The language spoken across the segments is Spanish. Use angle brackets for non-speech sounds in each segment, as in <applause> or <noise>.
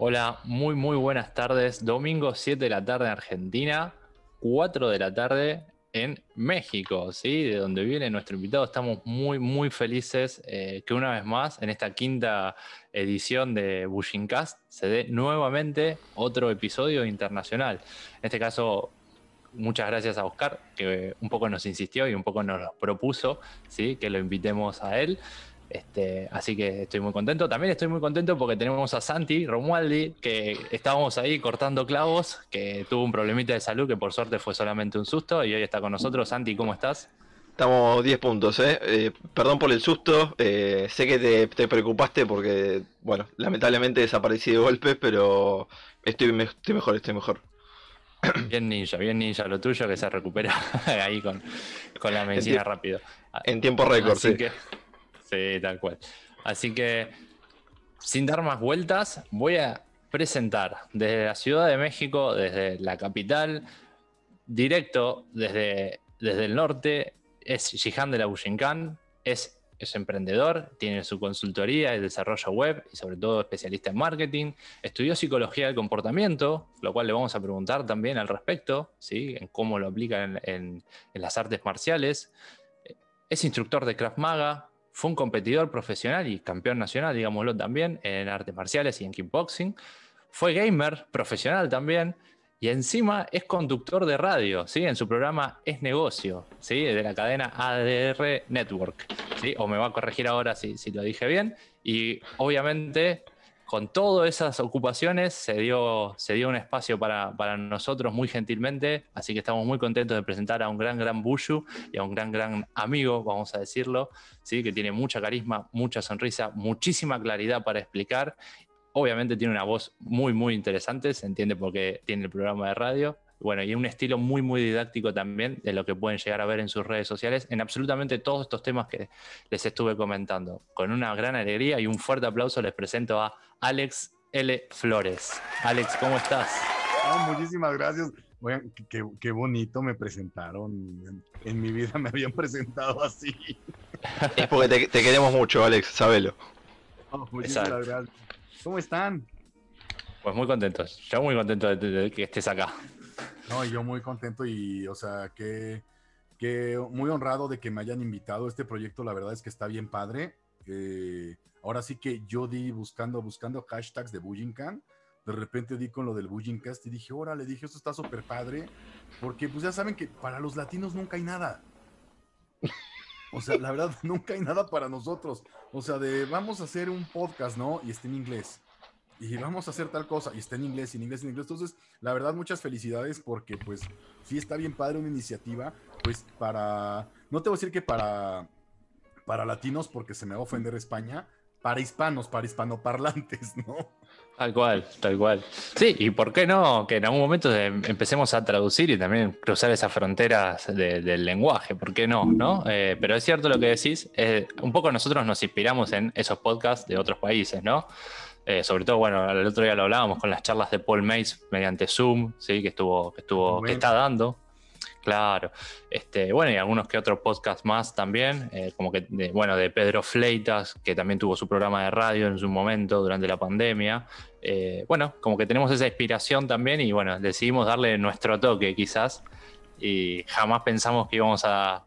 Hola, muy muy buenas tardes. Domingo 7 de la tarde en Argentina, 4 de la tarde en México, ¿sí? De donde viene nuestro invitado. Estamos muy muy felices eh, que una vez más en esta quinta edición de Bushincast se dé nuevamente otro episodio internacional. En este caso, muchas gracias a Oscar, que un poco nos insistió y un poco nos propuso, ¿sí? Que lo invitemos a él. Este, así que estoy muy contento. También estoy muy contento porque tenemos a Santi Romualdi, que estábamos ahí cortando clavos, que tuvo un problemita de salud que por suerte fue solamente un susto y hoy está con nosotros. Santi, ¿cómo estás? Estamos 10 puntos, ¿eh? ¿eh? Perdón por el susto, eh, sé que te, preocupaste porque, bueno, lamentablemente desaparecí de golpe, pero estoy, estoy mejor, estoy mejor. <clears throat> Bien ninja, bien ninja lo tuyo que se recupera <laughs> ahí con, la medicina rápido. En tiempo récord, sí. Sí, tal cual. Así que, sin dar más vueltas, voy a presentar desde la Ciudad de México, desde la capital, directo desde, desde el norte, es Jihan de la Bushinkan, es, es emprendedor, tiene su consultoría de desarrollo web y sobre todo especialista en marketing, estudió psicología del comportamiento, lo cual le vamos a preguntar también al respecto, ¿sí? en cómo lo aplica en, en las artes marciales, es instructor de Krav Maga, fue un competidor profesional y campeón nacional, digámoslo también, en artes marciales y en kickboxing. Fue gamer profesional también. Y encima es conductor de radio, ¿sí? En su programa Es Negocio, ¿sí? De la cadena ADR Network, ¿sí? O me va a corregir ahora si, si lo dije bien. Y obviamente con todas esas ocupaciones se dio, se dio un espacio para, nosotros muy gentilmente, así que estamos muy contentos de presentar a un gran, gran Bushu y a un gran, gran amigo, vamos a decirlo, ¿sí? que tiene mucha carisma, mucha sonrisa, muchísima claridad para explicar. Obviamente tiene una voz muy, muy interesante, se entiende porque tiene el programa de radio, bueno, y un estilo muy, muy didáctico también de lo que pueden llegar a ver en sus redes sociales en absolutamente todos estos temas que les estuve comentando. Con una gran alegría y un fuerte aplauso les presento a Alex L. Flores. Alex, ¿cómo estás? muchísimas gracias. qué, bonito me presentaron. En, mi vida me habían presentado así. Es porque te, queremos mucho, Alex, sabelo. muchísimas gracias. ¿Cómo están? Pues muy contentos. Yo muy contento de que estés acá. No, yo muy contento y, o sea, que, que muy honrado de que me hayan invitado. Este proyecto, la verdad es que está bien padre. Eh, ahora sí que yo di buscando, buscando hashtags de Bujinkan. De repente di con lo del Bujincast y dije, órale, dije, esto está súper padre. Porque pues ya saben que para los latinos nunca hay nada. O sea, la verdad, <laughs> nunca hay nada para nosotros. O sea, de vamos a hacer un podcast, ¿no? Y está en inglés y vamos a hacer tal cosa, y está en inglés, en inglés, en inglés. Entonces, la verdad, muchas felicidades porque, pues, sí está bien padre una iniciativa, pues, para, no te voy a decir que para, para latinos, porque se me va a ofender España, para hispanos, para hispanoparlantes, ¿no? Tal cual, tal cual. Sí, y por qué no que en algún momento empecemos a traducir y también cruzar esas fronteras del lenguaje, ¿por qué no? ¿no? Eh, pero es cierto lo que decís, eh, un poco nosotros nos inspiramos en esos podcasts de otros países, ¿no? Eh, sobre todo, bueno, el otro día lo hablábamos con las charlas de Paul Mays mediante Zoom, ¿sí? que estuvo, que estuvo, que está dando. Claro. Este, bueno, y algunos que otros podcasts más también, eh, como que, de, bueno, de Pedro Fleitas, que también tuvo su programa de radio en su momento durante la pandemia. Eh, bueno, como que tenemos esa inspiración también y bueno, decidimos darle nuestro toque quizás y jamás pensamos que íbamos a,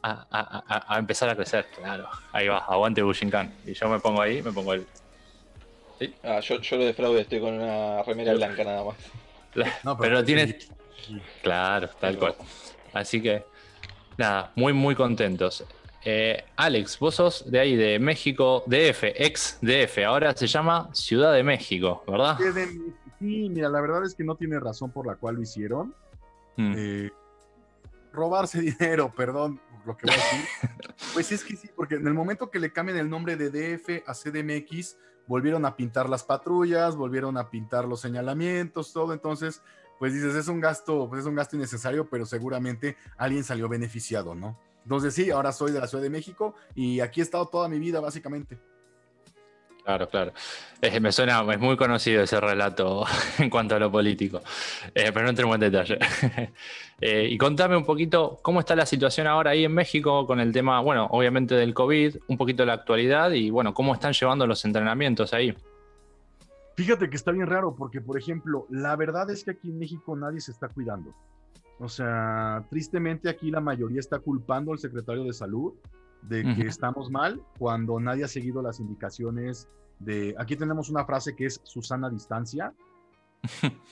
a, empezar a crecer. Claro, ahí va, aguante Bushinkan. Y yo me pongo ahí, me pongo el, Ah, yo, yo lo defraude, estoy con una remera blanca nada más. pero, lo tienes. Claro, tal cual. Así que, nada, muy, muy contentos. Eh, Alex, vos sos de ahí, de México, DF, ex DF, ahora se llama Ciudad de México, ¿verdad? Sí, mira, la verdad es que no tiene razón por la cual lo hicieron. Hmm. Eh, robarse <laughs> dinero, perdón lo que voy a decir. <laughs> pues es que sí, porque en el momento que le cambian el nombre de DF a CDMX, volvieron a pintar las patrullas, volvieron a pintar los señalamientos, todo. Entonces, pues dices, es un gasto, pues es un gasto innecesario, pero seguramente alguien salió beneficiado, ¿no? Entonces sí, ahora soy de la Ciudad de México y aquí he estado toda mi vida, básicamente. Claro, claro. me suena, es muy conocido ese relato <laughs> en cuanto a lo político, eh, pero no entremos en detalle. <laughs> Eh, y contame un poquito cómo está la situación ahora ahí en México con el tema, bueno, obviamente del COVID, un poquito de la actualidad y bueno, cómo están llevando los entrenamientos ahí. Fíjate que está bien raro porque, por ejemplo, la verdad es que aquí en México nadie se está cuidando. O sea, tristemente aquí la mayoría está culpando al secretario de salud de que estamos mal cuando nadie ha seguido las indicaciones de... Aquí tenemos una frase que es Susana Distancia. <laughs>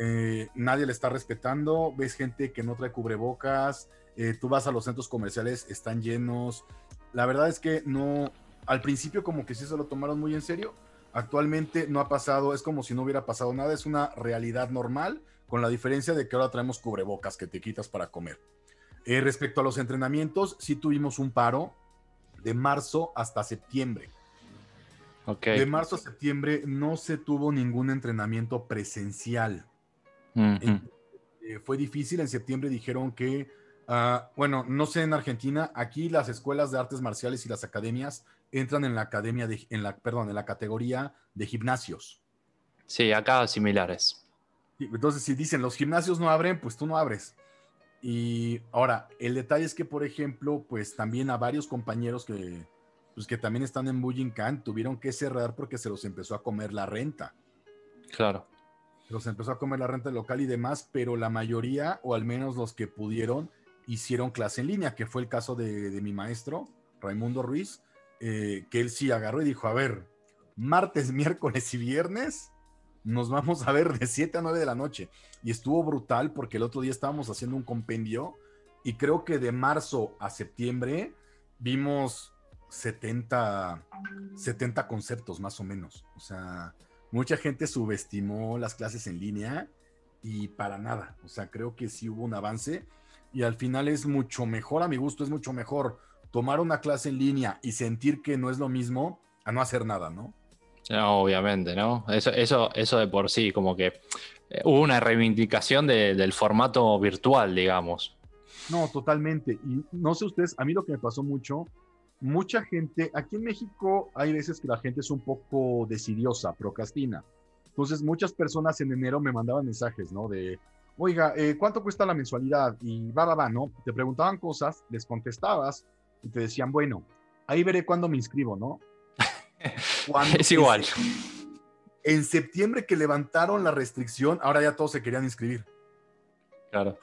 Eh, nadie le está respetando, ves gente que no trae cubrebocas, eh, tú vas a los centros comerciales, están llenos. La verdad es que no, al principio como que sí se lo tomaron muy en serio, actualmente no ha pasado, es como si no hubiera pasado nada, es una realidad normal, con la diferencia de que ahora traemos cubrebocas que te quitas para comer. Eh, respecto a los entrenamientos, sí tuvimos un paro de marzo hasta septiembre. De marzo a septiembre no se tuvo ningún entrenamiento presencial. Eh, fue difícil, en septiembre dijeron que, ah, bueno, no sé en Argentina, aquí las escuelas de artes marciales y las academias entran en la academia, de, en la, perdón, en la categoría de gimnasios. Sí, acá similares. Entonces, si dicen los gimnasios no abren, pues tú no abres. Y ahora, el detalle es que, por ejemplo, pues también a varios compañeros que, pues, que también están en Bullying tuvieron que cerrar porque se los empezó a comer la renta. Claro. Se los empezó a comer la renta local y demás, pero la mayoría, o al menos los que pudieron, hicieron clase en línea, que fue el caso de, de mi maestro, Raimundo Ruiz, eh, que él sí agarró y dijo, a ver, martes, <laughs> miércoles y viernes nos vamos a ver de 7 a 9 de la noche. Y estuvo brutal porque el otro día estábamos haciendo un compendio y creo que de marzo a septiembre vimos 70, 70 conceptos más o menos. O sea, mucha gente subestimó las clases en línea y para nada. O sea, creo que sí hubo un avance y al final es mucho mejor, a mi gusto, es mucho mejor tomar una clase en línea y sentir que no es lo mismo a no hacer nada, ¿no? Obviamente, ¿no? Eso, eso, eso de por sí, como que eh, hubo una reivindicación del formato virtual, digamos. No, totalmente. Y no sé ustedes, a mí lo que me pasó mucho, mucha gente, aquí en México hay veces que la gente es un poco decidiosa, procrastina. Entonces, muchas personas en enero me mandaban mensajes, ¿no? De, oiga, eh, ¿cuánto cuesta la mensualidad? Y va, va, va, ¿no? Te preguntaban cosas, les contestabas y te decían, bueno, ahí veré cuándo me inscribo, ¿no? Es igual. En septiembre que levantaron la restricción, ahora ya todos se querían inscribir. Claro.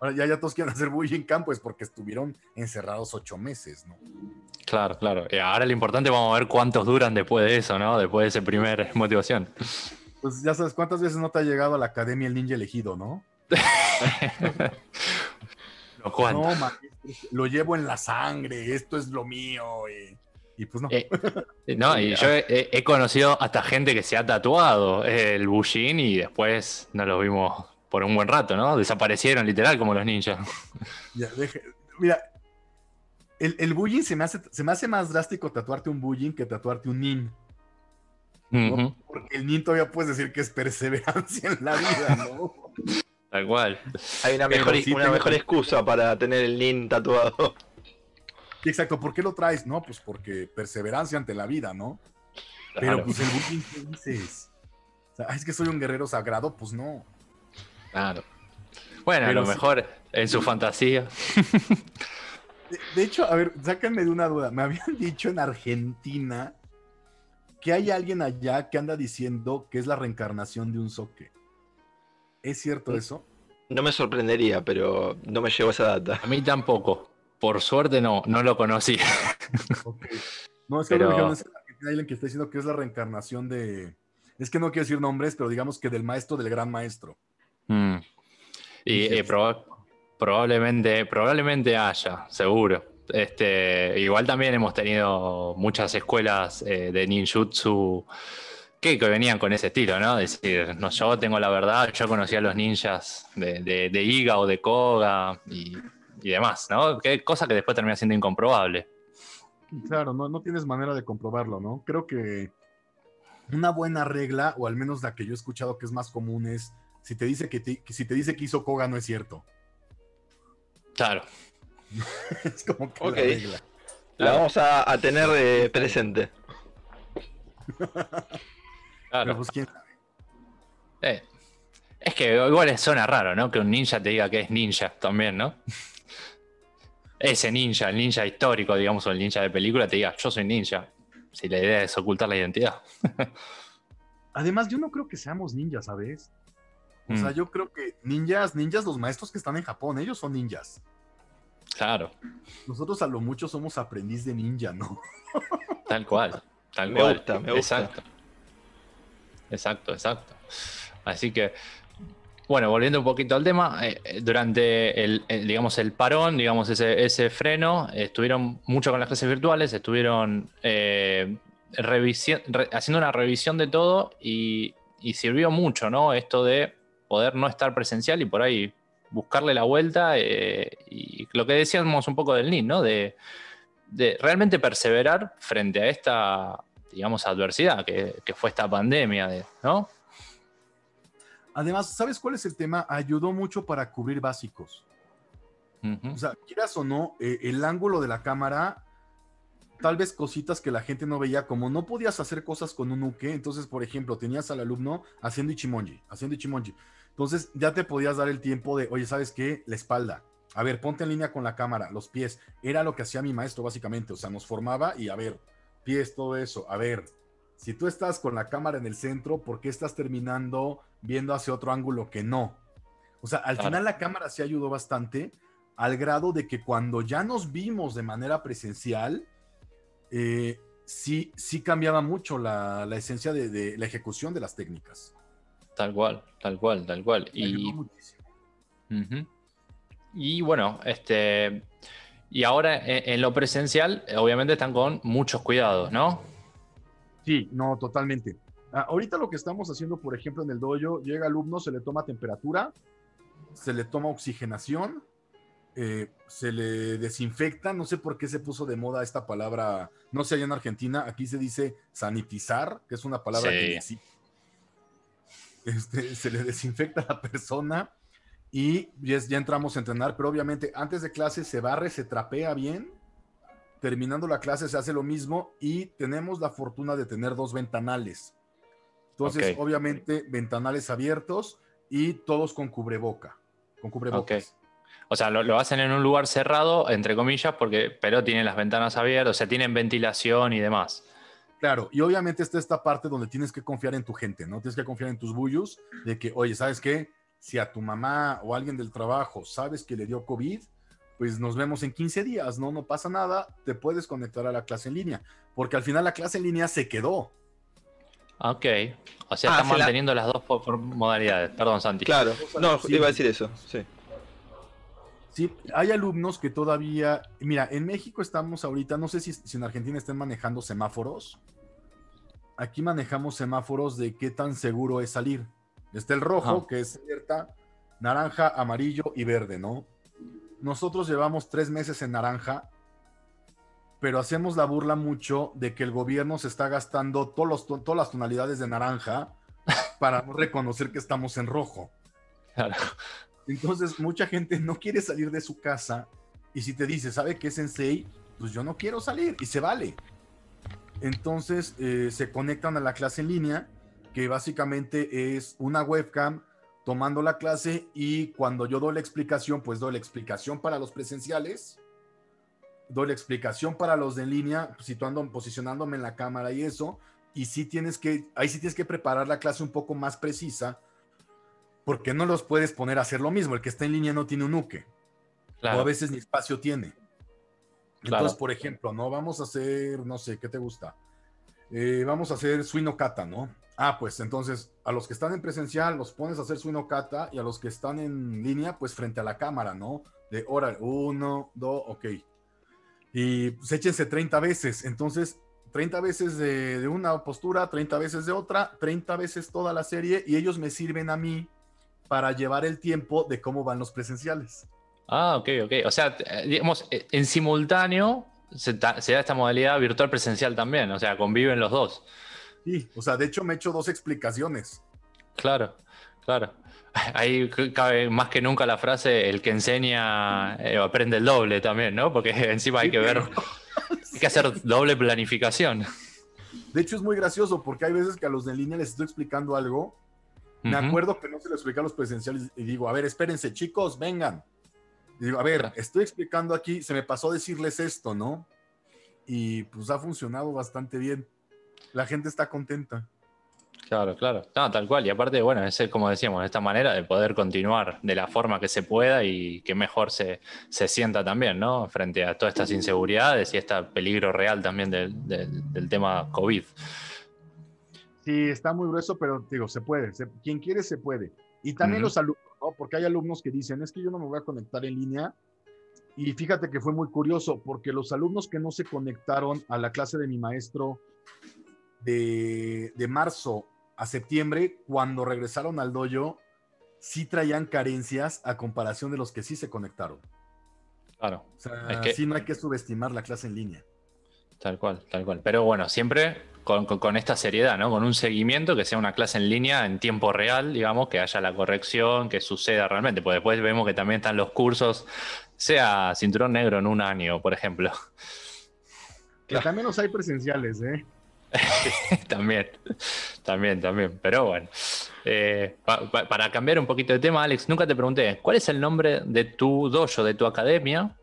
Ahora ya, ya todos quieren hacer bullying campo, es porque estuvieron encerrados ocho meses, ¿no? Claro, claro. Y ahora lo importante, vamos a ver cuántos duran después de eso, ¿no? Después de esa primera <laughs> motivación. Pues ya sabes, ¿cuántas veces no te ha llegado a la academia el ninja elegido, no? <laughs> no, lo llevo en la sangre, esto es lo mío. Y, pues no. Eh, <laughs> no, y yo he, conocido hasta gente que se ha tatuado el Bushin y después no lo vimos por un buen rato, ¿no? Desaparecieron literal como los ninjas. <laughs> mira, el, el se me, hace, se me hace más drástico tatuarte un bullying que tatuarte un nin. Porque el nin todavía puedes decir que es perseverancia en la vida, ¿no? Tal cual. Hay una mejor, una mejor excusa para tener el NIN tatuado. Exacto, ¿por qué lo traes? No, pues porque perseverancia ante la vida, ¿no? Pero pues el booking, ¿qué dices? es que soy un guerrero sagrado, pues no. Claro. Bueno, a lo mejor en su fantasía. De, hecho, a ver, sáquenme de una duda. Me habían <laughs> dicho en Argentina que hay alguien allá que anda diciendo que es la reencarnación de un soque. ¿Es cierto eso? No me sorprendería, pero no me llegó esa data. A mí tampoco. Por suerte no, no lo conocí. <laughs> No, es que pero... hay alguien que está diciendo que es la reencarnación de. Es que no quiero decir nombres, pero digamos que del maestro del gran maestro. Mm. Y eh, probablemente, probablemente haya, seguro. Este, igual también hemos tenido muchas escuelas eh, de ninjutsu que, venían con ese estilo, ¿no? Decir, no, yo tengo la verdad, yo conocía a los ninjas de, de, Iga o de Koga y, demás, ¿no? Que cosa que después termina siendo incomprobable. Claro, no, no tienes manera de comprobarlo, ¿no? Creo que una buena regla, o al menos la que yo he escuchado que es más común, es si te dice que, si te dice que hizo Koga no es cierto. Claro. <laughs> es como que la regla. La vamos a, a tener eh, presente. Pues, eh, es que igual suena raro, ¿no? Que un ninja te diga que es ninja también, ¿no? Ese ninja, el ninja histórico, digamos, o el ninja de película, te diga, yo soy ninja. Si la idea es ocultar la identidad. <laughs> Además, yo no creo que seamos ninjas, ¿sabes? O sea, Mm. yo creo que ninjas, ninjas, los maestros que están en Japón, ellos son ninjas. Claro, Nosotros a lo mucho somos aprendiz de ninja, ¿no? <laughs> tal cual. Tal Me cual. gusta, me gusta. Exacto. Exacto, exacto. Así que, bueno, volviendo un poquito al tema, eh, eh, durante el, digamos, el parón, digamos, ese, ese freno, estuvieron mucho con las clases virtuales, estuvieron eh, haciendo una revisión de todo y, sirvió mucho, ¿no? Esto de poder no estar presencial y por ahí buscarle la vuelta y lo que decíamos un poco del NIN, ¿no? De, realmente perseverar frente a esta, digamos, adversidad que, que fue esta pandemia, de- ¿no? Además, ¿sabes cuál es el tema? Ayudó mucho para cubrir básicos. Ujú. O sea, quieras o no, eh, el ángulo de la cámara, tal vez cositas que la gente no veía, como no podías hacer cosas con un uke, entonces, por ejemplo, tenías al alumno haciendo ichimonji, haciendo ichimonji. Entonces, ya te podías dar el tiempo de, oye, ¿sabes qué? La espalda. A ver, ponte en línea con la cámara, los pies. Era lo que hacía mi maestro, básicamente. O sea, nos formaba y, a ver, pies, todo eso. A ver, si tú estás con la cámara en el centro, ¿por qué estás terminando viendo hacia otro ángulo que no? O sea, al Claro. final la cámara sí ayudó bastante, al grado de que cuando ya nos vimos de manera presencial, eh, sí, sí cambiaba mucho la, la esencia de, de la ejecución de las técnicas. Tal cual, tal cual, tal cual. Me Y, y bueno, este. Y ahora en, en lo presencial, eh, obviamente están con muchos cuidados, ¿no? Sí, no, totalmente. Ah, ahorita lo que estamos haciendo, por ejemplo, en el dojo, llega alumno, se le toma temperatura, se le toma oxigenación, eh, se le desinfecta, no sé por qué se puso de moda esta palabra, no sé allá en Argentina, aquí se dice sanitizar, que es una palabra que Sí. Este, se le desinfecta a la persona y ya, ya entramos a entrenar, pero obviamente antes de clase se barre, se trapea bien, terminando la clase se hace lo mismo y tenemos la fortuna de tener dos ventanales. Entonces, obviamente, ventanales abiertos y todos con cubreboca, con cubrebocas. O sea, lo, lo hacen en un lugar cerrado, entre comillas, porque, pero tienen las ventanas abiertas, o sea, tienen ventilación y demás. Claro, y obviamente está esta parte donde tienes que confiar en tu gente, ¿no? Tienes que confiar en tus bullos de que, oye, ¿sabes qué? Si a tu mamá o alguien del trabajo sabes que le dio COVID, pues nos vemos en 15 días, ¿no? No pasa nada, te puedes conectar a la clase en línea, porque al final la clase en línea se quedó. Ok. O sea, Ah, se la- manteniendo las dos por- por modalidades. Perdón, Santi. Claro, no, Sí. iba a decir eso, sí. Sí, hay alumnos que todavía, mira, en México estamos ahorita, no sé si, si en Argentina estén manejando semáforos. Aquí manejamos semáforos de qué tan seguro es salir. Está el rojo, Ajá. que es alerta, naranja, amarillo y verde, ¿no? Nosotros llevamos tres meses en naranja, pero hacemos la burla mucho de que el gobierno se está gastando todos los to- todas las tonalidades de naranja para no reconocer que estamos en rojo. Claro. Entonces, mucha gente no quiere salir de su casa y si te dice, ¿sabe qué, Sensei? Pues yo no quiero salir y se vale. Entonces, eh, se conectan a la clase en línea, que básicamente es una webcam tomando la clase y cuando yo doy la explicación, pues doy la explicación para los presenciales, doy la explicación para los de en línea, situando, posicionándome en la cámara y eso, y sí tienes que, ahí sí tienes que preparar la clase un poco más precisa, porque no los puedes poner a hacer lo mismo. El que está en línea no tiene un uke, o a veces ni espacio tiene. Claro. Entonces, por ejemplo, no vamos a hacer, no sé, ¿qué te gusta? Eh, vamos a hacer suinokata, ¿no? Ah, pues entonces a los que están en presencial los pones a hacer suinokata y a los que están en línea, pues frente a la cámara, ¿no? De hora, uno, dos, ok. Y pues échense 30 veces. Entonces, 30 veces de, de una postura, 30 veces de otra, 30 veces toda la serie y ellos me sirven a mí para llevar el tiempo de cómo van los presenciales. Ah, ok, ok. O sea, eh, digamos, eh, en simultáneo se, se da esta modalidad virtual presencial también. O sea, conviven los dos. Sí, o sea, de hecho me he hecho dos explicaciones. Claro, claro. Ahí cabe más que nunca la frase, el que enseña eh, aprende el doble también, ¿no? Porque <laughs> encima hay que ver, <laughs> hay que hacer doble planificación. De hecho, es muy gracioso porque hay veces que a los de línea les estoy explicando algo. Me acuerdo que no se lo expliqué a los presenciales y digo, a ver, espérense, chicos, vengan. Y digo, a ver, estoy explicando aquí, se me pasó decirles esto, ¿no? Y pues ha funcionado bastante bien. La gente está contenta. Claro, claro. No, tal cual. Y aparte, bueno, es como decíamos, esta manera de poder continuar de la forma que se pueda y que mejor se, se sienta también, ¿no? Frente a todas estas inseguridades y este peligro real también del, del, tema COVID. Sí, está muy grueso, pero digo, se puede. quien quiere, se puede. Y también los alumnos, ¿no? Porque hay alumnos que dicen, es que yo no me voy a conectar en línea. Y fíjate que fue muy curioso, porque los alumnos que no se conectaron a la clase de mi maestro de, de marzo a septiembre, cuando regresaron al dojo, sí traían carencias a comparación de los que sí se conectaron. Claro. O sea, sí no hay que subestimar la clase en línea. Tal cual, tal cual. Pero bueno, siempre con, esta seriedad, ¿no? Con un seguimiento que sea una clase en línea en tiempo real, digamos, que haya la corrección, que suceda realmente. Porque después vemos que también están los cursos, sea cinturón negro en un año, por ejemplo. Que también los hay presenciales, ¿eh? <laughs> también, también, también. Pero bueno, eh, para cambiar un poquito de tema, Alex, nunca te pregunté, ¿cuál es el nombre de tu dojo, de tu academia?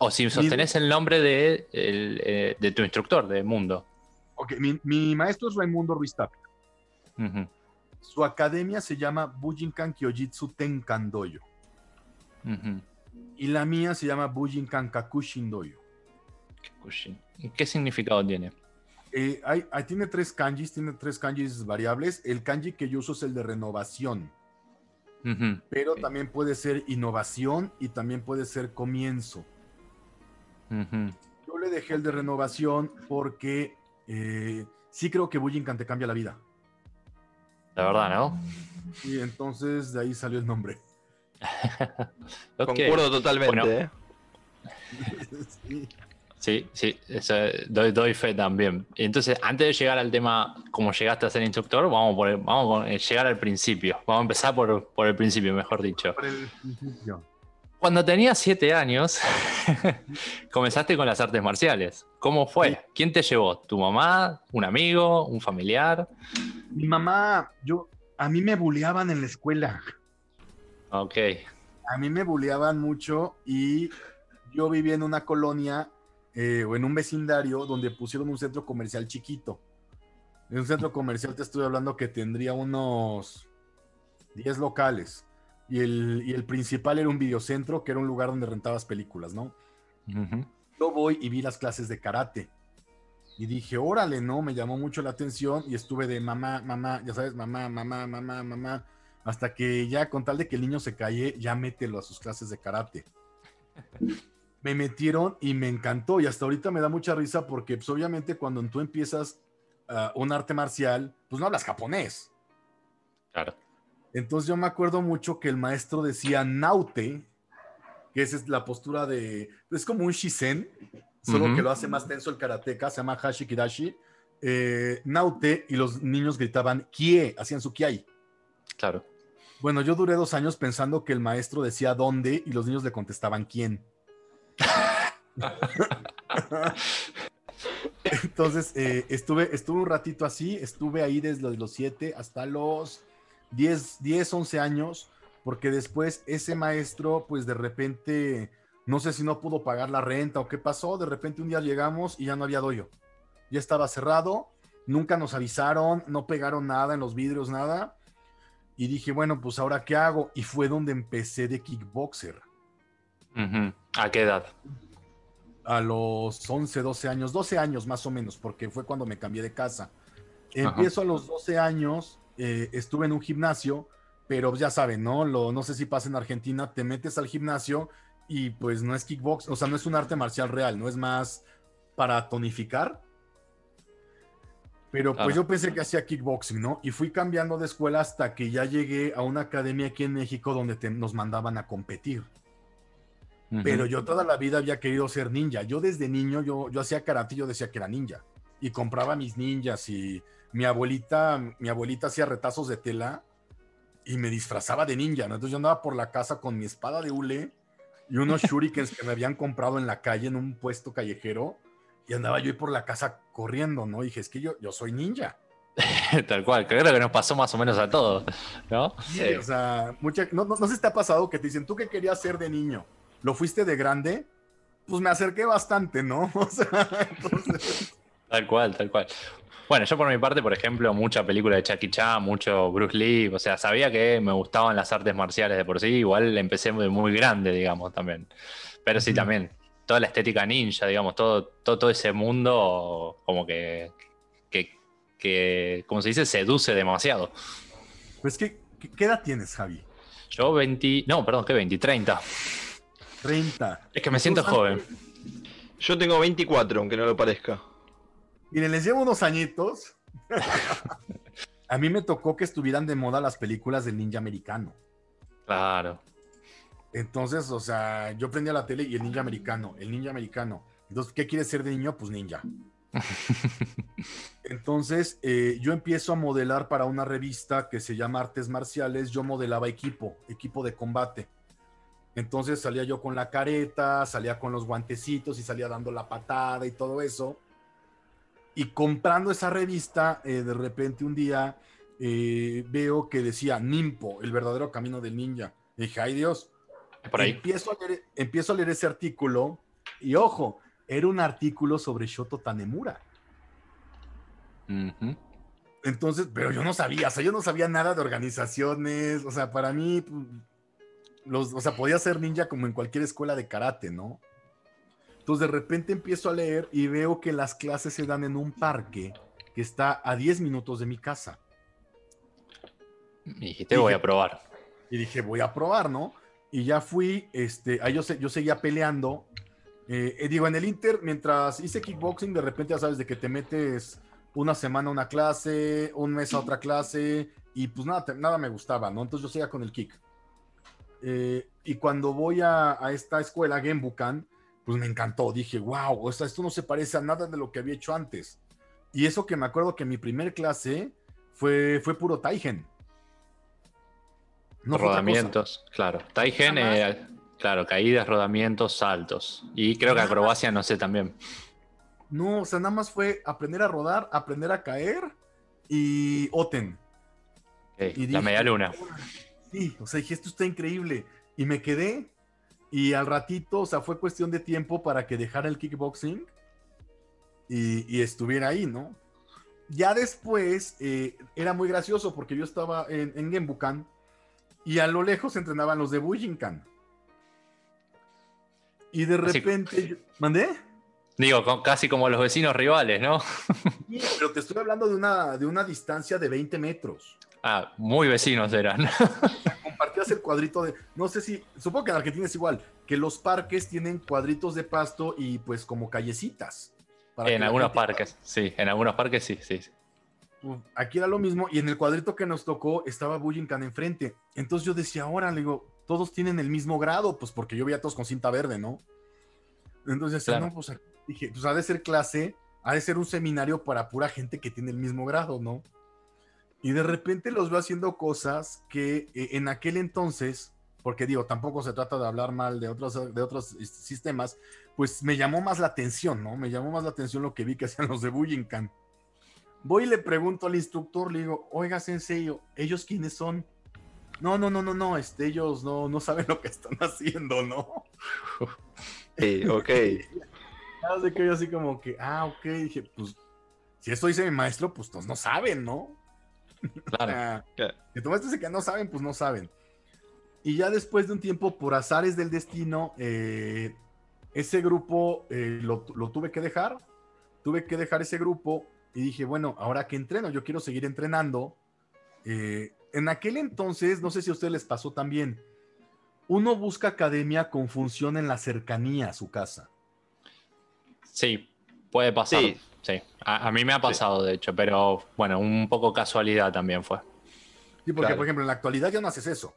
O si sostenés el nombre de, eh, de tu instructor de Mundo. Ok, mi, maestro es Raimundo Ruiz Tapia. Su academia se llama Bujinkan Kyojitsu Tenkandoyo. Y la mía se llama Bujinkan Kakushin Doyo. ¿Qué significado tiene? Eh, hay, tiene tres kanjis, tiene tres kanjis variables. El kanji que yo uso es el de renovación. Pero también puede ser innovación y también puede ser comienzo. Yo le dejé el de renovación porque eh, sí creo que Bujinkan te cambia la vida. La verdad, ¿no? Y entonces de ahí salió el nombre. <laughs> Concuerdo totalmente. ¿eh? <laughs> sí. Sí, sí, doy, fe también. Entonces, antes de llegar al tema, cómo llegaste a ser instructor, vamos, por vamos a eh, llegar al principio. Vamos a empezar por, el principio, mejor dicho. Cuando tenías siete años, <laughs> comenzaste con las artes marciales. ¿Cómo fue? ¿Quién te llevó? ¿Tu mamá? ¿Un amigo? ¿Un familiar? Mi mamá, yo, a mí me bulleaban en la escuela. Ok. A mí me bulleaban mucho y yo vivía en una colonia eh, o en un vecindario donde pusieron un centro comercial chiquito. En un centro comercial te estoy hablando que tendría unos 10 locales. Y el, principal era un videocentro, que era un lugar donde rentabas películas, ¿no? Yo voy y vi las clases de karate. Y dije, órale, ¿no? Me llamó mucho la atención y estuve de mamá, mamá, ya sabes, mamá, mamá, mamá, mamá. Hasta que ya, con tal de que el niño se calle, ya mételo a sus clases de karate me metieron y me encantó. Y hasta ahorita me da mucha risa porque, pues, obviamente, cuando tú empiezas uh, un arte marcial, pues no hablas japonés. Claro. Entonces yo me acuerdo mucho que el maestro decía naute, que esa es la postura de, es como un shisen, solo que lo hace más tenso el karateka, se llama hashikidashi, eh, naute, y los niños gritaban kie, hacían su kiai. Claro. Bueno, yo duré dos años pensando que el maestro decía dónde y los niños le contestaban quién. Entonces, eh, estuve, un ratito así, estuve ahí desde los 7 hasta los 10, 10, 11 años, porque después ese maestro, pues de repente, no sé si no pudo pagar la renta o qué pasó, de repente un día llegamos y ya no había doyo. Ya estaba cerrado, nunca nos avisaron, no pegaron nada en los vidrios, nada. Y dije, bueno, pues ahora qué hago? Y fue donde empecé de kickboxer. ¿A qué edad? A los 11, 12 años, 12 años más o menos, porque fue cuando me cambié de casa. Empiezo a los 12 años, eh, estuve en un gimnasio, pero ya saben, ¿no? Lo, no sé si pasa en Argentina, te metes al gimnasio y pues no es kickbox, o sea, no es un arte marcial real, no es más para tonificar. Pero pues yo pensé que hacía kickboxing, ¿no? Y fui cambiando de escuela hasta que ya llegué a una academia aquí en México donde nos mandaban a competir. Pero yo toda la vida había querido ser ninja. Yo desde niño, yo, yo hacía karate y yo decía que era ninja. Y compraba mis ninjas y mi abuelita, mi abuelita hacía retazos de tela y me disfrazaba de ninja. Entonces yo andaba por la casa con mi espada de hule y unos <laughs> shurikens que me habían comprado en la calle, en un puesto callejero. Y andaba yo ahí por la casa corriendo, ¿no? Y dije, es que yo, yo soy ninja. <laughs> Tal cual, creo que nos pasó más o menos a todos, ¿no? Sí, o sea, mucha, no, no, no sé si te ha pasado que te dicen, ¿tú qué querías ser de niño? Lo fuiste de grande, pues me acerqué bastante, ¿no? <laughs> O sea, Tal cual, tal cual. Bueno, yo por mi parte, por ejemplo, mucha película de Chucky Chan, mucho Bruce Lee, o sea, sabía que me gustaban las artes marciales de por sí, igual empecé muy, muy grande, digamos, también. Pero sí, también, toda la estética ninja, digamos, todo, todo, todo ese mundo como que, que, que, como se dice, seduce demasiado. Pues, ¿qué, qué, edad tienes, Javi? Yo 20, no, perdón, ¿qué 20? 30. 30. Es que me siento joven. Yo tengo 24, aunque no lo parezca. Miren, les llevo unos añitos. <laughs> A mí me tocó que estuvieran de moda las películas del ninja americano. Claro. Entonces, o sea, yo prendía la tele y el ninja americano, el ninja americano. Entonces, ¿qué quieres ser de niño? Pues ninja. <laughs> Entonces, eh, yo empiezo a modelar para una revista que se llama Artes Marciales. Yo modelaba equipo, equipo de combate. Entonces salía yo con la careta, salía con los guantecitos y salía dando la patada y todo eso. Y comprando esa revista, eh, de repente un día eh, veo que decía Nimpo, el verdadero camino del ninja. Y dije, ay Dios, Por ahí. Empiezo a, leer, empiezo a leer ese artículo y ojo, era un artículo sobre Shoto Tanemura. Entonces, pero yo no sabía, o sea, yo no sabía nada de organizaciones, o sea, para mí, los, o sea, podía ser ninja como en cualquier escuela de karate, ¿no? Entonces, de repente empiezo a leer y veo que las clases se dan en un parque que está a 10 minutos de mi casa. Y dijiste, voy a probar. Y dije, voy a probar, ¿no? Y ya fui, este, ahí yo, yo seguía peleando. Eh, eh, digo, en el Inter, mientras hice kickboxing, de repente ya sabes de que te metes una semana a una clase, un mes a otra clase, y pues nada, te- nada me gustaba, ¿no? Entonces yo seguía con el kick. Eh, y cuando voy a, a esta escuela, Genbukan, pues me encantó. Dije, wow, o sea, esto no se parece a nada de lo que había hecho antes. Y eso que me acuerdo que mi primer clase fue, fue puro Taigen. No rodamientos, claro. Taigen, eh, claro, caídas, rodamientos, saltos. Y creo que acrobacia, no sé también. No, o sea, nada más fue aprender a rodar, aprender a caer y Oten. Y la media luna. Sí, o sea, dije, esto está increíble. Y me quedé. Y al ratito, o sea, fue cuestión de tiempo para que dejara el kickboxing y, y estuviera ahí, ¿no? Ya después eh, era muy gracioso porque yo estaba en, en Genbukan y a lo lejos entrenaban los de Bujinkan. Y de Así- repente, yo- ¿mandé? Digo, casi como los vecinos rivales, ¿no? Sí, pero te estoy hablando de una, de una distancia de 20 metros. Ah, muy vecinos eran. <laughs> Compartías el cuadrito de. No sé si. Supongo que en Argentina es igual. Que los parques tienen cuadritos de pasto y pues como callecitas. para en algunos parques, sí. En algunos parques sí, sí. Uf, Aquí era lo mismo. Y en el cuadrito que nos tocó estaba Bullingham enfrente. Entonces yo decía, ahora le digo, todos tienen el mismo grado, pues porque yo veía a todos con cinta verde, ¿no? Entonces decía, Claro. no, pues aquí- dije, pues ha de ser clase, ha de ser un seminario para pura gente que tiene el mismo grado, ¿no? Y de repente los veo haciendo cosas que eh, en aquel entonces, porque digo, tampoco se trata de hablar mal de otros, de otros eh, sistemas, pues me llamó más la atención, ¿no? Me llamó más la atención lo que vi que <laughs> hacían los de Bullingham. Voy y le pregunto al instructor, le digo, oiga, sensei, ¿ellos quiénes son? No, no, no, no, no, este, ellos no, no saben lo que están <laughs> haciendo, ¿no? Sí, <laughs> ok. Ya sé que yo así como que, ah, ok, dije, pues, si esto dice mi maestro, pues todos no saben, ¿no? Claro. Ah, Claro. que dice que no saben, pues no saben. Y ya después de un tiempo, por azares del destino, eh, ese grupo eh, lo, lo tuve que dejar. Tuve que dejar ese grupo y dije, bueno, ahora que entreno, yo quiero seguir entrenando. Eh, en aquel entonces, no sé si a ustedes les pasó también, uno busca academia con función en la cercanía a su casa. Sí, puede pasar. Sí. Sí. A, a mí me ha pasado, de hecho, pero bueno, un poco casualidad también fue. Sí, porque, Claro. por ejemplo, en la actualidad ya no haces eso.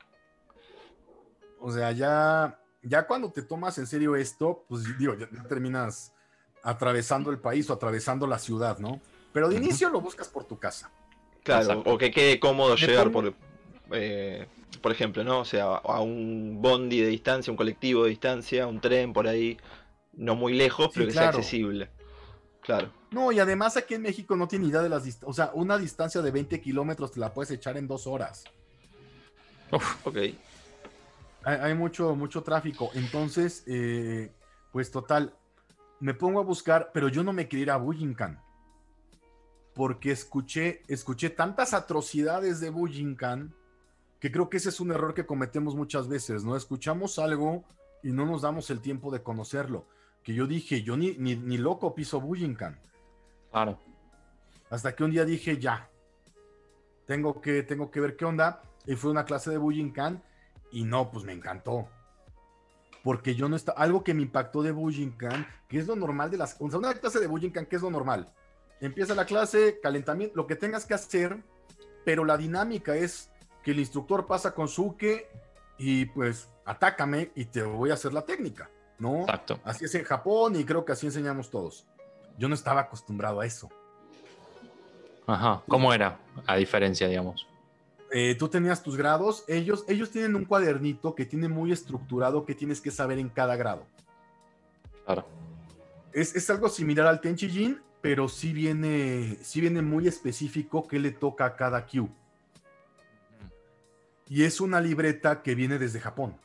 O sea, ya, ya cuando te tomas en serio esto, pues digo, ya, ya terminas atravesando el país o atravesando la ciudad, ¿no? Pero de inicio lo buscas por tu casa. Claro, Exacto. o que quede cómodo llegar por, eh, por ejemplo, ¿no? O sea, a un bondi de distancia, un colectivo de distancia, un tren por ahí, no muy lejos, Sí, pero que claro. sea accesible. Claro. No, y además aquí en México no tiene idea de las distancias. O sea, una distancia de 20 kilómetros te la puedes echar en dos horas. Ok. Hay, hay mucho, mucho tráfico. Entonces, eh, pues total, me pongo a buscar, pero yo no me quería ir a Bullingham. porque escuché, escuché tantas atrocidades de Bujinkan que creo que ese es un error que cometemos muchas veces, ¿no? Escuchamos algo y no nos damos el tiempo de conocerlo. Que yo dije, yo ni, ni, ni loco piso Bujinkan. Claro. Hasta que un día dije, ya, tengo que, tengo que ver qué onda. Y fue una clase de Bujinkan y no, pues me encantó. Porque yo no estaba, algo que me impactó de Bujinkan, que es lo normal de las, o sea, una clase de Bujinkan, que es lo normal. Empieza la clase, calentamiento, lo que tengas que hacer, pero la dinámica es que el instructor pasa con Suke y pues atácame y te voy a hacer la técnica, ¿no? Exacto. Así es en Japón y creo que así enseñamos todos. Yo no estaba acostumbrado a eso. Ajá. ¿Cómo era? A diferencia, digamos. Eh, tú tenías tus grados, ellos, ellos tienen un cuadernito que tiene muy estructurado que tienes que saber en cada grado. Claro. Es, es algo similar al Tenchijin, pero sí viene, sí viene muy específico qué le toca a cada Q. Y es una libreta que viene desde Japón.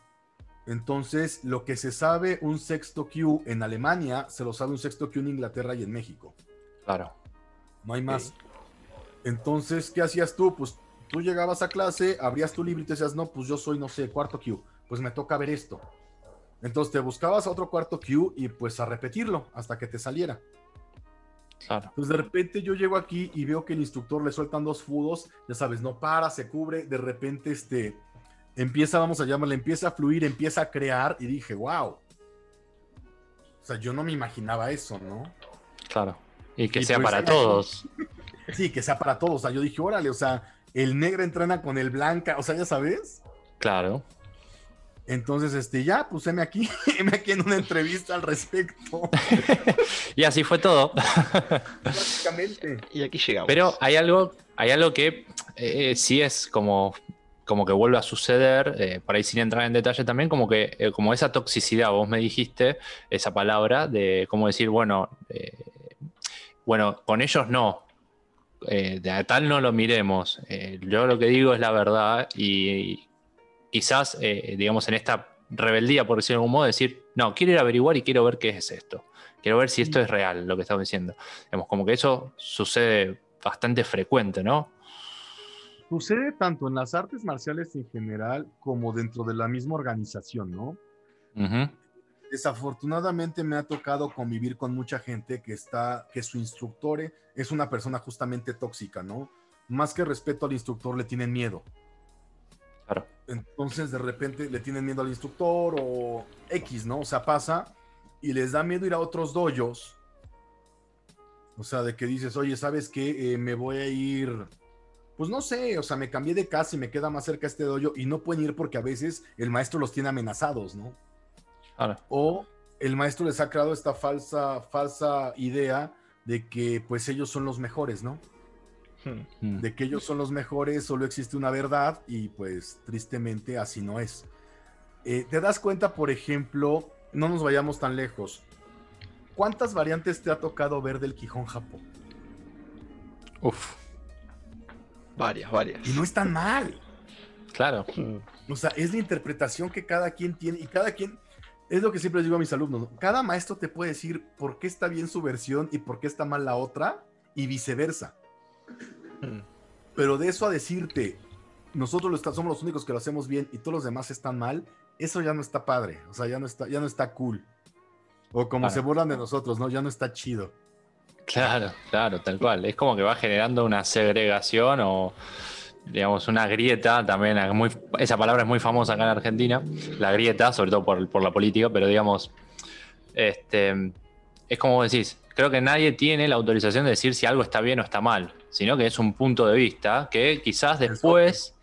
Entonces, lo que se sabe un sexto Q en Alemania, se lo sabe un sexto Q en Inglaterra y en México. Claro. No hay más. Entonces, ¿qué hacías tú? Pues tú llegabas a clase, abrías tu libro y te decías, no, pues yo soy, no sé, cuarto Q. Pues me toca ver esto. Entonces te buscabas a otro cuarto Q y pues a repetirlo hasta que te saliera. Claro. Entonces de repente yo llego aquí y veo que el instructor le sueltan dos fudos, ya sabes, no para, se cubre, de repente este, empieza, vamos a llamarle, empieza a fluir, empieza a crear y dije, wow. O sea, yo no me imaginaba eso, ¿no? Claro. Y que Y sea pues, para <laughs> todos. Sí, que sea para todos. O sea, yo dije, órale, o sea, el negro entrena con el blanca, o sea, ya sabes. Claro. Entonces, este, ya, pues heme aquí, <laughs> heme aquí en una entrevista al respecto, <laughs> Y así fue todo. básicamente. Y aquí llegamos. Pero hay algo, hay algo que eh, sí es como, como que vuelve a suceder, eh, por ahí sin entrar en detalle también, como que eh, como esa toxicidad, vos me dijiste esa palabra de cómo decir, bueno, eh, bueno, con ellos no, eh, de a tal no lo miremos. Yo lo que digo es la verdad y, quizás, digamos, en esta rebeldía, por decirlo de algún modo, decir, no, quiero ir a averiguar y quiero ver qué es esto. Quiero ver si esto es real, lo que estamos diciendo. Digamos, como que eso sucede bastante frecuente, ¿no? Sucede tanto en las artes marciales en general como dentro de la misma organización, ¿no? Desafortunadamente me ha tocado convivir con mucha gente que está, que su instructor es una persona justamente tóxica, ¿no? Más que respeto al instructor, le tienen miedo. Claro. Entonces de repente le tienen miedo al instructor o X, ¿no? O sea, pasa y les da miedo ir a otros dojos. O sea, de que dices, oye, ¿sabes qué? Eh, me voy a ir, pues no sé, o sea, me cambié de casa y me queda más cerca este dojo y no pueden ir porque a veces el maestro los tiene amenazados, ¿no? Claro. O el maestro les ha creado esta falsa, falsa idea de que pues ellos son los mejores, ¿no? Hmm. Mm, de que ellos son los mejores, solo existe una verdad y pues tristemente así no es. Eh, te das cuenta, por ejemplo, no nos vayamos tan lejos. ¿Cuántas variantes te ha tocado ver del Quijón Japón? Uf, Varias, varias. Y no es tan mal. claro. O sea, es la interpretación que cada quien tiene y cada quien, es lo que siempre les digo a mis alumnos, ¿no? cada maestro te puede decir por qué está bien su versión y por qué está mal la otra y viceversa. Hmm. Pero de eso a decirte, nosotros lo está- somos los únicos que lo hacemos bien y todos los demás están mal, eso ya no está padre, o sea, ya no está, ya no está cool. O como Claro. se burlan de nosotros, ¿no? Ya no está chido. Claro, claro, tal cual. Es como que va generando una segregación o, digamos, una grieta también. Muy, esa palabra es muy famosa acá en Argentina, la grieta, sobre todo por, por la política, pero digamos, este, es como vos decís, creo que nadie tiene la autorización de decir si algo está bien o está mal, sino que es un punto de vista que quizás después,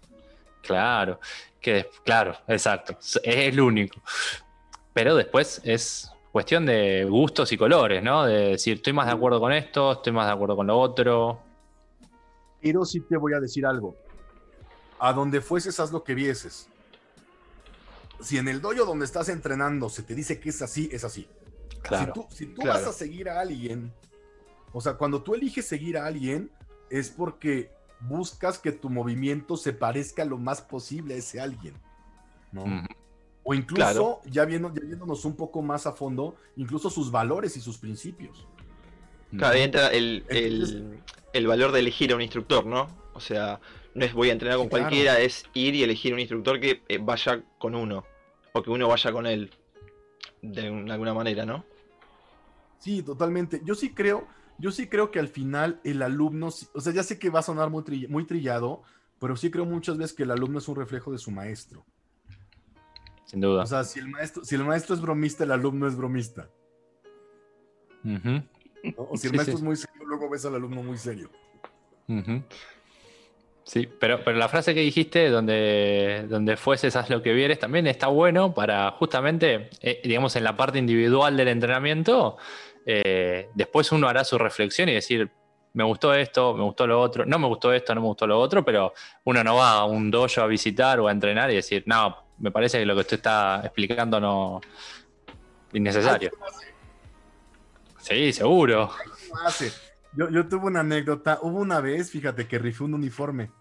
claro, que claro, exacto, es el único. Pero después es cuestión de gustos y colores, ¿no? De decir, estoy más de acuerdo con esto, estoy más de acuerdo con lo otro. Pero sí te voy a decir algo. A donde fueses, haz lo que vieses. Si en el dojo donde estás entrenando se te dice que es así, es así. Claro. Si tú, si tú claro. vas a seguir a alguien, o sea, cuando tú eliges seguir a alguien, es porque buscas que tu movimiento se parezca lo más posible a ese alguien. ¿no? O incluso, Claro. ya, viendo, ya viéndonos un poco más a fondo, incluso sus valores y sus principios. Claro, ahí entra el, el, el valor de elegir a un instructor, ¿no? O sea, no es voy a entrenar con claro. cualquiera, es ir y elegir un instructor que eh, vaya con uno. O que uno vaya con él. De un- alguna manera, ¿no? Sí, totalmente. Yo sí creo, yo sí creo que al final el alumno, o sea, ya sé que va a sonar muy, muy trillado, pero sí creo muchas veces que el alumno es un reflejo de su maestro. Sin duda. O sea, si el maestro, si el maestro es bromista, el alumno es bromista. O si el Sí, maestro sí. es muy serio, luego ves al alumno muy serio. Sí, pero, pero la frase que dijiste, donde, donde fueses, haz lo que vieres, también está bueno para justamente, eh, digamos, en la parte individual del entrenamiento, eh, después uno hará su reflexión y decir, me gustó esto, me gustó lo otro, no me gustó esto, no me gustó lo otro, pero uno no va a un dojo a visitar o a entrenar y decir, no, me parece que lo que usted está explicando no innecesario. Sí, seguro. Yo, yo tuve una anécdota. Hubo una vez, fíjate, que rifé un uniforme.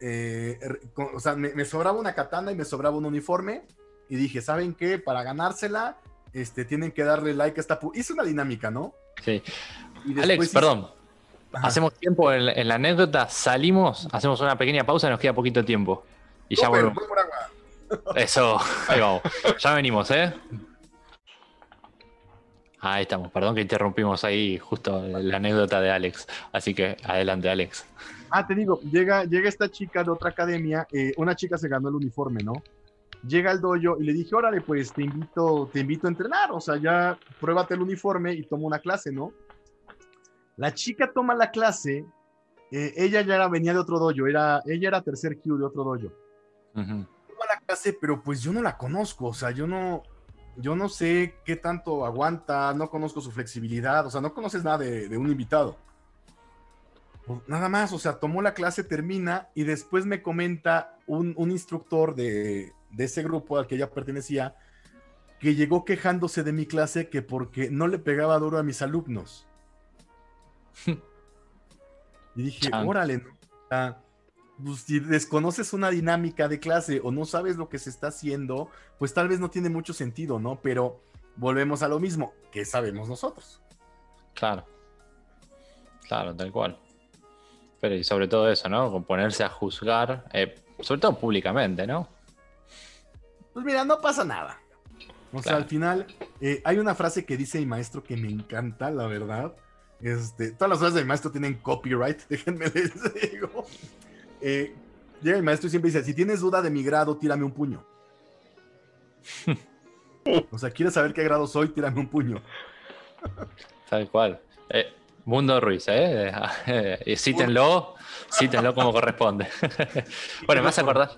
Eh, con- o sea, me, me sobraba una katana y me sobraba un uniforme. Y dije, ¿saben qué? Para ganársela, este, tienen que darle like a esta. pu-". Hice una dinámica, ¿no? Sí. Y Alex, hice- perdón. Ajá. Hacemos tiempo en, en la anécdota, salimos, hacemos una pequeña pausa, nos queda poquito tiempo. Y ya volvemos. voy por agua. Eso, ahí vamos. Ya venimos, ¿eh? Ahí estamos, perdón que interrumpimos ahí justo la anécdota de Alex. Así que adelante, Alex. Ah, te digo, llega, llega esta chica de otra academia, eh, una chica se ganó el uniforme, ¿no? Llega al dojo y le dije, órale, pues te invito, te invito a entrenar, o sea, ya pruébate el uniforme y toma una clase, ¿no? La chica toma la clase, eh, ella ya era, venía de otro dojo, era, ella era tercer Q de otro dojo. Clase, pero pues yo no la conozco, o sea, yo no, yo no sé qué tanto aguanta, no conozco su flexibilidad, o sea, no conoces nada de, de un invitado. Pues, nada más, o sea, tomó la clase, termina y después me comenta un, un instructor de, de ese grupo al que ella pertenecía que llegó quejándose de mi clase que porque no le pegaba duro a mis alumnos. <laughs> y dije, órale, ¿no? Pues, si desconoces una dinámica de clase o no sabes lo que se está haciendo, pues tal vez no tiene mucho sentido, ¿no? Pero volvemos a lo mismo, que sabemos nosotros. Claro. Claro, tal cual. Pero y sobre todo eso, ¿no? Con ponerse a juzgar, eh, sobre todo públicamente, ¿no? Pues mira, no pasa nada. O sea, al final, eh, hay una frase que dice mi maestro que me encanta, la verdad. Este, todas las frases de mi maestro tienen copyright, <laughs> déjenme les digo. Eh, llega mi maestro y siempre dice, si tienes duda de mi grado, tírame un puño. <laughs> o sea, ¿quieres saber qué grado soy? Tírame un puño. Tal cual. Eh, Mundo Ruiz, ¿eh? <laughs> Y cítenlo, cítenlo como corresponde. <laughs> bueno, me vas a acordar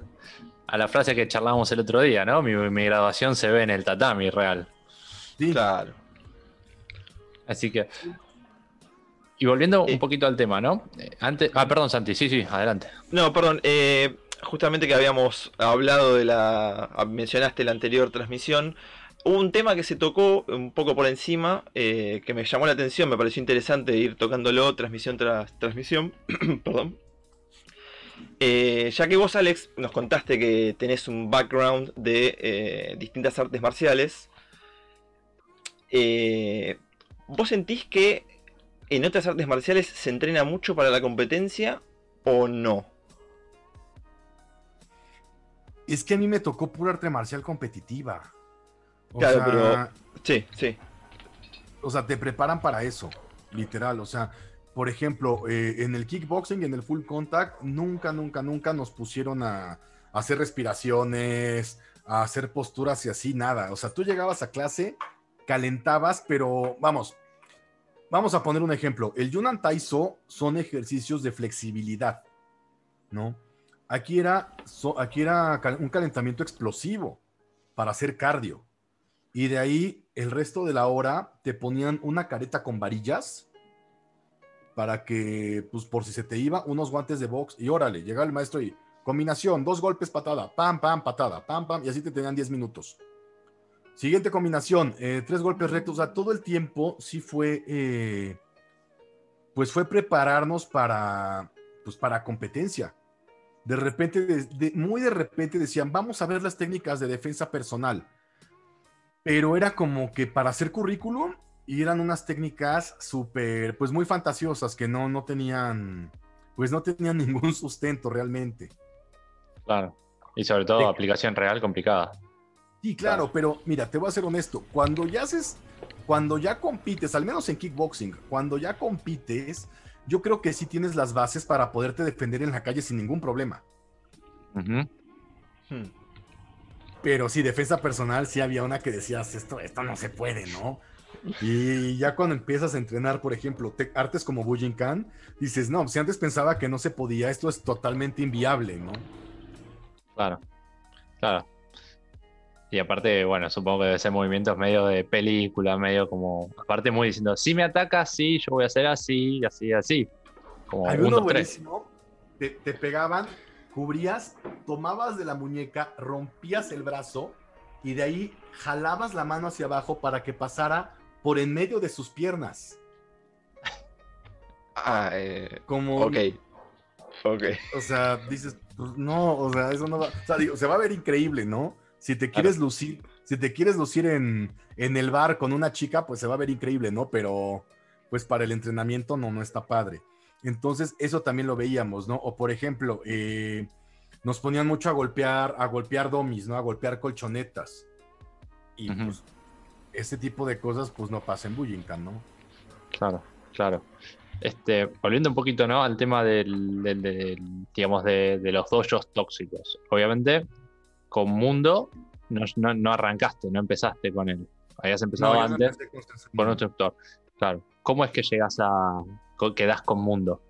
a la frase que charlábamos el otro día, ¿no? Mi, mi graduación se ve en el tatami real. Sí, Claro. Así que. Y volviendo un poquito al tema, ¿no? Eh, Antes. Ah, perdón, Santi, sí, sí, adelante. No, perdón. eh, justamente que habíamos hablado de la. Mencionaste la anterior transmisión. Hubo un tema que se tocó un poco por encima, eh, que me llamó la atención, me pareció interesante ir tocándolo transmisión tras transmisión. <clears throat> perdón. Eh, ya que vos, Alex, nos contaste que tenés un background de eh, distintas artes marciales, eh, ¿vos sentís que en otras artes marciales se entrena mucho para la competencia o no? es que a mí me tocó pura arte marcial competitiva. O Claro, sea, pero- Sí, sí. o sea, te preparan para eso, literal. O sea, por ejemplo, eh, en el kickboxing, en el full contact, nunca, nunca, nunca nos pusieron a, a hacer respiraciones, a hacer posturas y así, nada. O sea, tú llegabas a clase, calentabas, pero vamos, vamos a poner un ejemplo. El Yunan Taiso son ejercicios de flexibilidad, ¿no? Aquí era, aquí era un calentamiento explosivo para hacer cardio. Y de ahí, el resto de la hora, te ponían una careta con varillas para que, pues por si se te iba, unos guantes de box y órale, llega el maestro y combinación, dos golpes, patada, pam, pam, patada, pam, pam, y así te tenían 10 minutos. Siguiente combinación, eh, tres golpes rectos, o sea, todo el tiempo sí fue, eh, pues fue prepararnos para, pues para competencia. De repente, de- de- muy de repente decían, vamos a ver las técnicas de defensa personal pero era como que para hacer currículum y eran unas técnicas súper, pues muy fantasiosas que no, no tenían, pues no tenían <laughs> ningún sustento realmente. Claro. Y sobre todo aplicación real complicada. Sí, claro, pero mira, te voy a ser honesto. Cuando ya haces, cuando ya compites, al menos en kickboxing, cuando ya compites, yo creo que sí tienes las bases para poderte defender en la calle sin ningún problema. Hmm. Pero sí, defensa personal, sí había una que decías, esto, esto no se puede, ¿no? Y ya cuando empiezas a entrenar, por ejemplo, artes como Bujinkan, dices, no, si antes pensaba que no se podía, esto es totalmente inviable, ¿no? Claro, claro. Y aparte, bueno, supongo que debe ser movimientos medio de película, medio como. Aparte, muy diciendo, si me atacas, sí, yo voy a hacer así, así, así. Como Hay uno buenísimo. Te, te, pegaban, cubrías, tomabas de la muñeca, rompías el brazo y de ahí jalabas la mano hacia abajo para que pasara por en medio de sus piernas. <laughs> Ah, eh, como. Ok. Ok. O sea, dices, pues no, o sea, eso no va. O sea, digo, se va a ver increíble, ¿no? Si te quieres lucir, si te quieres lucir en, en, el bar con una chica, pues se va a ver increíble, ¿no? Pero, pues para el entrenamiento no, no está padre. Entonces, eso también lo veíamos, ¿no? O por ejemplo, eh, nos ponían mucho a golpear, a golpear domis, ¿no? A golpear colchonetas. Y pues, ese tipo de cosas, pues no pasa en Bujinkan, ¿no? Claro, claro. Este, volviendo un poquito, ¿no? Al tema del, digamos, de, de, los dojos tóxicos. Obviamente, con Mundo no, arrancaste, no empezaste con él. Habías empezado antes con, otro instructor. Claro. ¿Cómo es que llegas a. quedas con Mundo?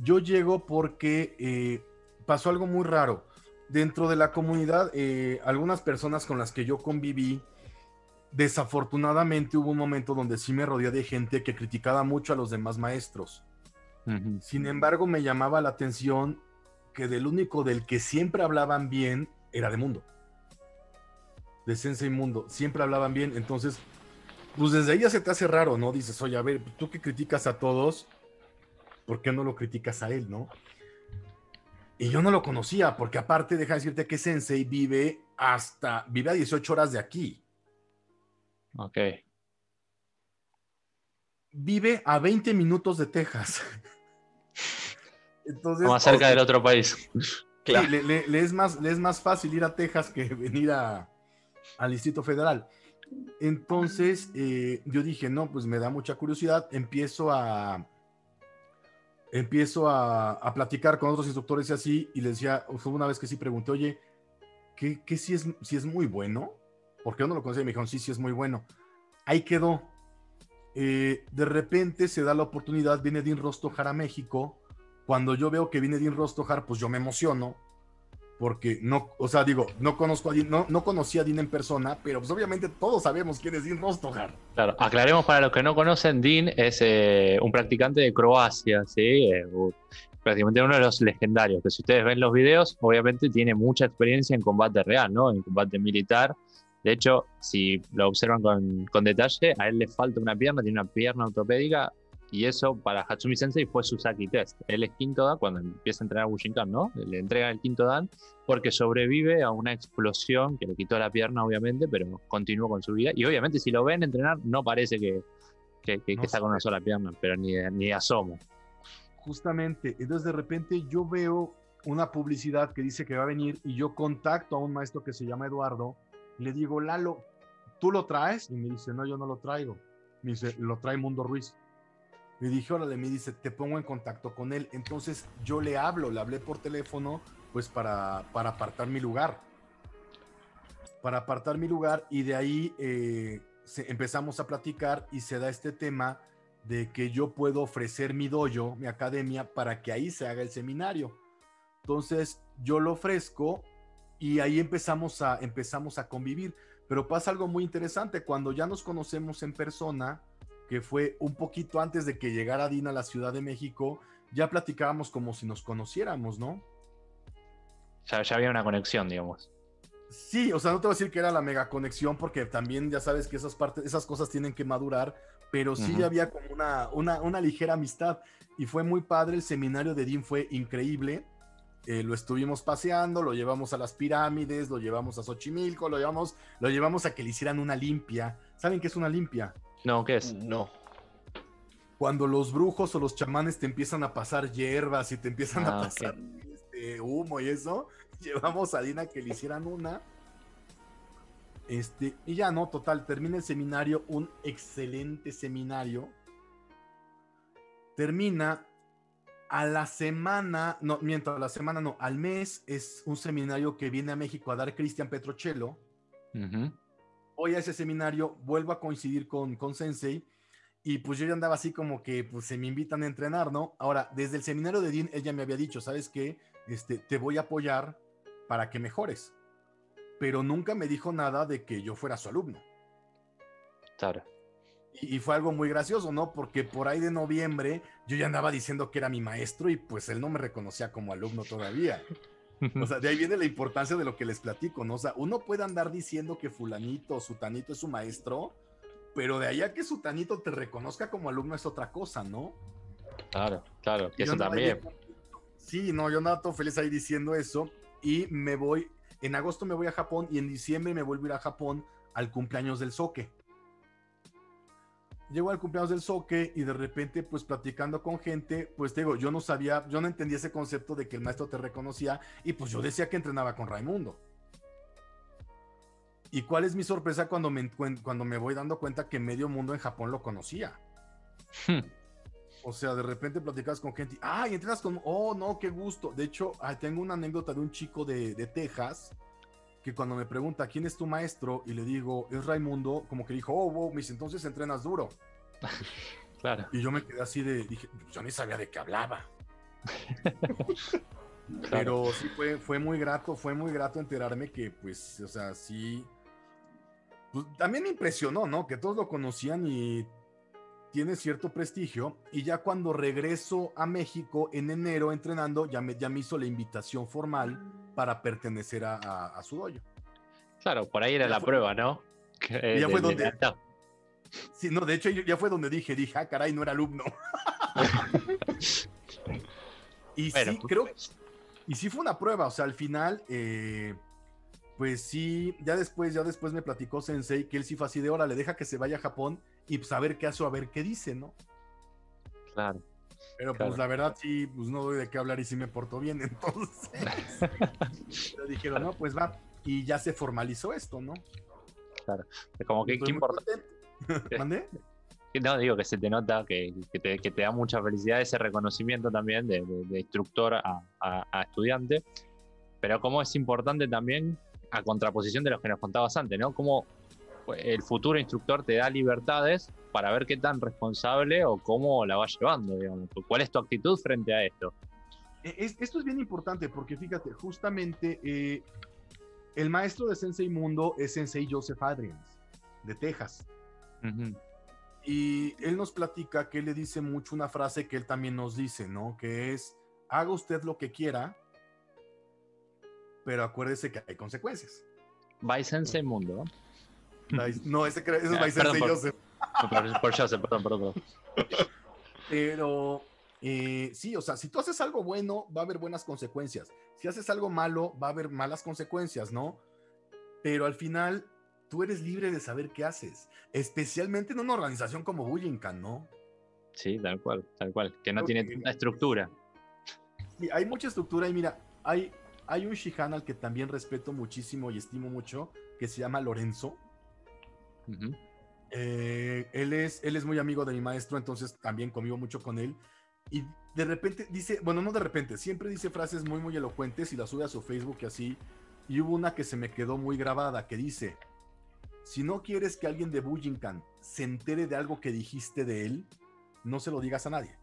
Yo llego porque eh, pasó algo muy raro. Dentro de la comunidad, eh, algunas personas con las que yo conviví, desafortunadamente hubo un momento donde sí me rodeé de gente que criticaba mucho a los demás maestros. Sin embargo, me llamaba la atención que del único del que siempre hablaban bien era de mundo. De Sensei Mundo. Siempre hablaban bien. Entonces, pues desde ahí ya se te hace raro, ¿no? Dices, oye, a ver, tú que criticas a todos, ¿por qué no lo criticas a él, no? Y yo no lo conocía, porque aparte, deja de decirte que Sensei vive hasta, vive a 18 horas de aquí. Ok. Vive a 20 minutos de Texas. <laughs> Entonces, más cerca del otro país le, es más, le es más fácil ir a Texas que <laughs> venir a, al Distrito Federal. Entonces eh, yo dije, no, pues me da mucha curiosidad, empiezo a empiezo a, a, platicar con otros instructores y así, y les decía, fue una vez que sí pregunté, oye, ¿qué, qué si, es, si es muy bueno? Porque yo no lo conocía y me dijeron, sí, sí es muy bueno. Ahí quedó. Eh, de repente se da la oportunidad, viene Dean Rostojar a México, cuando yo veo que viene Dean Rostojar, pues yo me emociono, porque no, o sea, digo, no conozco a Dean, no, no conocía a Dean en persona, pero pues obviamente todos sabemos quién es Dean Rostojar. Claro, aclaremos para los que no conocen, Dean es eh, un practicante de Croacia, ¿sí? Eh, prácticamente uno de los legendarios, que si ustedes ven los videos, obviamente tiene mucha experiencia en combate real, ¿no? En combate militar. De hecho, si lo observan con, con detalle, a él le falta una pierna, tiene una pierna ortopédica y eso para Hatsumi Sensei fue su Saki Test. Él es quinto dan cuando empieza a entrenar a Bushinkan, ¿no? Le entrega el quinto dan porque sobrevive a una explosión que le quitó la pierna, obviamente, pero continuó con su vida. Y obviamente, si lo ven entrenar, no parece que, que, está con una sola pierna, pero ni, ni asomo. Justamente. Entonces, de repente, yo veo una publicidad que dice que va a venir y yo contacto a un maestro que se llama Eduardo. Y le digo, Lalo, ¿tú lo traes? Y me dice, no, yo no lo traigo. Me dice, lo trae Mundo Ruiz. Le dije, órale, me dice, te pongo en contacto con él. Entonces yo le hablo, le hablé por teléfono, pues para, para apartar mi lugar. Para apartar mi lugar y de ahí eh, empezamos a platicar y se da este tema de que yo puedo ofrecer mi dojo, mi academia, para que ahí se haga el seminario. Entonces yo lo ofrezco y ahí empezamos a, empezamos a convivir. Pero pasa algo muy interesante, cuando ya nos conocemos en persona, que fue un poquito antes de que llegara Dina a la Ciudad de México, ya platicábamos como si nos conociéramos, ¿no? Ya, ya había una conexión, digamos. Sí, o sea, no te voy a decir que era la mega conexión, porque también ya sabes que esas partes, esas cosas tienen que madurar, pero sí había como una, una, una, ligera amistad. Y fue muy padre, el seminario de Dean fue increíble. Eh, lo estuvimos paseando, lo llevamos a las pirámides, lo llevamos a Xochimilco, lo llevamos, lo llevamos a que le hicieran una limpia. ¿Saben qué es una limpia? No, ¿qué es? No. Cuando los brujos o los chamanes te empiezan a pasar hierbas y te empiezan Ah, a ok. pasar este, humo y eso, <laughs> llevamos a Dina que le hicieran una. Este, y ya no, total, termina el seminario, un excelente seminario. Termina a la semana, no, miento, a la semana no, al mes es un seminario que viene a México a dar Cristian Petrochelo. Voy a ese seminario, vuelvo a coincidir con, con Sensei y pues yo ya andaba así como que pues se me invitan a entrenar, ¿no? Ahora, desde el seminario de Dean, ella me había dicho, ¿sabes qué? Este, te voy a apoyar para que mejores. Pero nunca me dijo nada de que yo fuera su alumno. Claro. Y, y fue algo muy gracioso, ¿no? Porque por ahí de noviembre yo ya andaba diciendo que era mi maestro y pues él no me reconocía como alumno todavía. <laughs> O sea, de ahí viene la importancia de lo que les platico, ¿no? O sea, uno puede andar diciendo que fulanito o sutanito es su maestro, pero de allá que sutanito te reconozca como alumno es otra cosa, ¿no? claro, claro. Que eso ahí también. Sí, no, yo andaba todo feliz ahí diciendo eso y me voy, en agosto me voy a Japón y en diciembre me vuelvo a ir a Japón al cumpleaños del Soque. Llego al cumpleaños del Soque y de repente, pues platicando con gente, pues te digo, yo no sabía, yo no entendía ese concepto de que el maestro te reconocía y pues yo decía que entrenaba con Raimundo. ¿Y cuál es mi sorpresa cuando me, cuando me voy dando cuenta que medio mundo en Japón lo conocía? O sea, de repente platicas con gente, ah, y entrenas con, oh, no, qué gusto. De hecho, ah, tengo una anécdota de un chico de, de Texas que cuando me pregunta quién es tu maestro y le digo, es Raimundo, como que dijo, oh, wow, dice, entonces entrenas duro. <laughs> Claro. Y yo me quedé así de, dije, yo ni sabía de qué hablaba. <laughs> claro. Pero sí fue, fue muy grato, fue muy grato enterarme que, pues, o sea, sí. pues, también me impresionó, ¿no? Que todos lo conocían y tiene cierto prestigio. Y ya cuando regreso a México en enero entrenando, ya me, ya me hizo la invitación formal para pertenecer a, a, a su dojo. Claro, por ahí era Ya la fue- prueba, ¿no? Que- ya de- fue de donde-. Sí, no, de hecho ya fue donde dije, dije, ah, caray, no era alumno. <laughs> y Bueno, sí, creo, y sí fue una prueba, o sea, al final, eh, pues sí, ya después, ya después me platicó Sensei que él sí fue así de, órale, deja que se vaya a Japón y pues a ver qué hace o a ver qué dice, ¿no? Claro. Pero Claro. pues la verdad sí, pues no doy de qué hablar y sí me portó bien, <laughs> entonces. Pero dijeron, no, pues va, y ya se formalizó esto, ¿no? Como que, ¿qué muy importa? contento. ¿Mandé? No, digo que se te nota que, que te, que te da mucha felicidad ese reconocimiento también de, de- de instructor a, a- a estudiante, pero como es importante también, a contraposición de los que nos contabas antes, ¿no? Cómo el futuro instructor te da libertades para ver qué tan responsable o cómo la va llevando, digamos. ¿Cuál es tu actitud frente a esto? Eh, es- esto es bien importante porque fíjate, justamente eh, el maestro de Sensei Mundo es Sensei Joseph Adrians, de Texas. Ujú, Y él nos platica que le dice mucho una frase que él también nos dice, ¿no? Que es, haga usted lo que quiera, pero acuérdese que hay consecuencias. By Sensei Mundo, ¿no? Ese, ese es Ah, Sensei por- Joseph. <laughs> Por, por Joseph, perdón, perdón, perdón. Pero eh, sí, o sea, si tú haces algo bueno, va a haber buenas consecuencias. Si haces algo malo, va a haber malas consecuencias, ¿no? Pero al final, tú eres libre de saber qué haces, especialmente en una organización como Bullinkan, ¿no? Sí, tal cual, tal cual. Que no tiene tanta estructura. Sí, hay mucha estructura y mira, hay, hay un Shihan al que también respeto muchísimo y estimo mucho, que se llama Lorenzo. Eh, él, es, él es muy amigo de mi maestro, entonces también convivo mucho con él. Y de repente dice, bueno, no de repente, siempre dice frases muy, muy elocuentes y las sube a su Facebook y así. Y hubo una que se me quedó muy grabada, que dice, si no quieres que alguien de Bujinkan se entere de algo que dijiste de él, no se lo digas a nadie.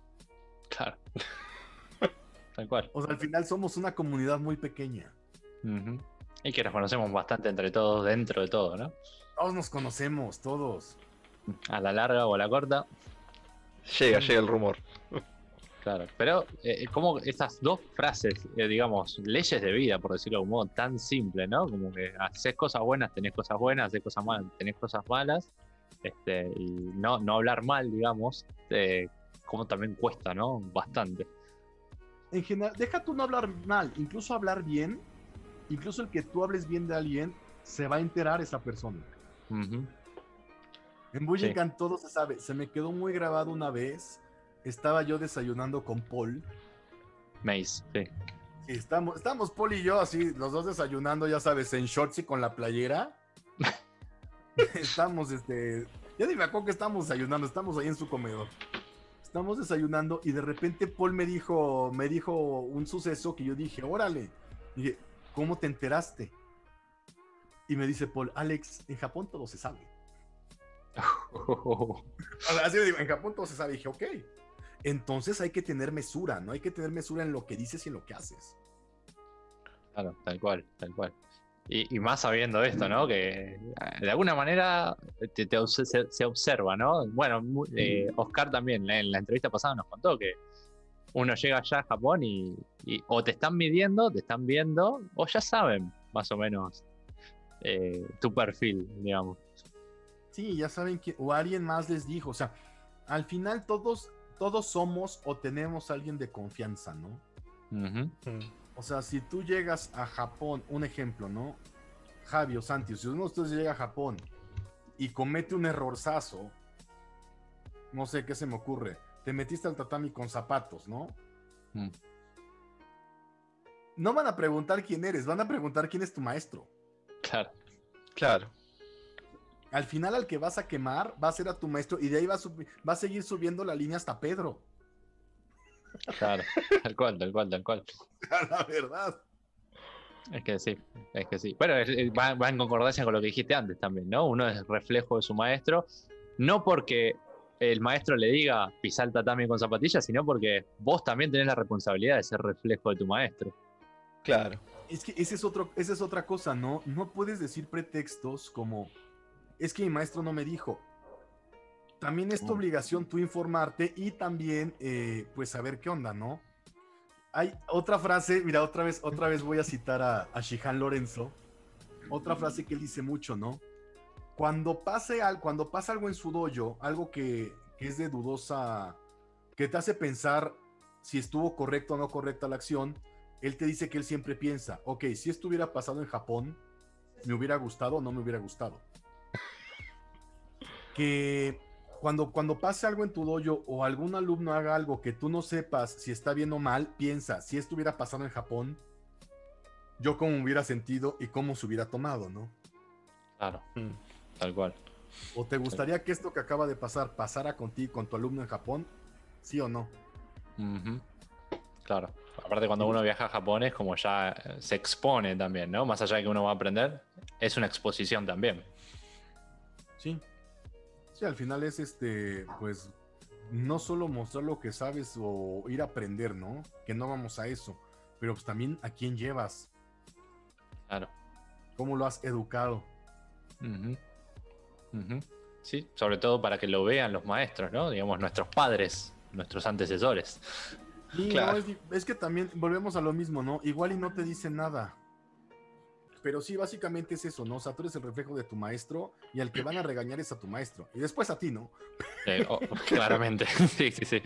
Claro. <laughs> tal cual. O sea, al final somos una comunidad muy pequeña. Y que nos conocemos bastante entre todos, dentro de todo, ¿no? Todos nos conocemos, todos. A la larga o a la corta, Llega, llega el rumor. claro. Pero, eh, como estas dos frases, eh, digamos, leyes de vida, por decirlo de un modo tan simple, ¿no? Como que haces cosas buenas, tenés cosas buenas, haces cosas malas, tenés cosas malas. Este, y no, no hablar mal, digamos, eh, como también cuesta, ¿no? Bastante. En general, deja tú no hablar mal, incluso hablar bien, incluso el que tú hables bien de alguien, se va a enterar esa persona. En Bujinkan todo se sabe. Se me quedó muy grabado una vez. Estaba yo desayunando con Paul. Mace, sí. Sí, estamos, estamos Paul y yo así, los dos desayunando, ya sabes, en shorts y con la playera. <laughs> estamos, este, ya ni me acuerdo que estamos desayunando, estamos ahí en su comedor. Estamos desayunando y de repente Paul me dijo, me dijo un suceso que yo dije, órale. Dije, ¿cómo te enteraste? Y me dice Paul, Alex, en Japón todo se sabe. <laughs> Así digo, en Japón todo se sabe. Y dije, ok. Entonces hay que tener mesura, ¿no? Hay que tener mesura en lo que dices y en lo que haces. Claro, tal cual, tal cual. Y, más sabiendo esto, ¿no? Que eh, de alguna manera se, observa, ¿no? Bueno, eh, Oscar también en la entrevista pasada nos contó que uno llega allá a Japón y, o te están midiendo, te están viendo, o ya saben más o menos eh, tu perfil, digamos. Sí, ya saben que, o alguien más les dijo, o sea, al final todos, todos somos o tenemos alguien de confianza, ¿no? O sea, si tú llegas a Japón, un ejemplo, ¿no? Javi o Santi, si uno de ustedes llega a Japón y comete un errorzazo, no sé qué se me ocurre, te metiste al tatami con zapatos, ¿no? Mm. No van a preguntar quién eres, van a preguntar quién es tu maestro. Claro. Claro. Al final al que vas a quemar va a ser a tu maestro y de ahí va a, va a seguir subiendo la línea hasta Pedro. Claro, tal cual, tal cual, tal cual. <laughs> La verdad. Es que sí, es que sí. Bueno, va, en concordancia con lo que dijiste antes también, ¿no? Uno es reflejo de su maestro, no porque el maestro le diga pisar el tatami con zapatillas, sino porque vos también tenés la responsabilidad de ser reflejo de tu maestro. Claro. Es que ese es otro, esa es otra cosa, ¿no? No puedes decir pretextos como, es que mi maestro no me dijo, también es tu obligación tú informarte y también, eh, pues, saber qué onda, ¿no? Hay otra frase, mira, otra vez, otra vez voy a citar a, a Shihan Lorenzo. Otra frase que él dice mucho, ¿no? Cuando pase algo, cuando pasa algo en su dojo, algo que, que es de dudosa, que te hace pensar si estuvo correcto o no correcta la acción, él te dice que él siempre piensa, ok, si esto hubiera pasado en Japón, ¿me hubiera gustado o no me hubiera gustado? Que cuando, cuando pase algo en tu dojo o algún alumno haga algo que tú no sepas si está bien o mal, piensa, si esto hubiera pasado en Japón, yo cómo me hubiera sentido y cómo se hubiera tomado, ¿no? Claro, mm. tal cual. ¿O te gustaría que esto que acaba de pasar pasara contigo, con tu alumno en Japón? ¿Sí o no? Claro. Aparte, cuando uno viaja a Japón es como ya eh, se expone también, ¿no? Más allá de que uno va a aprender, es una exposición también. Sí, Sí, al final es este, pues, no solo mostrar lo que sabes o ir a aprender, ¿no? Que no vamos a eso, pero pues también a quién llevas. Claro. ¿Cómo lo has educado? Sí, sobre todo para que lo vean los maestros, ¿no? Digamos, nuestros padres, nuestros antecesores. Claro. es, es, que también volvemos a lo mismo, ¿no? Igual y no te dicen nada. Pero sí, básicamente es eso, ¿no? O sea, tú eres el reflejo de tu maestro y al que van a regañar es a tu maestro. Y después a ti, ¿no? Oh, <laughs> claramente, <laughs> sí, sí, sí.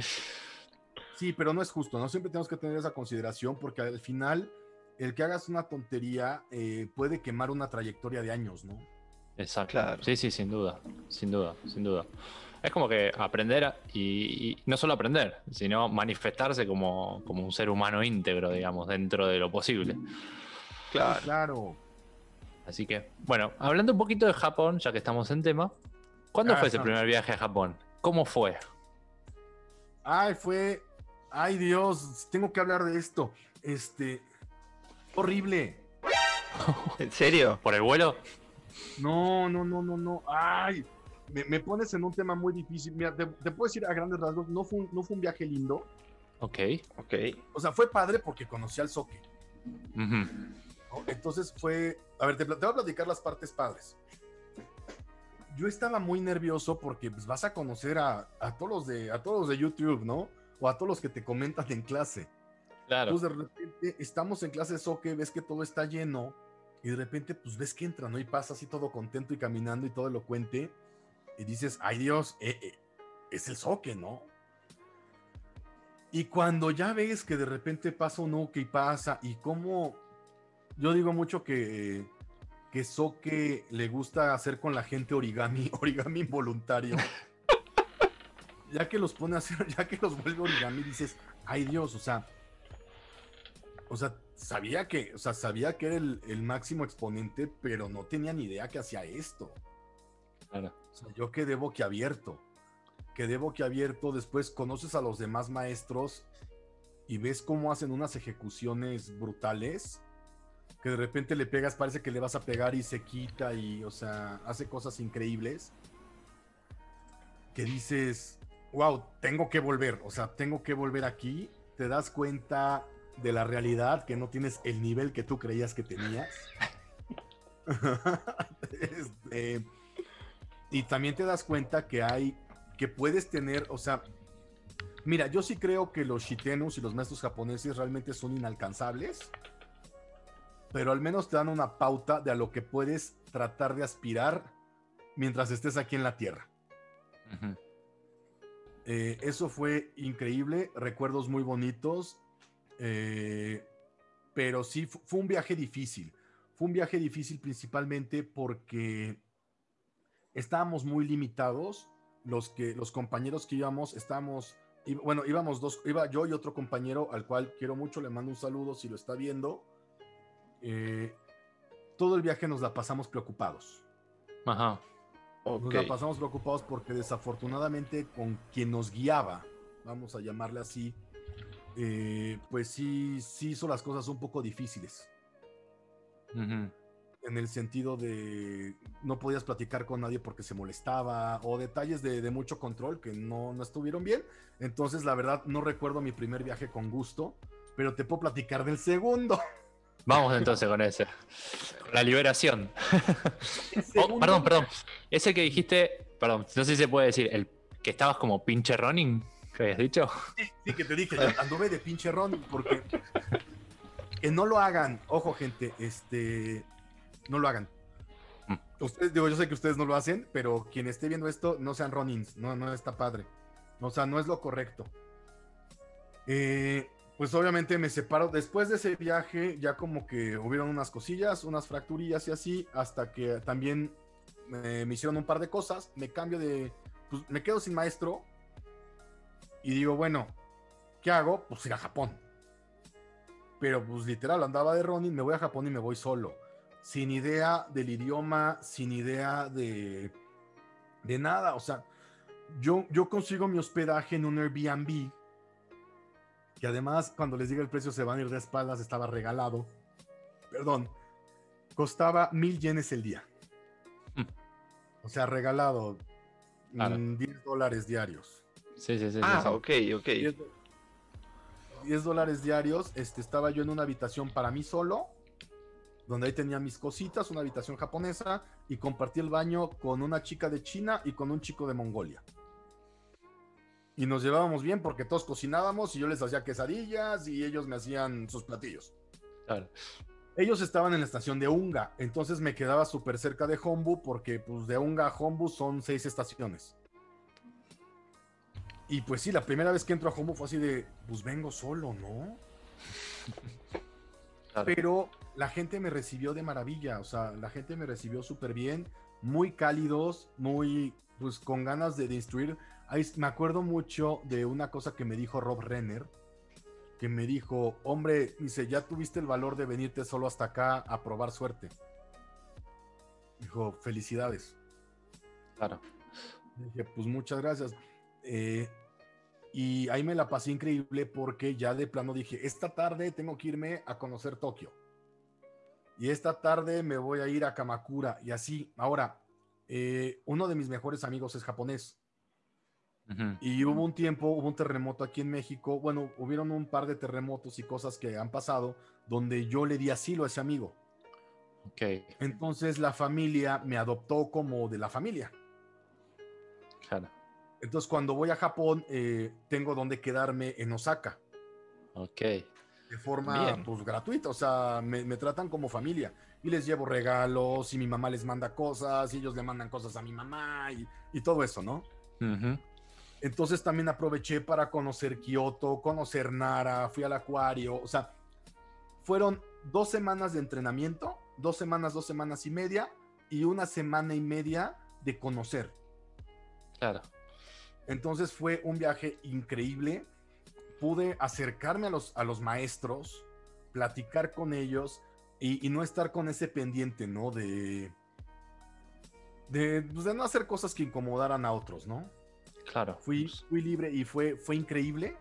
Sí, pero no es justo, ¿no? Siempre tenemos que tener esa consideración porque al final el que hagas una tontería eh, puede quemar una trayectoria de años, ¿no? Exacto. Sí, sí, sin duda, sin duda, sin duda. Es como que aprender y, no solo aprender, sino manifestarse como, como un ser humano íntegro, digamos, dentro de lo posible. Claro. claro. Así que, bueno, hablando un poquito de Japón, ya que estamos en tema, ¿cuándo ah, fue ese primer viaje a Japón? ¿Cómo fue? Ay, fue. Ay, Dios, tengo que hablar de esto. Este. Horrible. ¿En serio? ¿Por el vuelo? No, no, no, no, no. Ay, me, pones en un tema muy difícil. Mira, te, puedo decir a grandes rasgos, no fue, un, no fue un viaje lindo. Ok, ok. O sea, fue padre porque conocí al Soque. Entonces fue, a ver, te, voy a platicar las partes padres. Yo estaba muy nervioso porque pues, vas a conocer a, todos los de, a todos de YouTube, ¿no? O a todos los que te comentan en clase. Claro. Entonces de repente estamos en clase de soque, ves que todo está lleno y de repente pues ves que entra, ¿no? Y pasa así todo contento y caminando y todo elocuente y dices, ay Dios, eh, eh, es el soque, ¿no? Y cuando ya ves que de repente pasa un que y pasa y cómo yo digo mucho que que Soke le gusta hacer con la gente origami, <laughs> origami involuntario. <laughs> ya que los pone a hacer, ya que los vuelve origami, dices, ay Dios, o sea, o sea, sabía que, o sea, sabía que era el, máximo exponente, pero no tenía ni idea que hacía esto. Claro. O sea, yo quedé boquiabierto. Quedé boquiabierto. Después conoces a los demás maestros y ves cómo hacen unas ejecuciones brutales. Que de repente le pegas, parece que le vas a pegar y se quita y, o sea, hace cosas increíbles. Que dices, wow, tengo que volver. O sea, tengo que volver aquí. Te das cuenta de la realidad, que no tienes el nivel que tú creías que tenías. <laughs> Este, y también te das cuenta que hay, que puedes tener, o sea, mira, yo sí creo que los shitenus y los maestros japoneses realmente son inalcanzables, pero al menos te dan una pauta de a lo que puedes tratar de aspirar mientras estés aquí en la Tierra. Eh, eso fue increíble, recuerdos muy bonitos. Eh, pero sí, fue un viaje difícil. Fue un viaje difícil principalmente porque estábamos muy limitados. Los, que, los compañeros que íbamos, estábamos, bueno, íbamos dos, iba yo y otro compañero al cual quiero mucho, le mando un saludo si lo está viendo. Eh, todo el viaje nos la pasamos preocupados. Ajá. Nos la pasamos preocupados porque desafortunadamente con quien nos guiaba, vamos a llamarle así, eh, pues sí, sí hizo las cosas un poco difíciles. En el sentido de no podías platicar con nadie porque se molestaba o detalles de, mucho control que no, no, estuvieron bien. Entonces, la verdad, no recuerdo mi primer viaje con gusto, pero te puedo platicar del segundo. <laughs> Vamos entonces con ese. La liberación. <laughs> Oh, perdón, perdón. Ese que dijiste, perdón, no sé si se puede decir, el que estabas como pinche running habías dicho? Sí, que te dije, anduve de pinche Ron, porque que no lo hagan, ojo gente, este, no lo hagan. Mm. Ustedes, digo, yo sé que ustedes no lo hacen, pero quien esté viendo esto, no sean Ronins, no, no está padre. O sea, no es lo correcto. Eh, pues obviamente me separo. Después de ese viaje, ya como que hubieron unas cosillas, unas fracturillas y así, hasta que también me hicieron un par de cosas. Me cambio de. Pues me quedo sin maestro y digo, bueno, ¿qué hago? Pues ir a Japón. Pero pues literal, andaba de Ronin, me voy a Japón y me voy solo. Sin idea del idioma, sin idea de, de nada. O sea, yo, yo consigo mi hospedaje en un Airbnb. Que además, cuando les diga el precio, se van a ir de espaldas, estaba regalado. Perdón. Costaba mil yenes el día. Hmm. O sea, regalado. 10 mm, dólares diarios. Sí, sí, sí. Ah, ok, ok. 10, dólares diarios. Este, estaba yo en una habitación para mí solo, donde ahí tenía mis cositas, una habitación japonesa, y compartí el baño con una chica de China y con un chico de Mongolia. Y nos llevábamos bien porque todos cocinábamos y yo les hacía quesadillas y ellos me hacían sus platillos. Claro. Ellos estaban en la estación de Unga, entonces me quedaba súper cerca de Hombu porque pues de Unga a Hombu son seis estaciones. Y pues sí, la primera vez que entro a Homo fue así de, pues vengo solo, ¿no? <laughs> Pero la gente me recibió de maravilla, o sea, la gente me recibió súper bien, muy cálidos, muy, pues con ganas de, instruir. Ahí, me acuerdo mucho de una cosa que me dijo Rob Renner, que me dijo, hombre, dice, ya tuviste el valor de venirte solo hasta acá a probar suerte. Dijo, felicidades. Claro. Dije, pues muchas gracias. Eh, y ahí me la pasé increíble porque ya de plano dije, esta tarde tengo que irme a conocer Tokio. Y esta tarde me voy a ir a Kamakura. Y así, ahora, eh, uno de mis mejores amigos es japonés. Y hubo un tiempo, hubo un terremoto aquí en México. Bueno, hubieron un par de terremotos y cosas que han pasado donde yo le di asilo a ese amigo. Ok. Entonces la familia me adoptó como de la familia. Claro. Entonces, cuando voy a Japón, eh, tengo donde quedarme en Osaka. Ok. De forma pues, gratuita, o sea, me, tratan como familia. Y les llevo regalos, y mi mamá les manda cosas, y ellos le mandan cosas a mi mamá, y, todo eso, ¿no? Entonces también aproveché para conocer Kioto, conocer Nara, fui al acuario, o sea, fueron dos semanas de entrenamiento dos semanas, dos semanas y media y una semana y media de conocer. Claro. Entonces fue un viaje increíble. Pude acercarme a los, a los maestros, platicar con ellos y, y no estar con ese pendiente, ¿no? De, de, pues, de no hacer cosas que incomodaran a otros, ¿no? Claro. Fui, fui libre y fue, fue increíble.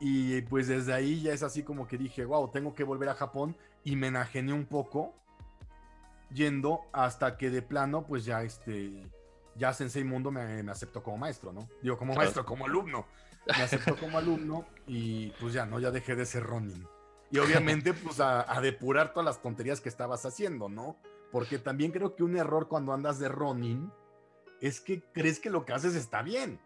Y pues desde ahí ya es así como que dije, wow, tengo que volver a Japón y me enajené un poco yendo hasta que de plano, pues ya este, ya Sensei Mundo me, me aceptó como maestro, ¿no? Digo, como Claro. maestro, como alumno. Me aceptó como alumno y pues ya, ¿no? Ya dejé de ser Ronin. Y obviamente, <laughs> pues a, a depurar todas las tonterías que estabas haciendo, ¿no? Porque también creo que un error cuando andas de Ronin es que crees que lo que haces está bien.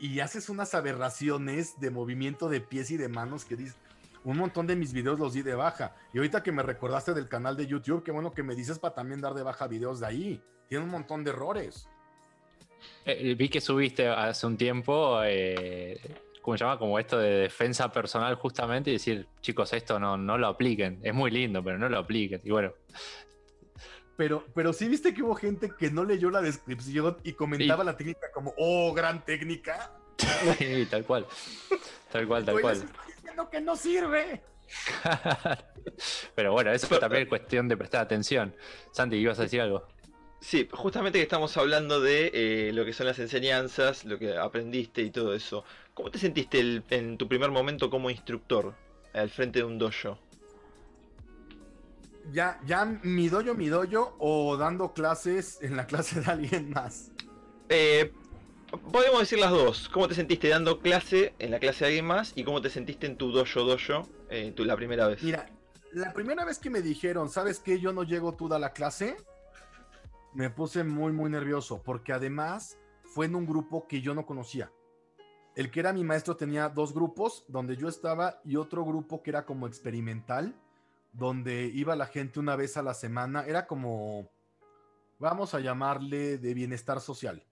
Y haces unas aberraciones de movimiento de pies y de manos que dices, un montón de mis videos los di de baja. Y ahorita que me recordaste del canal de YouTube, qué bueno que me dices para también dar de baja videos de ahí. Tiene un montón de errores. Eh, vi que subiste hace un tiempo, eh, ¿cómo se llama? Como esto de defensa personal justamente y decir, chicos, esto no, no lo apliquen. Es muy lindo, pero no lo apliquen. Y bueno, Pero, pero sí viste que hubo gente que no leyó la descripción y comentaba Sí. la técnica como, oh, gran técnica. <laughs> sí, tal cual. Tal cual, tal Oye, cual. estoy diciendo que no sirve. <laughs> Pero bueno, eso fue también cuestión de prestar atención. Santi, ¿ibas a decir algo? Sí, justamente que estamos hablando de eh, lo que son las enseñanzas, lo que aprendiste y todo eso. ¿Cómo te sentiste el- en tu primer momento como instructor al frente de un dojo? Ya, ya mi doyo, mi doyo o dando clases en la clase de alguien más. Eh, podemos decir las dos. ¿Cómo te sentiste dando clase en la clase de alguien más y cómo te sentiste en tu dojo dojo eh, tu, la primera vez? Mira, la primera vez que me dijeron, ¿sabes qué? Yo no llego tú da la clase, me puse muy, muy nervioso, porque además fue en un grupo que yo no conocía. El que era mi maestro tenía dos grupos, donde yo estaba, y otro grupo que era como experimental, donde iba la gente una vez a la semana. Era como, vamos a llamarle de bienestar social.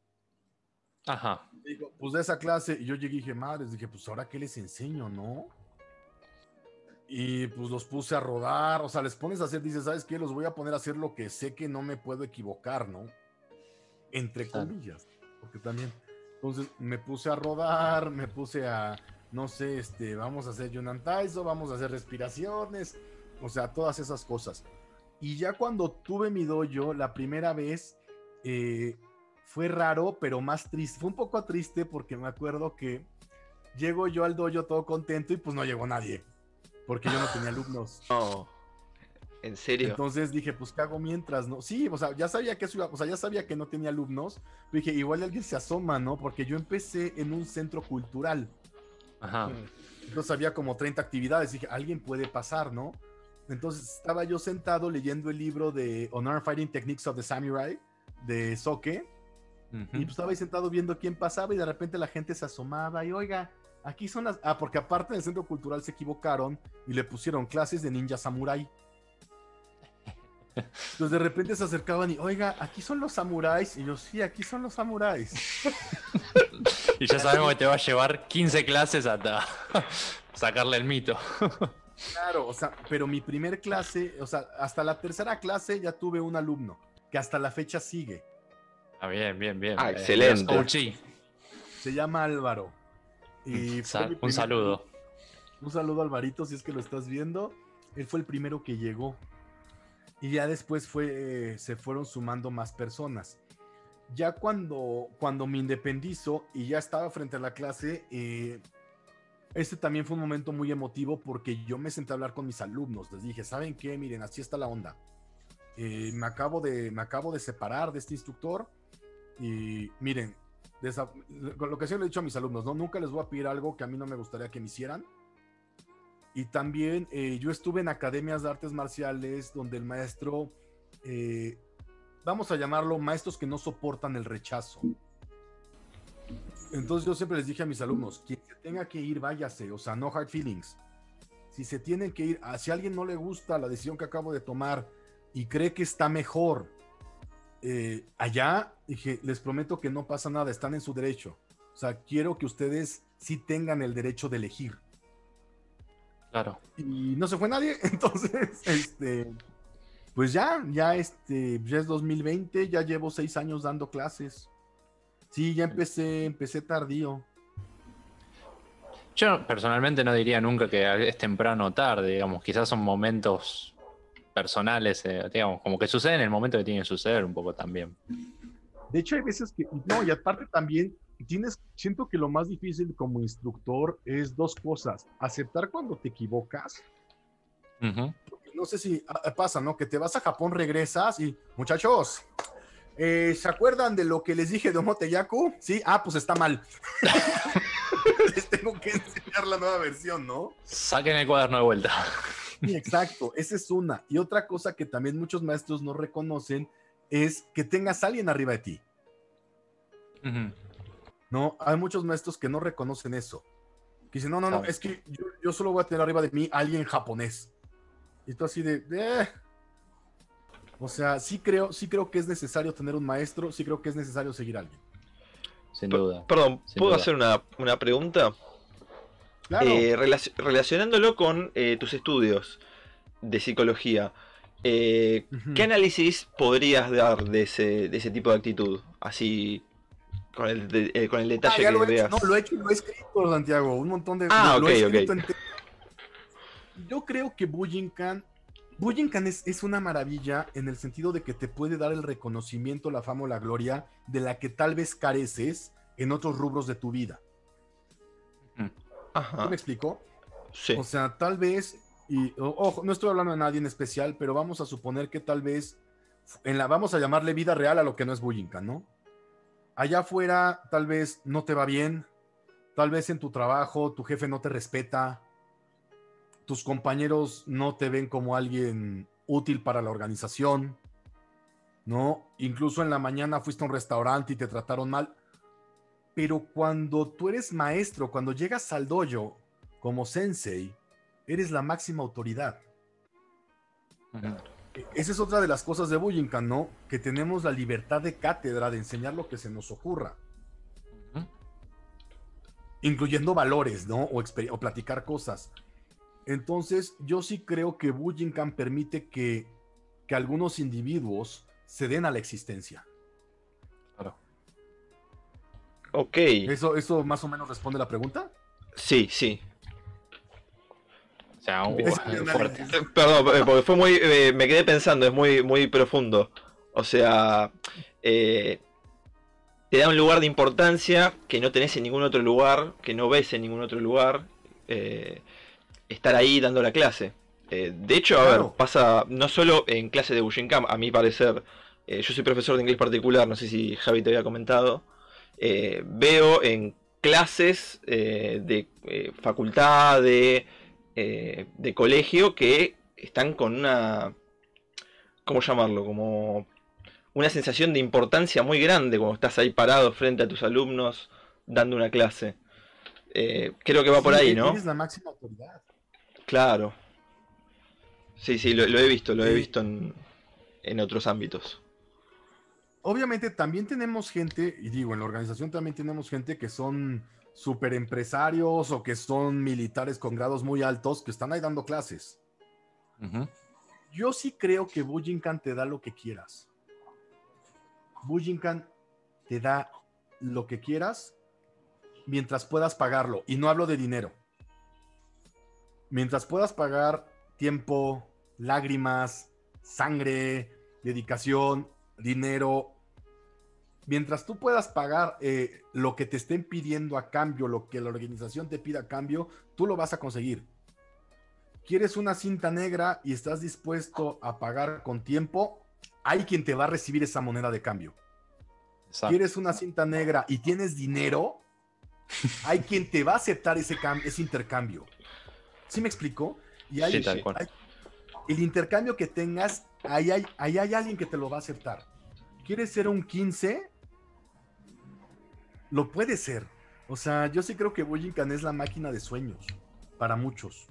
Ajá. Digo, pues de esa clase, y yo llegué y dije, madres, dije, pues ahora qué les enseño, ¿no? Y pues los puse a rodar, o sea, les pones a hacer, dices, ¿sabes qué? Los voy a poner a hacer lo que sé que no me puedo equivocar, ¿no? Entre comillas, porque también. Entonces me puse a rodar, me puse a, no sé, este, vamos a hacer Yunan Taiso, vamos a hacer respiraciones, o sea, todas esas cosas. Y ya cuando tuve mi dojo, la primera vez, eh, fue raro, pero más triste. Fue un poco triste porque me acuerdo que llego yo al dojo todo contento y pues no llegó nadie. Porque yo no tenía alumnos. <laughs> No. ¿En serio? Entonces dije, pues ¿qué hago mientras? No, sí, o sea, ya sabía que eso iba, o sea, ya sabía que no tenía alumnos. Pero dije, igual alguien se asoma, ¿no? Porque yo empecé en un centro cultural. Ajá. Mm. Entonces había como 30 actividades. Dije, alguien puede pasar, ¿no? Entonces estaba yo sentado leyendo el libro de Honor Fighting Techniques of the Samurai de Soke. Y pues estaba ahí sentado viendo quién pasaba y de repente la gente se asomaba y oiga, aquí son las... Ah, porque aparte del centro cultural se equivocaron y le pusieron clases de ninja samurai. Entonces de repente se acercaban y, oiga, aquí son los samuráis. Y yo, sí, aquí son los samuráis. <laughs> Y ya sabemos que te va a llevar 15 clases hasta <laughs> sacarle el mito. <laughs> Claro, o sea, pero mi primer clase, o sea, hasta la tercera clase ya tuve un alumno que hasta la fecha sigue. Ah, bien, bien, bien. Ah, Eh, excelente. Se llama Álvaro. Y fue Sal- mi un primer- saludo. <laughs> Un saludo Alvarito, si es que lo estás viendo. Él fue el primero que llegó. Y ya después fue, eh, se fueron sumando más personas. Ya cuando, cuando me independizo y ya estaba frente a la clase, eh, este también fue un momento muy emotivo porque yo me senté a hablar con mis alumnos. Les dije, ¿saben qué? Miren, así está la onda. Eh, me, acabo de, me acabo de separar de este instructor y miren, desa- lo que siempre le he dicho a mis alumnos, ¿no? Nunca les voy a pedir algo que a mí no me gustaría que me hicieran. Y también eh, yo estuve en academias de artes marciales donde el maestro, eh, vamos a llamarlo maestros que no soportan el rechazo. Entonces yo siempre les dije a mis alumnos, quien tenga que ir, váyase, o sea, no hard feelings. Si se tienen que ir, si a alguien no le gusta la decisión que acabo de tomar y cree que está mejor eh, allá, dije, les prometo que no pasa nada, están en su derecho. O sea, quiero que ustedes sí tengan el derecho de elegir. Claro. Y no se fue nadie. <laughs> Entonces, este, pues ya, ya este, ya es 2020, ya llevo seis años dando clases. Sí, ya empecé, empecé tardío. Yo personalmente no diría nunca que es temprano o tarde, digamos, quizás son momentos personales, eh, digamos, como que suceden en el momento que tienen que suceder un poco también. De hecho, hay veces que, no, y aparte también tienes, siento que lo más difícil como instructor es dos cosas, aceptar cuando te equivocas. No sé si ah, ah, pasa, ¿no? Que te vas a Japón, regresas y, muchachos, eh, ¿se acuerdan de lo que les dije de Omoteyaku? Sí, ah, pues está mal. <laughs> <laughs> les tengo que enseñar la nueva versión, ¿no? Saquen el cuaderno de vuelta. Sí, exacto, esa es una. Y otra cosa que también muchos maestros no reconocen es que tengas a alguien arriba de ti. No, hay muchos maestros que no reconocen eso. Que dicen, no, no, no, es que yo, solo voy a tener arriba de mí a alguien japonés. Y tú así de, eh". O sea, sí creo, sí creo que es necesario tener un maestro, sí creo que es necesario seguir a alguien. Sin duda. perdón, ¿puedo hacer una, pregunta? Claro. Eh, relacionándolo con eh, tus estudios de psicología, eh, ¿qué análisis podrías dar de ese, de ese tipo de actitud? Así, con el, con el detalle que veas. no, lo he hecho y lo he escrito, Santiago, un montón de... Ah, ok, ok. Yo creo que Bujinkan Bujinkan es, es, una maravilla en el sentido de que te puede dar el reconocimiento, la fama o la gloria de la que tal vez careces en otros rubros de tu vida. Ajá. me explico? Sí. O sea, tal vez, y ojo, no estoy hablando de nadie en especial, pero vamos a suponer que tal vez en la vamos a llamarle vida real a lo que no es Bujinkan, ¿no? Allá afuera tal vez no te va bien, tal vez en tu trabajo tu jefe no te respeta, tus compañeros no te ven como alguien útil para la organización, ¿no? Incluso en la mañana fuiste a un restaurante y te trataron mal. Pero cuando tú eres maestro, cuando llegas al dojo como sensei, eres la máxima autoridad. Esa es otra de las cosas de Bujinkan, ¿no? Que tenemos la libertad de cátedra de enseñar lo que se nos ocurra. Incluyendo valores, ¿no? O, o platicar cosas. Entonces, yo sí creo que Bujinkan permite que, algunos individuos se den a la existencia. Ok. ¿Eso, ¿Eso más o menos responde la pregunta? Sí, sí. O sea, un, fuerte. Eh, perdón, eh, porque fue muy. Eh, me quedé pensando, es muy, muy profundo. O sea. te da un lugar de importancia que no tenés en ningún otro lugar, que no ves en ningún otro lugar. Eh, estar ahí dando la clase. Eh, de hecho, a ver, pasa no solo en clase de Bushinkan, a mi parecer, eh, yo soy profesor de inglés particular, no sé si Javi te había comentado, eh, veo en clases de facultad, de, de colegio, que están con una, ¿cómo llamarlo? Como una sensación de importancia muy grande cuando estás ahí parado frente a tus alumnos dando una clase. creo que va por ahí, ¿no? Es la máxima autoridad. Claro. Sí, sí, lo, he visto, lo he visto en, otros ámbitos. Obviamente también tenemos gente, y digo, en la organización también tenemos gente que son super empresarios o que son militares con grados muy altos que están ahí dando clases. Yo sí creo que Bujinkan te da lo que quieras. Bujinkan te da lo que quieras mientras puedas pagarlo. Y no hablo de dinero mientras puedas pagar tiempo, lágrimas, sangre, dedicación, dinero, mientras tú puedas pagar eh, lo que te estén pidiendo a cambio, lo que la organización te pida a cambio, tú lo vas a conseguir. ¿Quieres una cinta negra y estás dispuesto a pagar con tiempo? Hay quien te va a recibir esa moneda de cambio. ¿Quieres una cinta negra y tienes dinero? Hay quien te va a aceptar ese, ese intercambio. ¿Sí me explico? Y hay, el intercambio que tengas, ahí hay, hay alguien que te lo va a aceptar. ¿Quieres ser un 15? Lo puede ser. O sea, yo sí creo que Bujinkan es la máquina de sueños para muchos.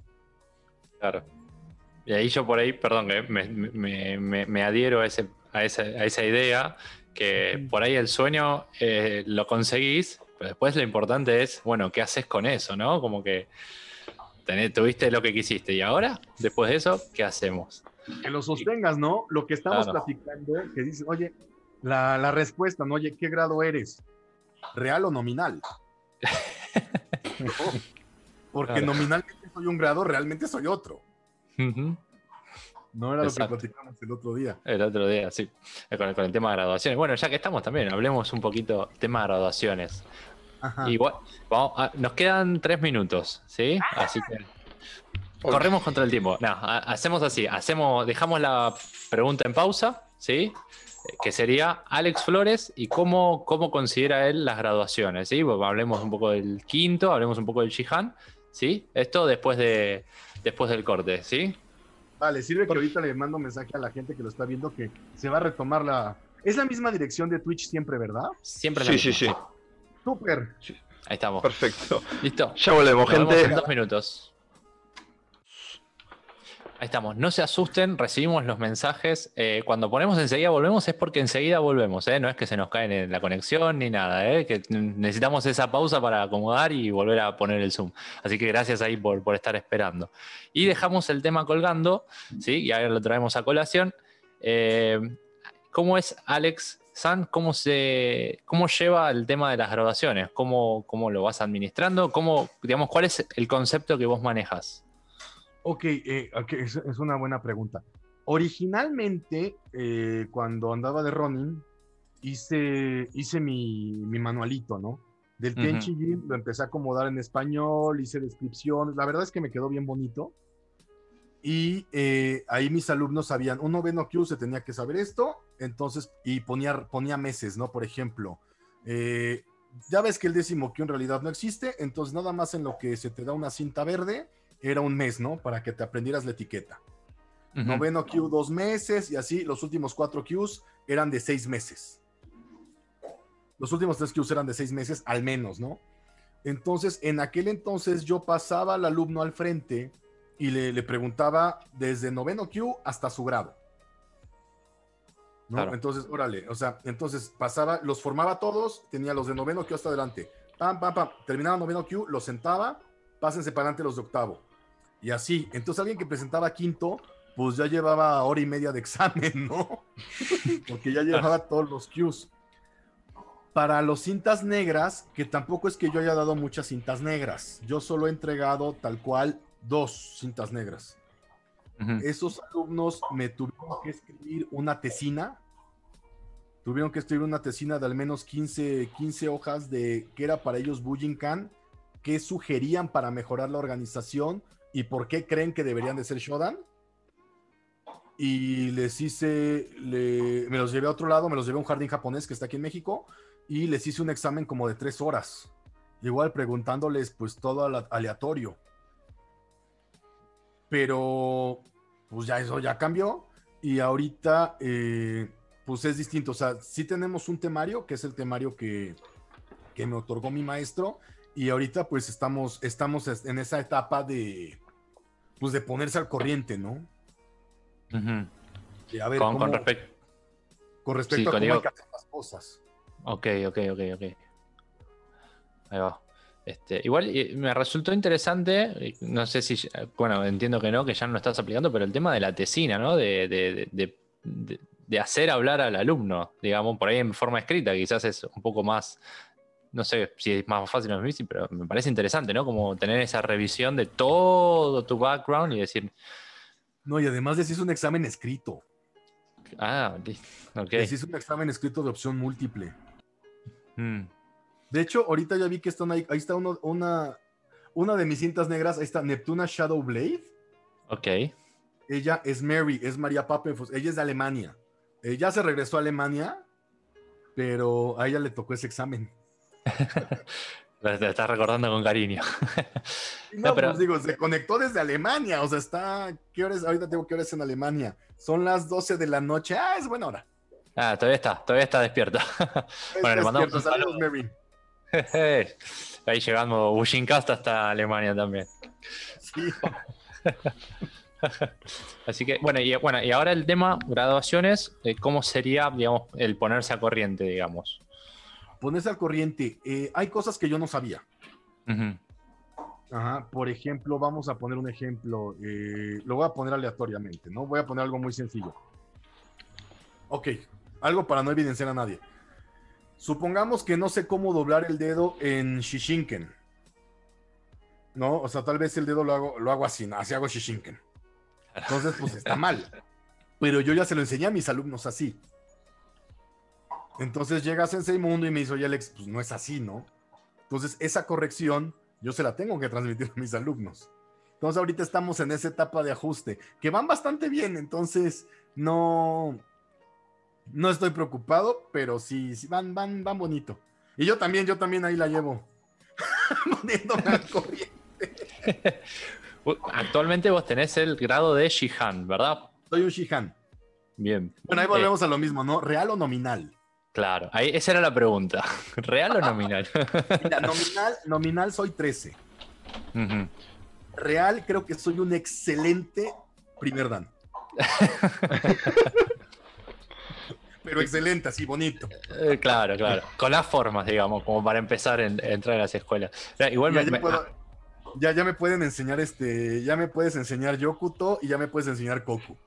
Claro. Y ahí yo por ahí, perdón, eh, me, adhiero a, ese, a, esa, idea, que por ahí el sueño eh, lo conseguís, pero después lo importante es, bueno, ¿qué haces con eso, no? Como que tenés- tuviste lo que quisiste. ¿Y ahora, después de eso, qué hacemos? Que lo sostengas, ¿no? Lo que estamos Claro. platicando, que dices, oye, la, la respuesta, ¿no? Oye, ¿qué grado eres? ¿Real o nominal? No, <laughs> porque Claro. nominalmente soy un grado, realmente soy otro. No era Exacto. lo que platicamos el otro día. El otro día, sí. Eh, Con el, con el tema de graduaciones. Bueno, ya que estamos también, hablemos un poquito tema de graduaciones. Ajá. Igual, vamos a- nos quedan tres minutos, ¿sí? Así que corremos contra el tiempo. No, ha- hacemos así, hacemos, dejamos la pregunta en pausa, ¿sí? Que sería Alex Flores y cómo, cómo considera él las graduaciones, ¿sí? Bueno, hablemos un poco del quinto, hablemos un poco del Shihan, ¿sí? Esto después de después del corte, ¿sí? Vale, sirve que ahorita le mando un mensaje a la gente que lo está viendo que se va a retomar la... Es la misma dirección de Twitch siempre, ¿verdad? Siempre la Sí, sí, misma. sí. Súper. Ahí estamos. Perfecto. Listo. Ya volvemos, Nos vemos gente. en dos minutos. Ahí estamos. No se asusten, recibimos los mensajes. Eh, cuando ponemos enseguida volvemos es porque enseguida volvemos. ¿eh? No es que se nos cae en la conexión ni nada. ¿eh? Que necesitamos esa pausa para acomodar y volver a poner el Zoom. Así que gracias ahí por, por estar esperando. Y dejamos el tema colgando, ¿sí? y ahora lo traemos a colación. ¿Cómo es Alex San? ¿Cómo, se, ¿Cómo lleva el tema de las graduaciones? ¿Cómo, ¿Cómo lo vas administrando? ¿Cómo, digamos, ¿Cuál es el concepto que vos manejas? Ok, eh, ok, es, es una buena pregunta. Originalmente, eh, cuando andaba de running, hice, hice mi, mi manualito, ¿no? Del. Tenchi Gym, lo empecé a acomodar en español, hice descripciones. La verdad es que me quedó bien bonito. Y eh, ahí mis alumnos sabían, un noveno Q se tenía que saber esto, entonces, y ponía, ponía meses, ¿no? Por ejemplo, eh, ya ves que el décimo Q en realidad no existe, entonces nada más en lo que se te da una cinta verde, era un mes, ¿no? Para que te aprendieras la etiqueta. Noveno Q, dos meses, y así los últimos cuatro Qs eran de seis meses. Los últimos tres Qs eran de seis meses al menos, ¿no? Entonces, en aquel entonces yo pasaba al alumno al frente y le, le preguntaba desde noveno Q hasta su grado. ¿no? Claro. Entonces, órale, o sea, entonces pasaba, los formaba todos, tenía los de noveno Q hasta adelante. Pam, pam, pam, terminaba noveno Q, los sentaba, pásense para adelante los de octavo. Y así, entonces alguien que presentaba quinto, pues ya llevaba hora y media de examen, ¿no? <laughs> Porque ya llevaba todos los Qs. Para los cintas negras, que tampoco es que yo haya dado muchas cintas negras, yo solo he entregado tal cual dos cintas negras. Ujú. Esos alumnos me tuvieron que escribir una tesina. Tuvieron que escribir una tesina de al menos 15, 15 hojas de qué era para ellos Bujinkan, qué sugerían para mejorar la organización y por qué creen que deberían de ser Shodan. Y les hice, me los llevé a otro lado, me los llevé a un jardín japonés que está aquí en México y les hice un examen como de tres horas. Igual preguntándoles pues todo aleatorio pero pues ya eso ya cambió y ahorita eh, pues es distinto. O sea, sí tenemos un temario, que es el temario que, que me otorgó mi maestro y ahorita pues estamos, estamos en esa etapa de pues de ponerse al corriente, ¿no? De a ver, Con, cómo- con respecto. con respecto sí, a cómo digo- hay que hacer las cosas. Ok, ok, ok, ok. Ahí va. Este, igual me resultó interesante, no sé si, bueno, entiendo que no, que ya no lo estás aplicando, pero el tema de la tesina, ¿no? De- de- de- de hacer hablar al alumno, digamos, por ahí en forma escrita, quizás es un poco más, no sé si es más fácil o más difícil, pero me parece interesante, ¿no? Como tener esa revisión de todo tu background y decir, No, y además hice un examen escrito. ah, ok. Hice un examen escrito de opción múltiple. Mm, De hecho, ahorita ya vi que están ahí. Ahí está uno- una, una de mis cintas negras. Ahí está Neptuna Shadow Blade. ok. Ella es Mary, es María Papenfuss. Ella es de Alemania. Ella se regresó a Alemania, pero a ella le tocó ese examen. <laughs> Te te estás recordando con cariño. <laughs> No, No, pero- pues digo, se conectó desde Alemania. O sea, está. ¿Qué horas? Ahorita tengo que horas en Alemania. Son las 12 de la noche. Ah, es buena hora. Ah, todavía está, todavía está despierto. <laughs> Bueno, le mandamos un Saludos, saludo. Mary. Ahí llegando Bushincast hasta Alemania también. Sí. Así que, bueno, y, bueno, y ahora el tema graduaciones, eh, ¿cómo sería, digamos, el ponerse a corriente, digamos? Ponerse al corriente. Eh, hay cosas que yo no sabía. Ajá, por ejemplo, vamos a poner un ejemplo, eh, lo voy a poner aleatoriamente, ¿no? Voy a poner algo muy sencillo. Ok, algo para no evidenciar a nadie. Supongamos que no sé cómo doblar el dedo en Shishinken. ¿No? O sea, tal vez el dedo lo hago, lo hago así, así hago Shishinken. Entonces, pues está <laughs> mal. Pero yo ya se lo enseñé a mis alumnos así. Entonces llega Sensei Mundo y me dice, oye Alex, pues no es así, ¿no? Entonces esa corrección yo se la tengo que transmitir a mis alumnos. Entonces ahorita estamos en esa etapa de ajuste, que van bastante bien, entonces no, no estoy preocupado, pero sí, sí van, van, van bonito. Y yo también, yo también ahí la llevo. <laughs> Poniéndome al corriente. <laughs> Actualmente vos tenés el grado de Shihan, ¿verdad? Soy un Shihan. Bien. Bueno, ahí volvemos a lo mismo, ¿no? ¿Real o nominal? Claro, ahí, esa era la pregunta. <laughs> ¿Real o nominal? <laughs> Mira, <laughs> nominal, nominal soy 13. Real creo que soy un excelente primer dan. Pero excelente, así bonito. Eh, claro, claro. Con las formas, digamos, como para empezar a entrar a las escuelas. Igual ya, me, ah. ya, ya, me pueden enseñar este, ya me puedes enseñar Yokuto y ya me puedes enseñar Koku.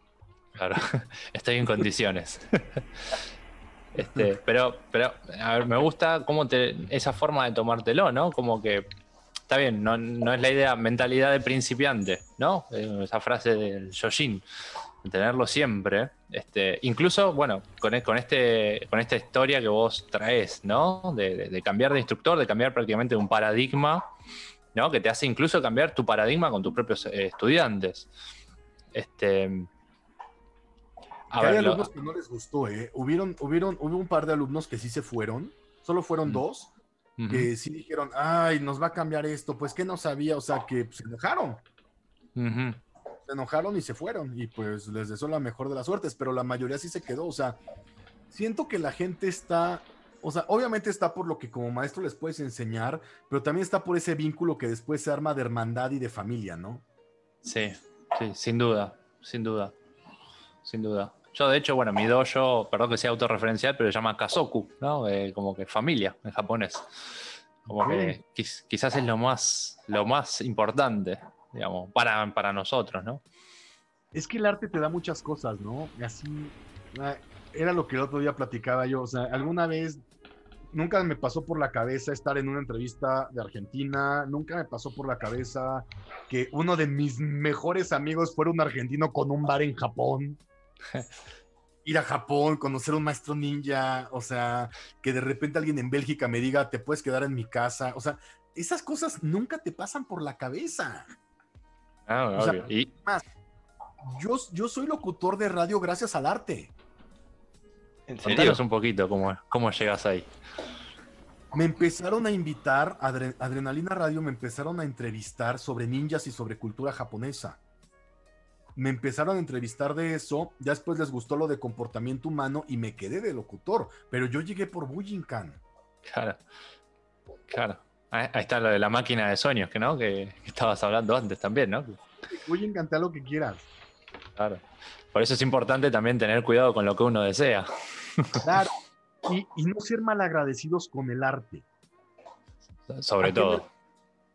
Claro, estoy en condiciones. Este, <laughs> pero, pero, a ver, me gusta cómo te, esa forma de tomártelo, ¿no? Como que está bien, no, no es la idea, mentalidad de principiante, ¿no? Eh, esa frase del Yoshin, tenerlo siempre. Este, incluso, bueno, con, con, este, con esta historia que vos traes, ¿no? De, cambiar de instructor, de cambiar prácticamente un paradigma, ¿no? Que te hace incluso cambiar tu paradigma con tus propios eh, estudiantes. Este, hay alumnos que no les gustó, ¿eh? Hubieron, hubieron, hubo un par de alumnos que sí se fueron, solo fueron dos, que sí dijeron, ay, nos va a cambiar esto, pues que no sabía, o sea, que se enojaron. Se enojaron y se fueron, y pues les deseo la mejor de las suertes, pero la mayoría sí se quedó, o sea, siento que la gente está, o sea, obviamente está por lo que como maestro les puedes enseñar, pero también está por ese vínculo que después se arma de hermandad y de familia, ¿no? Sí, sí, sin duda, sin duda, sin duda. Yo, de hecho, bueno, mi dojo, perdón que sea autorreferencial, pero se llama Kazoku, ¿no? Eh, como que familia en japonés. Como que quizás es lo más, lo más importante, digamos, para, para nosotros, ¿no? Es que el arte te da muchas cosas, ¿no? Así, ah, era lo que el otro día platicaba yo, o sea, alguna vez nunca me pasó por la cabeza estar en una entrevista de Argentina, nunca me pasó por la cabeza que uno de mis mejores amigos fuera un argentino con un bar en Japón. <laughs> ir a Japón, conocer a un maestro ninja, o sea, que de repente alguien en Bélgica me diga, te puedes quedar en mi casa, o sea, esas cosas nunca te pasan por la cabeza. Ah, ¿Y? Más, yo, yo soy locutor de radio gracias al arte. ¿En serio? un poquito cómo, cómo llegas ahí. Me empezaron a invitar, Adrenalina Radio me empezaron a entrevistar sobre ninjas y sobre cultura japonesa me empezaron a entrevistar de eso, ya después les gustó lo de comportamiento humano y me quedé de locutor, pero yo llegué por Bujinkan. Claro, claro. Ahí está lo de la máquina de sueños, que no, que, estabas hablando antes también, ¿no? Bujinkan, te lo que quieras. Claro. Por eso es importante también tener cuidado con lo que uno desea. Claro. <laughs> Y, no ser malagradecidos con el arte. Sobre todo.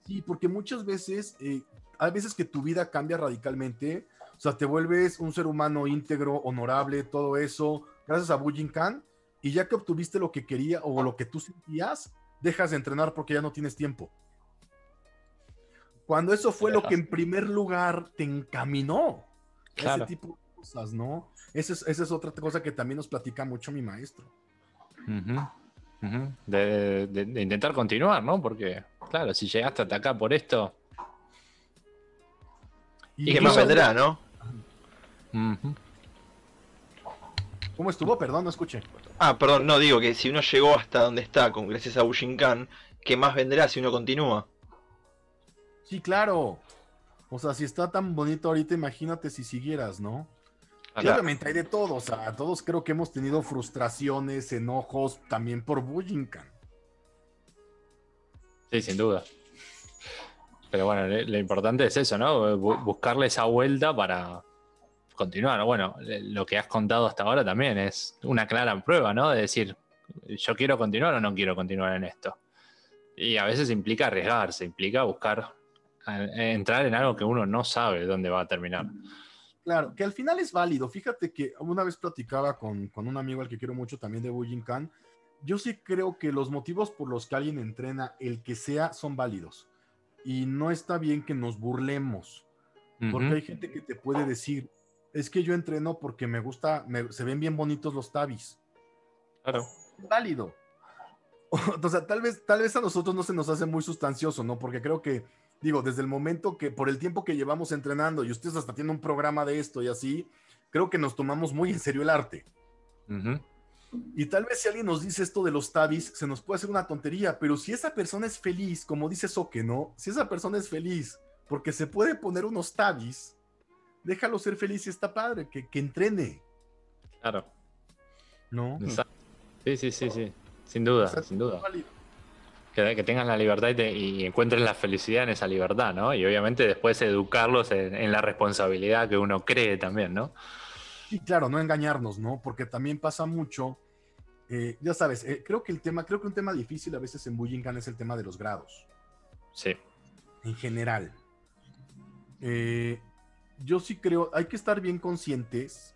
Sí, porque muchas veces, eh, hay veces que tu vida cambia radicalmente sea, te vuelves un ser humano íntegro, honorable, todo eso, gracias a Bujinkan, y ya que obtuviste lo que quería o lo que tú sentías, dejas de entrenar porque ya no tienes tiempo. Cuando eso fue lo que en primer lugar te encaminó. Ese tipo de cosas, ¿no? Esa es, otra cosa que también nos platica mucho mi maestro. De, de, intentar continuar, ¿no? Porque, claro, si llegaste hasta acá por esto. ¿Y, qué más vendrá, no? ¿Cómo estuvo? Perdón, no escuché. Ah, perdón, no, digo que si uno llegó hasta donde está, con gracias a Bushinkan, ¿qué más vendrá si uno continúa? Sí, claro. O sea, si está tan bonito ahorita, imagínate si siguieras, ¿no? obviamente hay de todo, o sea, todos creo que hemos tenido frustraciones, enojos, también por Bujinkan. Sí, sin duda. Pero bueno, lo importante es eso, ¿no? Buscarle esa vuelta para, continuar. Bueno, lo que has contado hasta ahora también es una clara prueba, ¿no? De decir, yo quiero continuar o no quiero continuar en esto. Y a veces implica arriesgarse, implica buscar entrar en algo que uno no sabe dónde va a terminar. Claro, que al final es válido. Fíjate que una vez platicaba con, con un amigo al que quiero mucho también de Bujinkan. Yo sí creo que los motivos por los que alguien entrena, el que sea, son válidos. Y no está bien que nos burlemos. Porque hay gente que te puede decir, es que yo entreno porque me gusta, se ven bien bonitos los tabis. Claro. Válido. <laughs> O sea, tal vez, tal vez a nosotros no se nos hace muy sustancioso, ¿no? Porque creo que, digo, desde el momento que, por el tiempo que llevamos entrenando y ustedes hasta tienen un programa de esto y así, creo que nos tomamos muy en serio el arte. Y tal vez si alguien nos dice esto de los tabis, se nos puede hacer una tontería, pero si esa persona es feliz, como dice Soque, ¿no? Si esa persona es feliz porque se puede poner unos tabis, déjalo ser feliz y está padre, que, que entrene. Claro. ¿No? Sí, sí, sí, sí. Sin duda, sin duda. Que, que, tengan la libertad y, encuentren la felicidad en esa libertad, ¿no? Y obviamente después educarlos en, la responsabilidad que uno cree también, ¿no? Sí, claro, no engañarnos, ¿no? Porque también pasa mucho, eh, ya sabes, eh, creo que el tema, creo que un tema difícil a veces en Bujinkan es el tema de los grados. Sí. En general. Eh, yo sí creo, hay que estar bien conscientes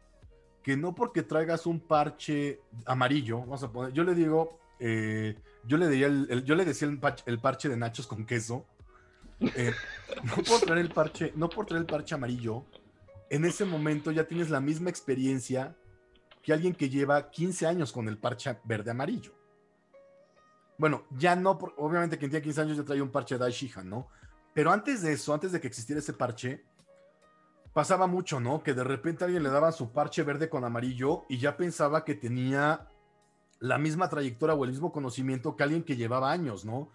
que no porque traigas un parche amarillo, vamos a poner, yo le digo, eh, yo, le yo le decía el parche, de nachos con queso, eh, no por traer el parche, no por traer el parche amarillo, en ese momento ya tienes la misma experiencia que alguien que lleva 15 años con el parche verde amarillo. Bueno, ya no, obviamente quien tiene 15 años ya trae un parche de ¿no? Pero antes de eso, antes de que existiera ese parche, pasaba mucho, ¿no? Que de repente alguien le daba su parche verde con amarillo y ya pensaba que tenía la misma trayectoria o el mismo conocimiento que alguien que llevaba años, ¿no?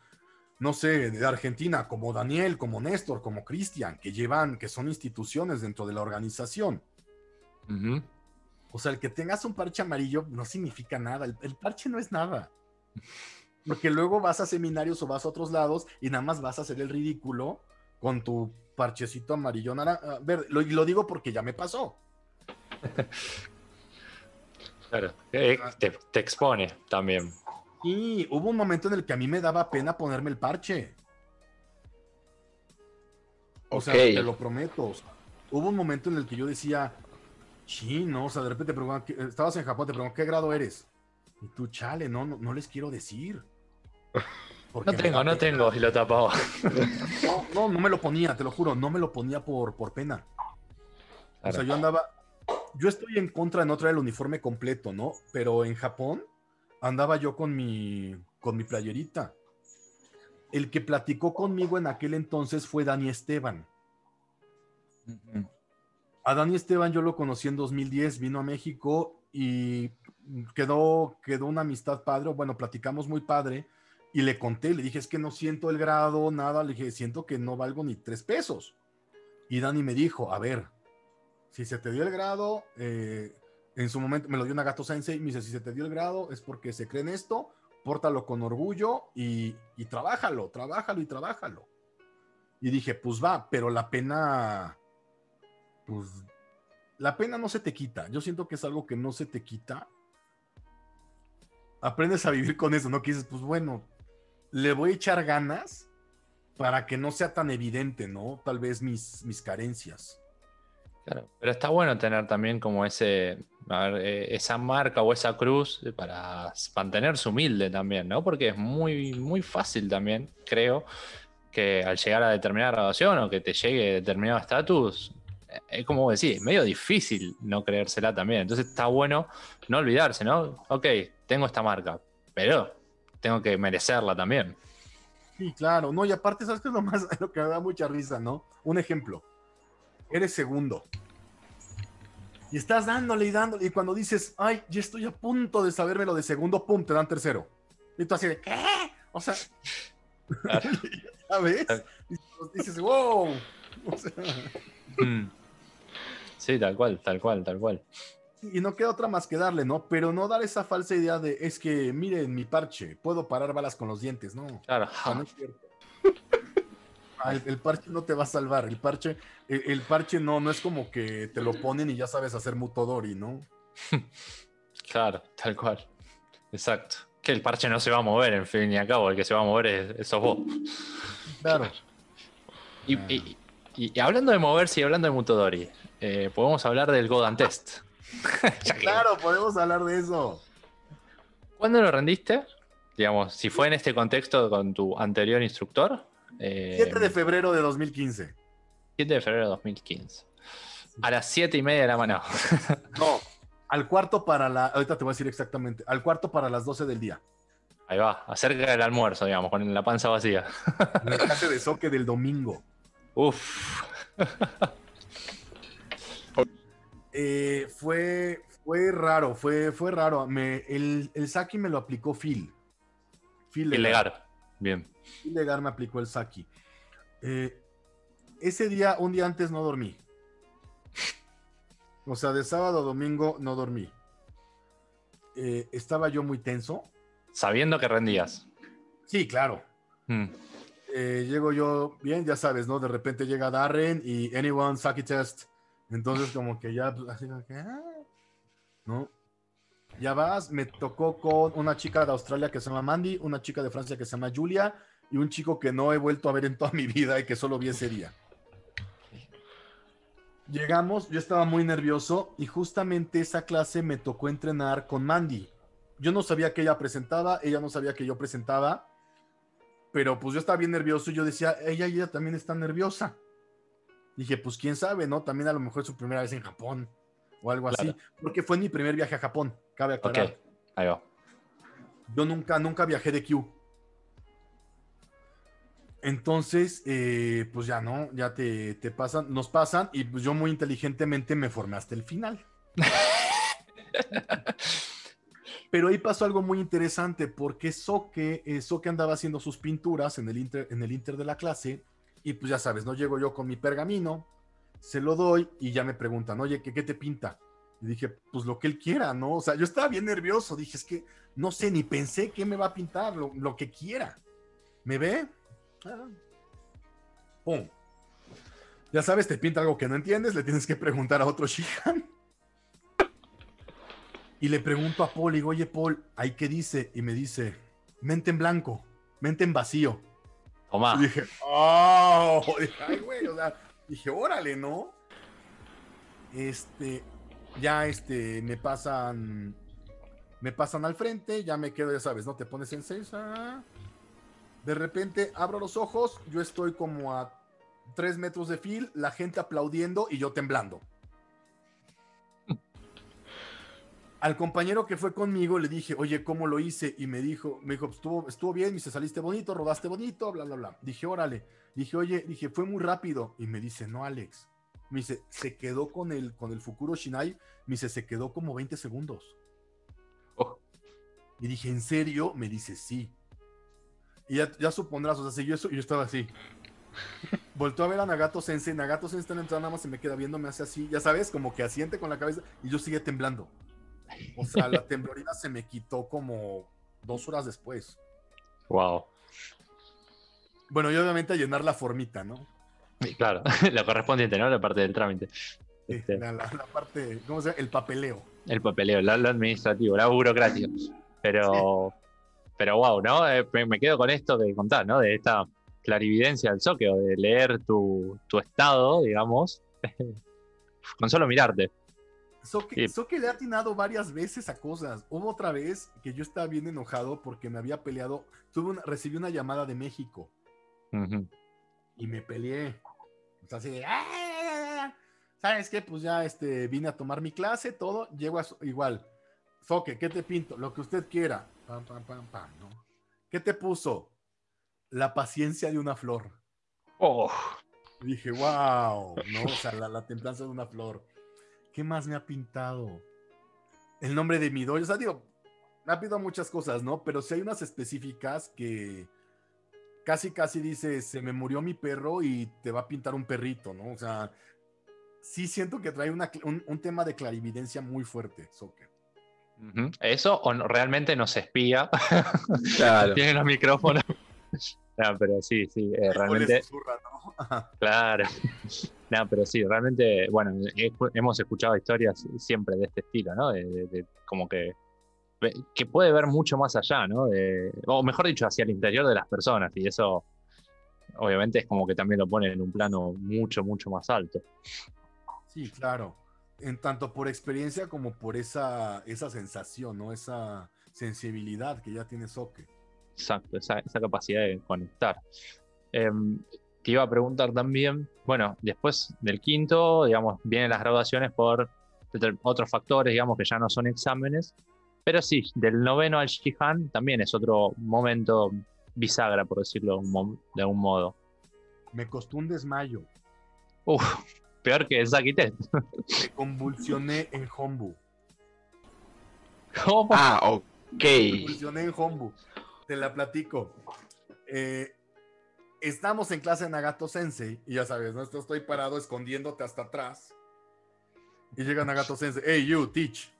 No sé, de Argentina, como Daniel, como Néstor, como Cristian, que llevan, que son instituciones dentro de la organización. O sea, el que tengas un parche amarillo no significa nada. el, parche no es nada. <laughs> Porque luego vas a seminarios o vas a otros lados y nada más vas a hacer el ridículo con tu parchecito amarillo naranja. Verde. Lo, lo digo porque ya me pasó. <laughs> Claro, eh, te, expone también. Y hubo un momento en el que a mí me daba pena ponerme el parche. O sea, te lo prometo. hubo un momento en el que yo decía, sí, no, o sea, de repente te estabas en Japón, te preguntan, ¿qué grado eres? Y tú, chale, no, no, no les quiero decir. <laughs> no tengo, no tengo, y lo tapaba. No, <laughs> no, no me lo ponía, te lo juro, no me lo ponía por, por pena. O sea, yo andaba, yo estoy en contra de no traer el uniforme completo, ¿no? Pero en Japón andaba yo con mi, con mi playerita. El que platicó conmigo en aquel entonces fue Dani Esteban. A Dani Esteban yo lo conocí en 2010, vino a México y quedó, quedó una amistad padre, bueno, platicamos muy padre y le conté, le dije, es que no siento el grado, nada, le dije, siento que no valgo ni tres pesos. Y Dani me dijo, a ver, si se te dio el grado, eh, en su momento me lo dio Nagato Sensei, me dice, si se te dio el grado es porque se cree en esto, pórtalo con orgullo y, y trabájalo, trabájalo y trabájalo. Y dije, pues va, pero la pena, pues, la pena no se te quita. Yo siento que es algo que no se te quita. Aprendes a vivir con eso, ¿no? Que dices, pues bueno, le voy a echar ganas para que no sea tan evidente, ¿no? Tal vez mis, mis carencias. Claro, pero está bueno tener también como ese, eh, esa marca o esa cruz para mantenerse humilde también, ¿no? Porque es muy, muy fácil también, creo, que al llegar a determinada graduación o que te llegue determinado estatus, eh, es como decir, medio difícil no creérsela también. Entonces está bueno no olvidarse, ¿no? Ok, tengo esta marca, pero tengo que merecerla también. Sí, claro, no, y aparte, ¿sabes qué es lo más, <laughs> lo que me da mucha risa, ¿no? Un ejemplo, eres segundo. Y estás dándole y dándole, y cuando dices, ay, ya estoy a punto de saberme lo de segundo, pum, te dan tercero. Y tú así de, ¿qué? O sea, ¿sabes? <laughs> Y dices, wow. <laughs> Mm. Sí, tal cual, tal cual, tal cual y no queda otra más que darle, ¿no? Pero no dar esa falsa idea de, es que, miren mi parche, puedo parar balas con los dientes, ¿no? Claro. no ah, el, parche no te va a salvar, el parche, el, parche no, no es como que te lo ponen y ya sabes hacer mutodori, ¿no? <laughs> Claro, tal cual. Exacto. Que el parche no se va a mover, en fin y al cabo, el que se va a mover es, sos vos. Claro. Y, y- y- y hablando de moverse y hablando de Mutodori, eh, podemos hablar del Godan Test. <laughs> Claro, podemos hablar de eso. ¿Cuándo lo rendiste? Digamos, si fue en este contexto con tu anterior instructor. eh, 7 de febrero de 2015. 7 de febrero de 2015. A las 7 y media de la mañana. <laughs> No, al cuarto para la. Ahorita te voy a decir exactamente. Al cuarto para las 12 del día. Ahí va, acerca del almuerzo, digamos, con la panza vacía. En la clase de soque del domingo. <laughs> Uf. Eh, fue, fue raro, fue, fue raro. Me, el, el Saki me lo aplicó Phil. Phil Legar. Bien. Phil Legar me aplicó el Saki. Eh, ese día, un día antes, no dormí. O sea, de sábado a domingo no dormí. Eh, estaba yo muy tenso. Sabiendo que rendías. Sí, claro. Mm. Eh, llego yo bien, ya sabes, ¿no? De repente llega Darren y anyone Saki test. Entonces, como que ya, pues, así ah, ¿no? Ya vas, me tocó con una chica de Australia que se llama Mandy, una chica de Francia que se llama Julia y un chico que no he vuelto a ver en toda mi vida y que solo vi ese día. Llegamos, yo estaba muy nervioso y justamente esa clase me tocó entrenar con Mandy. Yo no sabía que ella presentaba, ella no sabía que yo presentaba, pero pues yo estaba bien nervioso y yo decía, ella, ella también está nerviosa. Dije, pues quién sabe, ¿no? También a lo mejor es su primera vez en Japón o algo así, porque fue mi primer viaje a Japón, cabe aclarar. Ok. Ahí va. Yo nunca, nunca viajé de Q. Entonces, eh, pues ya no, ya te, te pasan, nos pasan y pues yo muy inteligentemente me formé hasta el final. <laughs> Pero ahí pasó algo muy interesante porque Soke, eh, Soke andaba haciendo sus pinturas en el, inter, en el inter de la clase y pues ya sabes, no llego yo con mi pergamino, se lo doy y ya me preguntan, oye, ¿qué, qué te pinta? Y dije, pues lo que él quiera, ¿no? O sea, yo estaba bien nervioso, dije, es que no sé, ni pensé qué me va a pintar, lo, lo que quiera. ¿Me ve? Ah. Pum. Ya sabes, te pinta algo que no entiendes, le tienes que preguntar a otro Shihan. Y le pregunto a Paul, y digo, oye Paul, ¿ahí qué dice? Y me dice, mente en blanco, mente en vacío. Y dije, ¡oh! <laughs> Dije, Ay, güey, o sea, dije, órale, ¿no? Este, ya este, me pasan, me pasan al frente, ya me quedo, ya sabes, ¿no? Te pones en seis. De repente abro los ojos, yo estoy como a tres metros de fil, la gente aplaudiendo y yo temblando. Al compañero que fue conmigo le dije, oye, ¿cómo lo hice? Y me dijo, me dijo, estuvo, estuvo bien, me dice, saliste bonito, rodaste bonito, bla, bla, bla. Dije, órale. Dije, oye, dije, fue muy rápido. Y me dice, no, Alex. Me dice, se quedó con el, con el Fukuro Shinai. Me dice, se quedó como 20 segundos. Oh. Y dije, ¿en serio? Me dice, sí. Y ya, ya supondrás, o sea, si yo, eso- yo estaba así. Voltó a ver a Nagato Sensei. Nagato Sensei está en la entrada, nada más se me queda viendo, me hace así, ya sabes, como que asiente con la cabeza. Y yo sigue temblando. O sea, la temblorina se me quitó como dos horas después. Wow. Bueno, y obviamente a llenar la formita, ¿no? Claro, <laughs> lo correspondiente, ¿no? La parte del trámite. Este, La, la- la parte, ¿cómo se llama? El papeleo. El papeleo, lo, administrativo, la burocracia. Pero, pero wow, ¿no? Eh, me, me quedo con esto que contás, ¿no? De esta clarividencia del soqueo, de leer tu, tu estado, digamos, <laughs> con solo mirarte. Soque, Sí. Soque le ha atinado varias veces a cosas. Hubo otra vez que yo estaba bien enojado porque me había peleado. Tuve una, recibí una llamada de México y me peleé. O sea, así de, "Ah". ¿sabes qué? Pues ya este, vine a tomar mi clase, todo. Llego a, igual. Soque, ¿qué te pinto? Lo que usted quiera. Pam, pam, pam, pam, ¿no? ¿Qué te puso? La paciencia de una flor. Oh, dije, wow, ¿no? O sea, la, la templanza de una flor. ¿Qué más me ha pintado? El nombre de mi doy. O sea, digo, me ha pintado muchas cosas, ¿no? Pero sí hay unas específicas que casi, casi dice, se me murió mi perro y te va a pintar un perrito, ¿no? O sea, sí siento que trae una un, un tema de clarividencia muy fuerte, Soccer. Eso o no- realmente nos espía, <laughs> Claro. tiene los micrófonos. <laughs> No, pero sí, sí, eh, realmente. susurra, ¿no? <laughs> Claro. No, pero sí, realmente, bueno, he- hemos escuchado historias siempre de este estilo, ¿no? De, de- de como que, que puede ver mucho más allá, ¿no? De- o mejor dicho, hacia el interior de las personas, y eso obviamente es como que también lo pone en un plano mucho, mucho más alto. Sí, claro. En tanto por experiencia como por esa, esa sensación, ¿no? Esa sensibilidad que ya tiene Soke. Exacto, esa, esa capacidad de conectar. Em, te iba a preguntar también, bueno, después del quinto, digamos, vienen las graduaciones por otros factores, digamos, que ya no son exámenes, pero sí, del noveno al Shihan también es otro momento bisagra, por decirlo de algún modo. Me costó un desmayo. Uf, peor que Sakitet. Me convulsioné en Hombu. ¿Cómo? Ah, ok. Me convulsioné en Hombu. Te la platico. Eh, estamos en clase de Nagato Sensei y ya sabes, ¿no? Estoy parado escondiéndote hasta atrás. Y llega Nagato Sensei, hey, you, teach.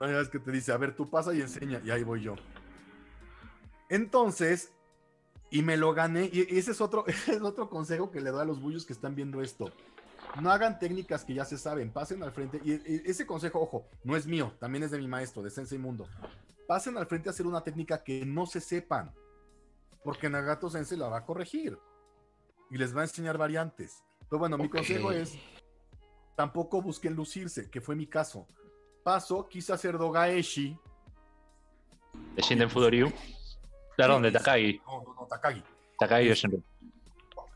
Ya es que te dice, a ver, tú pasa y enseña, y ahí voy yo. Entonces, y me lo gané, y ese es otro, <laughs> es otro consejo que le doy a los bullos que están viendo esto. No hagan técnicas que ya se saben, pasen al frente. Y ese consejo, ojo, no es mío, también es de mi maestro, de Sensei Mundo. Pasen al frente a hacer una técnica que no se sepan, porque Nagato Sensei la va a corregir y les va a enseñar variantes. Pero bueno, mi consejo es, tampoco busquen lucirse, que fue mi caso. Paso, quise hacer Dogaeshi. De Shinden Fudoryu. Perdón, de Takagi. No, no, no, Takagi. Takagi Yoshinru.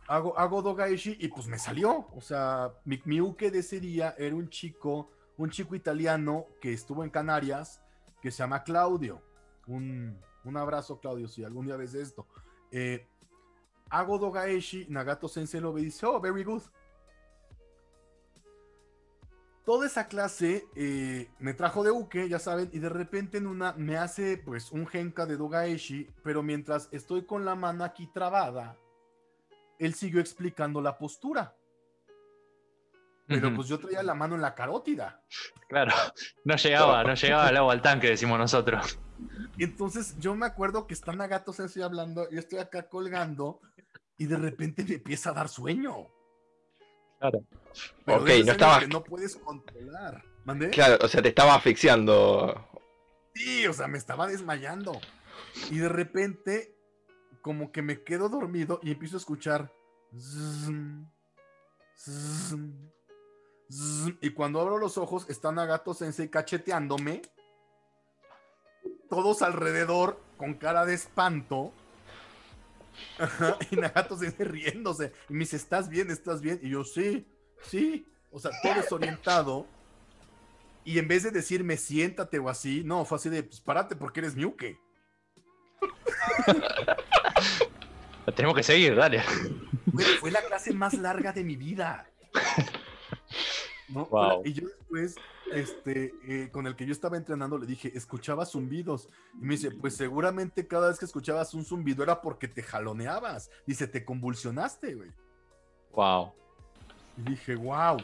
Hago, hago Dogaeshi y pues me salió. O sea, mi, mi uke de ese día era un chico, un chico italiano que estuvo en Canarias, que se llama Claudio. Un, un abrazo, Claudio, si algún día ves esto. Eh, hago Dogaeshi, Nagato Sensei lo ve y dice, oh, very good. Toda esa clase eh, me trajo de Uke, ya saben, y de repente en una me hace pues un genka de Dogaeshi, pero mientras estoy con la mano aquí trabada, él siguió explicando la postura. Pero pues yo traía la mano en la carótida. Claro, no llegaba, no llegaba el agua al tanque, decimos nosotros. Y entonces yo me acuerdo que está Nagato Sensei hablando, yo estoy acá colgando, y de repente me empieza a dar sueño. Claro. Pero Ok, no sueño estabas- que no puedes controlar. ¿Mandé? Claro, o sea, te estaba asfixiando. Sí, o sea, me estaba desmayando. Y de repente, como que me quedo dormido y empiezo a escuchar. y cuando abro los ojos, está Nagato Sensei cacheteándome. Todos alrededor con cara de espanto. <laughs> Ajá, y Nagato Sensei riéndose. Y me dice, ¿estás bien? ¿Estás bien? Y yo, sí, sí. O sea, todo <laughs> desorientado. Y en vez de decirme siéntate o así, no, fue así de, pues párate porque eres Miuke. <laughs> Tenemos que seguir, dale. Fue, fue la clase más larga de mi vida. Y yo después, este, eh, con el que yo estaba entrenando, le dije, escuchaba zumbidos. Y me dice, pues seguramente cada vez que escuchabas un zumbido era porque te jaloneabas. Dice, te convulsionaste, güey. Wow. Y dije, wow.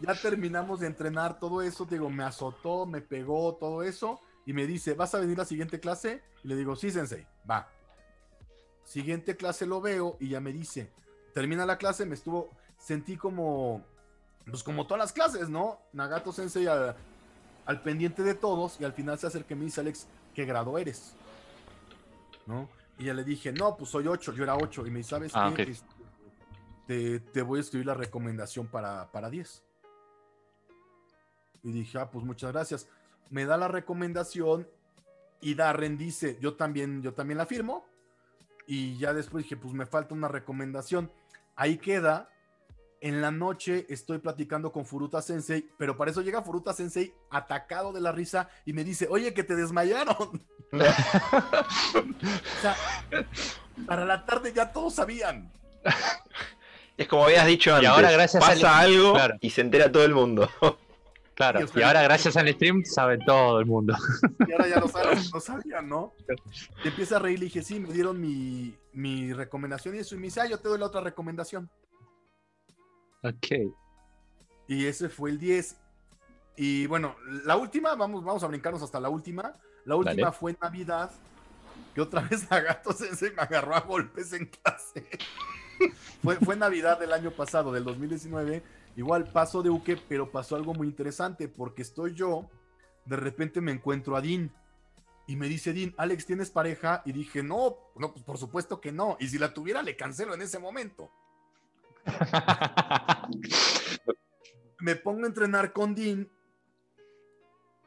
Ya terminamos de entrenar todo eso. Digo, me azotó, me pegó, todo eso. Y me dice, ¿vas a venir a la siguiente clase? Y le digo, sí, sensei, va. Siguiente clase lo veo y ya me dice, termina la clase, me estuvo, sentí como, pues como todas las clases, ¿no? Nagato sensei al, al pendiente de todos y al final se acerca y me dice, Alex, ¿qué grado eres? ¿No? Y ya le dije, no, pues soy 8, yo era 8. Y me dice, ¿sabes Ah, qué? ok. Este, te, te voy a escribir la recomendación para, para 10. Y dije, ah, pues muchas gracias. Me da la recomendación y Darren dice, yo también, yo también la firmo. Y ya después dije, pues me falta una recomendación. Ahí queda. En la noche estoy platicando con Furuta Sensei, pero para eso llega Furuta Sensei atacado de la risa y me dice, oye, que te desmayaron. <laughs> o sea, para la tarde ya todos sabían. Es como habías dicho antes. ahora, gracias pasa al- algo Claro. y se entera todo el mundo. <laughs> Claro. Y ahora, gracias al stream, sabe todo el mundo. <laughs> Y ahora ya lo saben, lo sabían, ¿no? Y empieza a reír, le dije, sí, me dieron mi, mi recomendación y eso, y me dice, ah, yo te doy la otra recomendación. Ok. Y ese fue el 10. Y bueno, la última, vamos, vamos a brincarnos hasta la última. La última Dale. fue en Navidad, que otra <laughs> vez Nagato Sensei me agarró a golpes en clase. <laughs> fue, fue Navidad del año pasado, del 2019. Igual pasó de Uke, pero pasó algo muy interesante, porque estoy yo, de repente me encuentro a Dean. Y me dice Dean, Alex, ¿tienes pareja? Y dije, no, no, pues por supuesto que no. Y si la tuviera, le cancelo en ese momento. <laughs> me pongo a entrenar con Dean,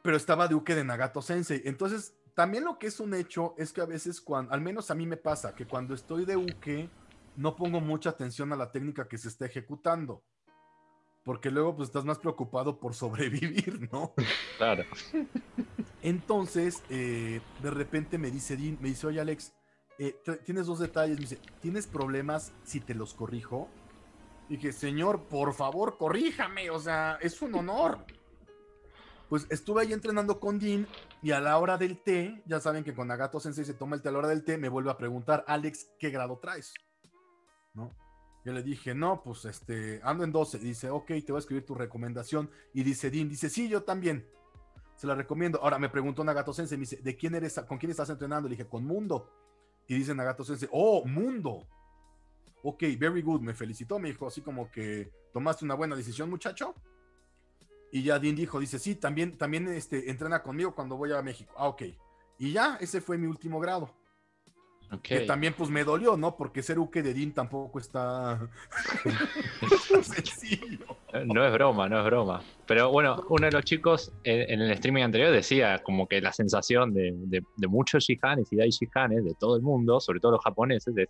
pero estaba Duque de Nagato Sensei. Entonces, también lo que es un hecho es que a veces, cuando, al menos a mí me pasa, que cuando estoy de Uke, no pongo mucha atención a la técnica que se está ejecutando. Porque luego pues estás más preocupado por <laughs> sobrevivir, ¿no? Claro. Entonces, eh, de repente me dice Dean, me dice, oye Alex, eh, tienes dos detalles, me dice, ¿tienes problemas si te los corrijo? Y dije, señor, por favor, corríjame, o sea, es un honor. Pues estuve ahí entrenando con Dean y a la hora del té, ya saben que con Nagato Sensei se toma el té a la hora del té, me vuelve a preguntar, Alex, ¿qué grado traes? ¿No? Yo le dije, no, pues este, ando en 12. Dice, ok, te voy a escribir tu recomendación. Y dice Dean, dice, sí, yo también. Se la recomiendo. Ahora me preguntó Nagato Sensei, me dice, ¿de quién eres, con quién estás entrenando? Le dije, con Mundo. Y dice Nagato Sensei, oh, Mundo ok, very good, me felicitó, me dijo así como que tomaste una buena decisión, muchacho. Y ya Dean dijo, dice, sí, también, también este, entrena conmigo cuando voy a México. Ah, ok. Y ya, ese fue mi último grado. Que también pues me dolió, ¿no? Porque ser uke de Dean tampoco está <laughs> sencillo. No es broma, no es broma. Pero bueno, uno de los chicos en, el streaming anterior decía como que la sensación de, de, muchos shihanes y dai shihanes de todo el mundo, sobre todo los japoneses, es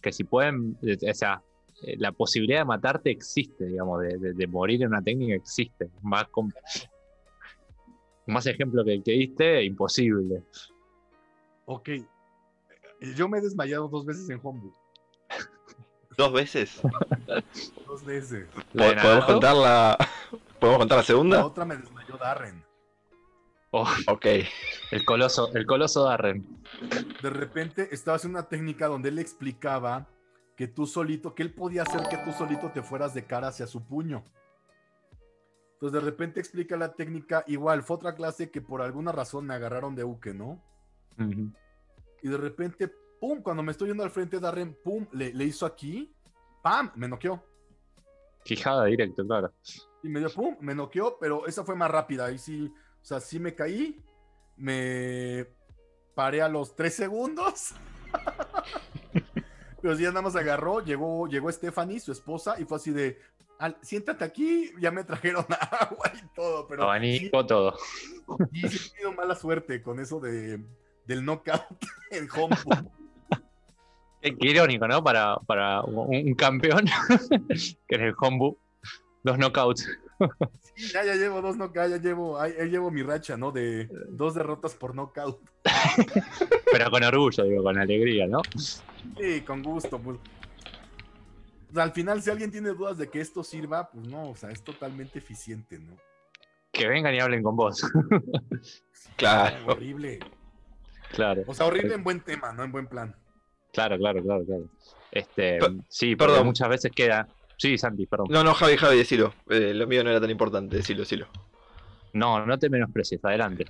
que si pueden, o sea, eh, la posibilidad de matarte existe, digamos, de, morir en una técnica existe. Más, más ejemplo que el que diste, imposible. Ok. Yo me he desmayado dos veces en Hombu. ¿Dos veces? dos veces. ¿Podemos contar la, ¿Podemos contar la segunda? La otra me desmayó Darren. Oh, ok. El coloso, el coloso Darren. De repente estaba haciendo una técnica donde él explicaba que tú solito, que él podía hacer que tú solito te fueras de cara hacia su puño. Entonces de repente explica la técnica, igual, fue otra clase que por alguna razón me agarraron de uke, ¿no? Y de repente, pum, cuando me estoy yendo al frente, Darren, pum, le, le hizo aquí, pam, me noqueó. Quijada directo, claro. Y me dio, pum, me noqueó, pero esa fue más rápida, ahí sí o sea, sí me caí, me paré a los tres segundos. <laughs> Pero sí, nada más agarró, llegó, llegó Stephanie, su esposa, y fue así de, siéntate aquí, ya me trajeron <laughs> agua y todo, pero... Abanico, todo. Y sí he tenido mala suerte con eso de, del knockout <laughs> en home. Qué irónico, ¿no? Para, para un, campeón que en el Hombu, dos knockouts. Sí, ya, ya llevo dos knockouts, ya llevo, ahí, llevo mi racha, ¿no? De dos derrotas por knockout. Pero con orgullo, digo, con alegría, ¿no? Sí, con gusto, pues. al final, si alguien tiene dudas de que esto sirva, pues no, o sea, es totalmente eficiente, ¿no? Que vengan y hablen con vos. <laughs> claro. Horrible. Claro. O sea, horrible en buen tema, no en buen plan. Claro, claro, claro, claro. Este, sí, pero muchas veces queda, Sí, Santi, perdón. No, no, Javi, Javi, decilo. Eh, lo mío no era tan importante, decilo, decilo. No, no te menosprecies, adelante.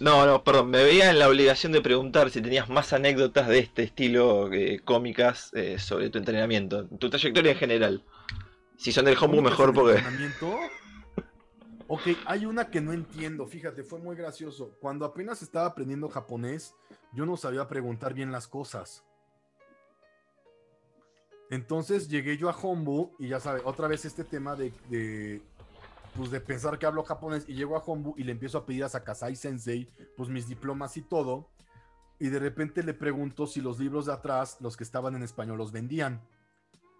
No, no, perdón, me veía en la obligación de preguntar si tenías más anécdotas de este estilo eh, cómicas eh, sobre tu entrenamiento, tu trayectoria en general. Si son del hombu, mejor porque... Entrenamiento? Ok, hay una que no entiendo, fíjate, fue muy gracioso. Cuando apenas estaba aprendiendo japonés, yo no sabía preguntar bien las cosas. Entonces llegué yo a Hombu y ya sabe, otra vez este tema de, pues de pensar que hablo japonés y llego a Hombu y le empiezo a pedir a Sakasai Sensei pues mis diplomas y todo y de repente le pregunto si los libros de atrás, los que estaban en español, los vendían.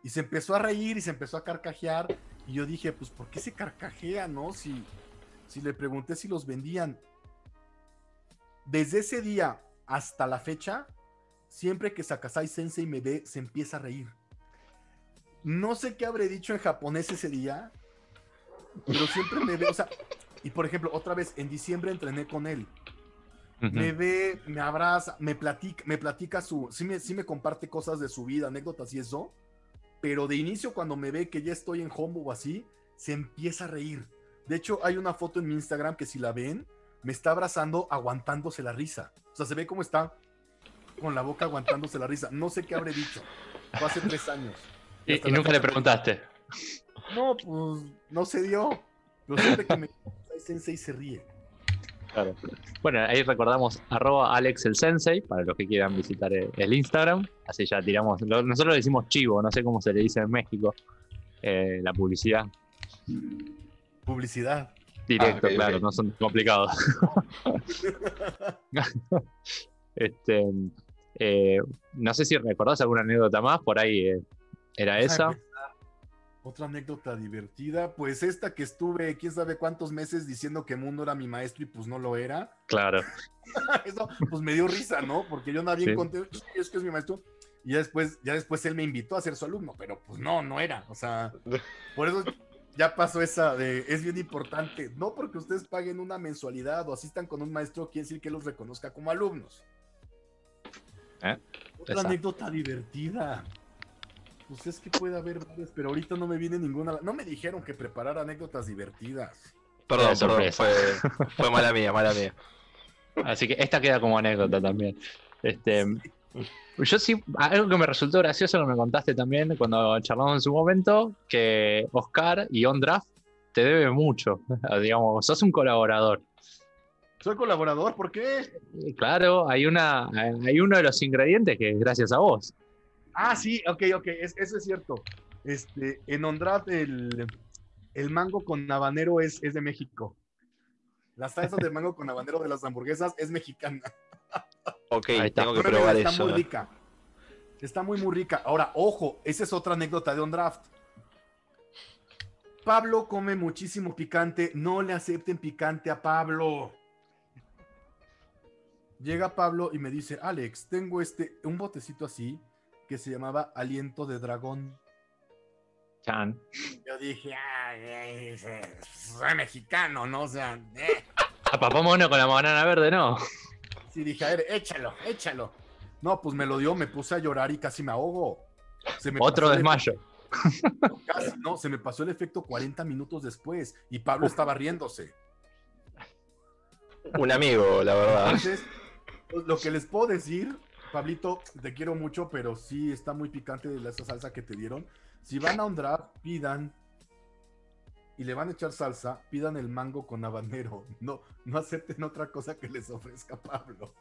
Y se empezó a reír y se empezó a carcajear y yo dije, pues ¿por qué se carcajea, no? Si, si le pregunté si los vendían. Desde ese día hasta la fecha, siempre que Sakasai Sensei me ve, se empieza a reír. No sé qué habré dicho en japonés ese día, pero siempre me ve, o sea, y por ejemplo, otra vez, en diciembre entrené con él. Me ve, me abraza, me platica, me platica su, sí me, sí me comparte cosas de su vida, anécdotas y eso, pero de inicio cuando me ve que ya estoy en home o así, se empieza a reír. De hecho, hay una foto en mi Instagram que si la ven, me está abrazando aguantándose la risa. O sea, se ve cómo está con la boca aguantándose la risa. No sé qué habré dicho. Fue hace tres años. Y, nunca le preguntaste. No, pues no se dio. Pero siempre que me <laughs> Sensei se ríe. Claro. Bueno, ahí recordamos arroba Alex el Sensei para los que quieran visitar el, el Instagram. Así ya tiramos. lo- nosotros le decimos chivo, no sé cómo se le dice en México. eh, la publicidad. Publicidad. Directo, Ah, claro, no son complicados. <laughs> <laughs> este, eh, no sé si recordás alguna anécdota más, por ahí eh, era esa. Otra anécdota divertida, pues esta que estuve quién sabe cuántos meses diciendo que Mundo era mi maestro y pues no lo era. <laughs> Claro, Eso pues me dio risa, ¿no? Porque yo andaba bien Sí. contento, "Sí, es que es mi maestro. Y ya después, ya después él me invitó a ser su alumno, pero pues no, no era. O sea, <laughs> por eso ya pasó esa de, es bien importante, no porque ustedes paguen una mensualidad o asistan con un maestro, quiere decir que los reconozca como alumnos. ¿Eh? Otra Esa. anécdota divertida. Pues es que puede haber varias, pero ahorita no me viene ninguna. No me dijeron que preparara anécdotas divertidas. Perdón, De perdón, sorpresa. fue, fue mala mía, mala mía. así que esta queda como anécdota también. Este, yo sí, algo que me resultó gracioso que me contaste también cuando charlamos en su momento, que Oscar y OnDraft te debe mucho. <laughs> Digamos, sos un colaborador. Soy colaborador, ¿por qué? Claro, hay, una, hay uno de los ingredientes que es gracias a vos. Ah, sí, ok, ok, es- eso es cierto. Este, en Ondraft el, el mango con habanero es, es de México. La salsa de mango con habanero de las hamburguesas es mexicana. Ok, tengo que probar está eso. muy rica. Está muy, muy rica. Ahora, ojo, esa es otra anécdota de Ondraft. Pablo come muchísimo picante. No le acepten picante a Pablo. Llega Pablo y me dice, Alex, tengo este, un botecito así que se llamaba Aliento de Dragón. Chan. Yo dije, ay, soy mexicano, ¿no? O sea, eh. <laughs> A papá mono con la banana verde, no. Sí, dije, a ver, échalo, échalo. No, pues me lo dio, me puse a llorar y casi me ahogo. Se me Otro desmayo. <laughs> casi, no, se me pasó el efecto 40 minutos después y Pablo estaba riéndose. Un amigo, la verdad. Entonces, pues, lo que les puedo decir, Pablito, te quiero mucho, pero sí está muy picante de esa salsa que te dieron. Si van a un draft, pidan y le van a echar salsa, pidan el mango con habanero. No, no acepten otra cosa que les ofrezca Pablo.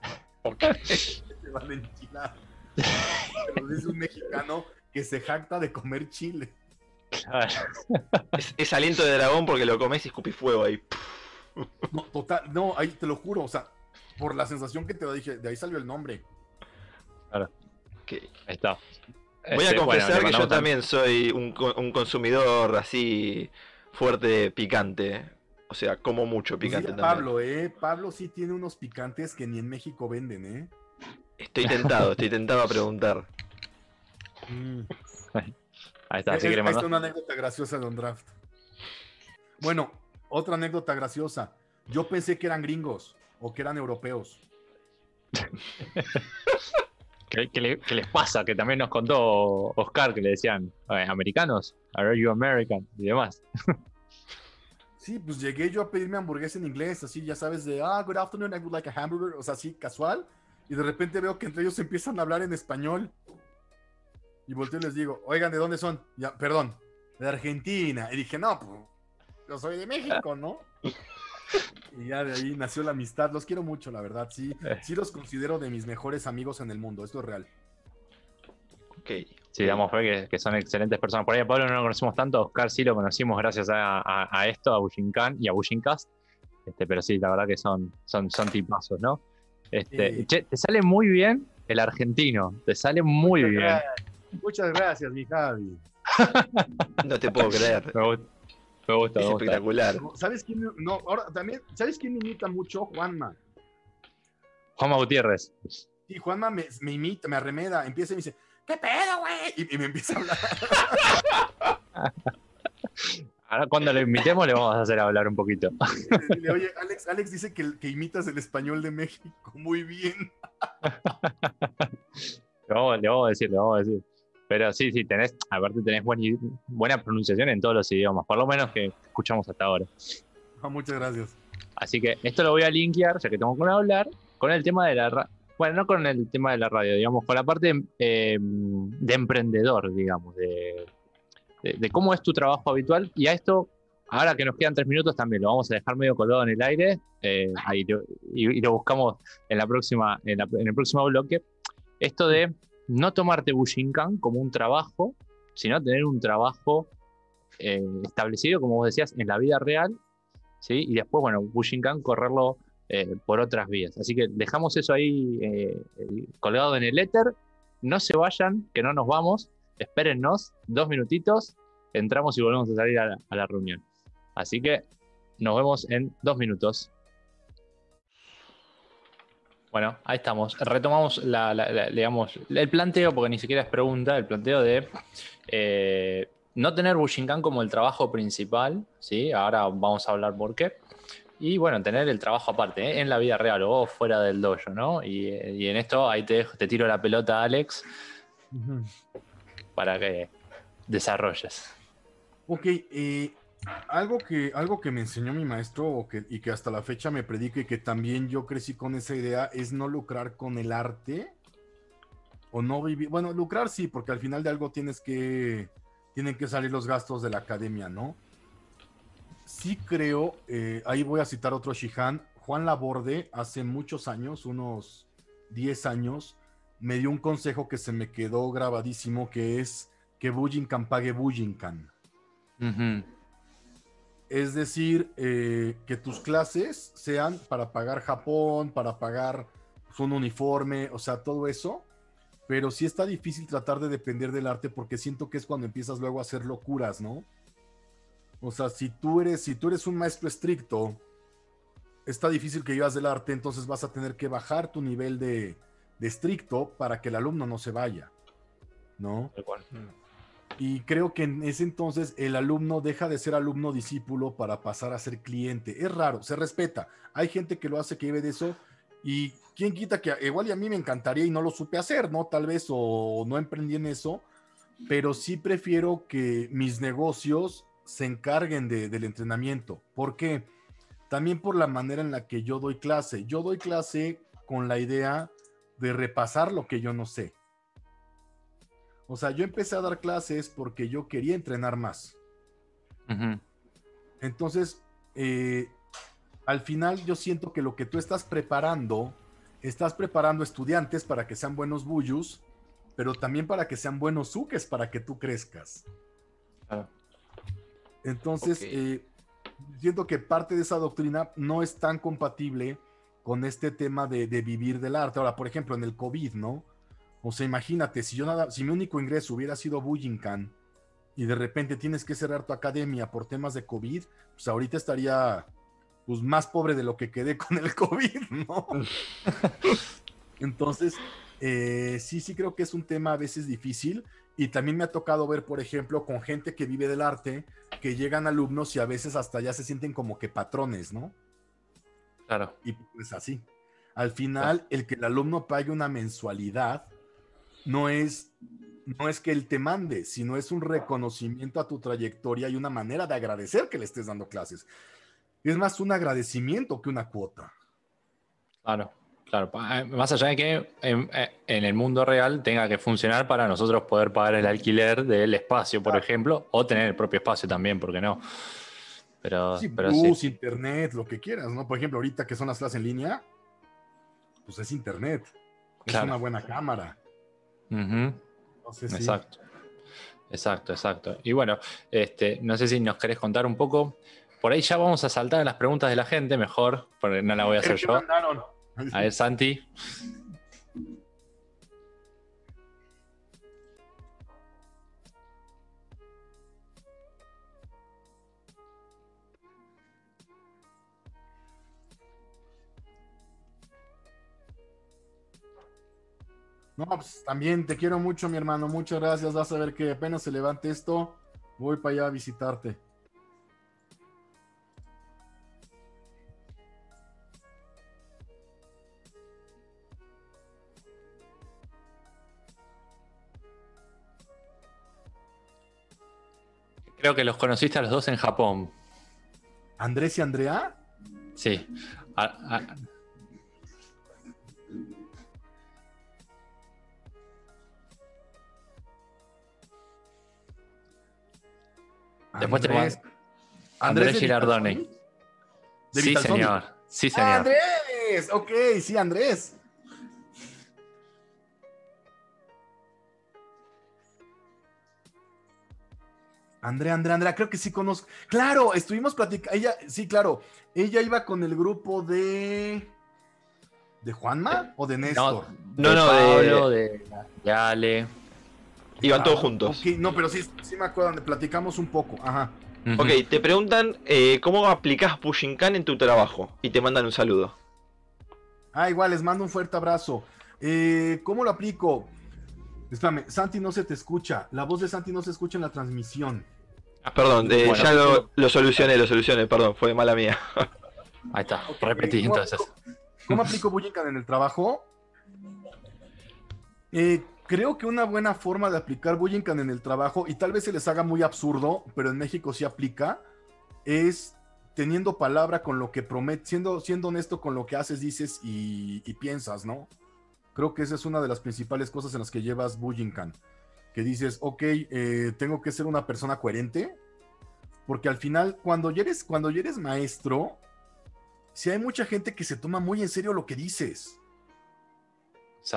Ok. <laughs> Se van a enchilar. Pero es un mexicano que se jacta de comer chile. Claro. Es, es aliento de dragón porque lo comes y escupís fuego ahí. No, total, no, ahí te lo juro, o sea, por la sensación que te da, dije, de ahí salió el nombre. Ok. Ahí está. Voy a Este, confesar que yo también soy un, un consumidor así fuerte picante. O sea, como mucho Pues picante también. Pablo, ¿eh? Pablo sí tiene unos picantes que ni en México venden, ¿eh? Estoy tentado, estoy tentado a preguntar. <laughs> Ahí está, mandó- está una anécdota graciosa de un draft. Bueno, otra anécdota graciosa. Yo pensé que eran gringos o que eran europeos. <laughs> ¿Qué, le- les pasa? Que también nos contó Oscar que le decían, "Eh, americanos, are you American? Y demás. <laughs> Sí, pues llegué yo a pedirme hamburguesa en inglés, así, ya sabes, de, ah, good afternoon, I would like a hamburger, o sea, así, casual. Y de repente veo que entre ellos empiezan a hablar en español. Y volteo y les digo, oigan, ¿de dónde son? Ya, perdón, de Argentina. Y dije, no, pues, yo soy de México, ¿no? Y ya de ahí nació la amistad. Los quiero mucho, la verdad. Sí, Eh. sí los considero de mis mejores amigos en el mundo. Esto es real. Ok. Sí, damos fe que, que son excelentes personas. Por ahí a Pablo no lo conocemos tanto, Oscar sí lo conocimos gracias a, a- a esto, a Bushinkan y a Bushincast. Este, pero sí, la verdad que son, son, son tipazos, ¿no? Este, che, te sale muy bien el argentino, te sale muy Muchas bien. gracias. Muchas gracias, mi Javi. <laughs> No te puedo creer. Me gusta, me gusta. Es me gusta. espectacular. ¿Sabes quién? me- No, ahora también, ¿sabes quién imita mucho? Juanma. Juanma Gutiérrez. Sí, Juanma me, me imita, me arremeda, empieza y me dice, ¿qué pedo, güey? Y, y me empieza a hablar. <laughs> Ahora cuando lo invitemos le vamos a hacer hablar un poquito. Oye, Alex, Alex dice que, que imitas el español de México muy bien. <laughs> Le vamos, le vamos a decir, le vamos a decir. Pero sí, sí, tenés, aparte tenés buen buena pronunciación en todos los idiomas, por lo menos que escuchamos hasta ahora. Ah, muchas gracias. Así que esto lo voy a linkear, ya que tengo con hablar, con el tema de la radio. Bueno, no con el tema de la radio, digamos, con la parte eh, de emprendedor, digamos, de, de- de cómo es tu trabajo habitual. Y a esto ahora que nos quedan tres minutos también lo vamos a dejar medio colgado en el aire eh, ahí y, lo buscamos en, la próxima, en, el próximo bloque. Esto de no tomarte Bushinkan como un trabajo, sino tener un trabajo eh, establecido, como vos decías, en la vida real, ¿sí? y después, bueno, Bushinkan correrlo eh, por otras vías. Así que dejamos eso ahí colgado en el éter. No se vayan, que no nos vamos. Espérennos dos minutitos, entramos y volvemos a salir a la reunión. Así que nos vemos en dos minutos. Bueno, ahí estamos. Retomamos digamos, el planteo, porque ni siquiera es pregunta, el planteo de eh, no tener Bushinkan como el trabajo principal, ¿sí? Ahora vamos a hablar por qué. Y bueno, tener el trabajo aparte, ¿eh? en la vida real o fuera del dojo, ¿no? Y, en esto ahí te, te, tiro la pelota, Alex, para que desarrolles. Ok, eh, algo que, algo que me enseñó mi maestro y que hasta la fecha me predica y que también yo crecí con esa idea es no lucrar con el arte o no vivir. Bueno, lucrar sí, porque al final de algo tienes que. Tienen que salir los gastos de la academia, ¿no? Sí creo, eh, ahí voy a citar otro Shihan. Juan Laborde, hace muchos años, unos 10 años, me dio un consejo que se me quedó grabadísimo, que es que Bujinkan pague Bujinkan. Es decir, eh, que tus clases sean para pagar Japón, para pagar un uniforme, o sea, todo eso. Pero sí está difícil tratar de depender del arte porque siento que es cuando empiezas luego a hacer locuras, ¿no? O sea, si tú eres, si tú eres un maestro estricto, está difícil que vivas del arte, entonces vas a tener que bajar tu nivel de, de estricto para que el alumno no se vaya, ¿no? Igual. Y creo que en ese entonces el alumno deja de ser alumno discípulo para pasar a ser cliente. Es raro, se respeta. Hay gente que lo hace, que vive de eso. Y quién quita que igual y a mí me encantaría y no lo supe hacer, ¿no? Tal vez o no emprendí en eso. Pero sí prefiero que mis negocios se encarguen del entrenamiento. ¿Por qué? También por la manera en la que yo doy clase. Yo doy clase con la idea de repasar lo que yo no sé. O sea, yo empecé a dar clases porque yo quería entrenar más. Entonces, eh, al final yo siento que lo que tú estás preparando, estás preparando estudiantes para que sean buenos buyus, pero también para que sean buenos suques para que tú crezcas. Entonces, eh, siento que parte de esa doctrina no es tan compatible con este tema de, de, vivir del arte. Ahora, por ejemplo, en el COVID, ¿no? O sea, imagínate, si yo nada, si mi único ingreso hubiera sido Bujinkan y de repente tienes que cerrar tu academia por temas de COVID, pues ahorita estaría pues más pobre de lo que quedé <laughs> con el COVID, ¿no? <laughs> Entonces, eh, sí, sí creo que es un tema a veces difícil y también me ha tocado ver, por ejemplo, con gente que vive del arte, que llegan alumnos y a veces hasta ya se sienten como que patrones, ¿no? Claro. Y pues así. Al final, el que el alumno pague una mensualidad, no es, no es que él te mande, sino es un reconocimiento a tu trayectoria y una manera de agradecer que le estés dando clases. Es más un agradecimiento que una cuota. Claro, claro. Eh, más allá de que en, el mundo real tenga que funcionar para nosotros poder pagar el alquiler del espacio, por ejemplo, o tener el propio espacio también, porque no. Pero, sí, pero internet, lo que quieras, ¿no? Por ejemplo, ahorita que son las clases en línea, pues es internet. Es una buena cámara. Exacto. Exacto, exacto. Y bueno, este, no sé si nos querés contar un poco. Por ahí ya vamos a saltar a las preguntas de la gente, mejor, porque no la voy a hacer yo. A ver, Santi. <laughs> No, pues también te quiero mucho, mi hermano. Muchas gracias. Vas a ver que apenas se levante esto, voy para allá a visitarte. Creo que los conociste a los dos en Japón. ¿Andrés y Andrea? Sí. Después te, Andrés, Girardoni. Vitalsonic. ¿De Sí, señor. Sí, ¡Ah, señor. Andrés, ok, sí, Andrés. Andrea, Andrea, Andrea, creo que sí conozco. Claro, estuvimos platicando. Ella, sí, claro. Ella iba con el grupo de. ¿De Juanma o de Néstor? No, de no, de- Pablo, de, de Ale. Iban todos Ah, juntos. ok, no, pero sí, sí me acuerdo, donde platicamos un poco. Ajá. Ok, te preguntan eh, cómo aplicás Pushinkan en tu trabajo y te mandan un saludo. Ah, igual, les mando un fuerte abrazo. Eh, ¿Cómo lo aplico? Espérame, Santi no se te escucha. La voz de Santi no se escucha en la transmisión. Perdón, eh, Bueno, ya lo, lo solucioné, lo solucioné, perdón, fue mala mía. <laughs> Ahí está. Ok, Repetí ¿cómo- entonces. ¿Cómo aplico Bullyingcan en el trabajo? Eh, creo que una buena forma de aplicar Bullyingcan en el trabajo, y tal vez se les haga muy absurdo, pero en México sí aplica, es teniendo palabra con lo que prometes, siendo, siendo honesto con lo que haces, dices y, y piensas, ¿no? Creo que esa es una de las principales cosas en las que llevas Bullyingcan. Que dices, ok, eh, tengo que ser una persona coherente, porque al final, cuando ya eres, cuando ya eres maestro, si hay mucha gente que se toma muy en serio lo que dices.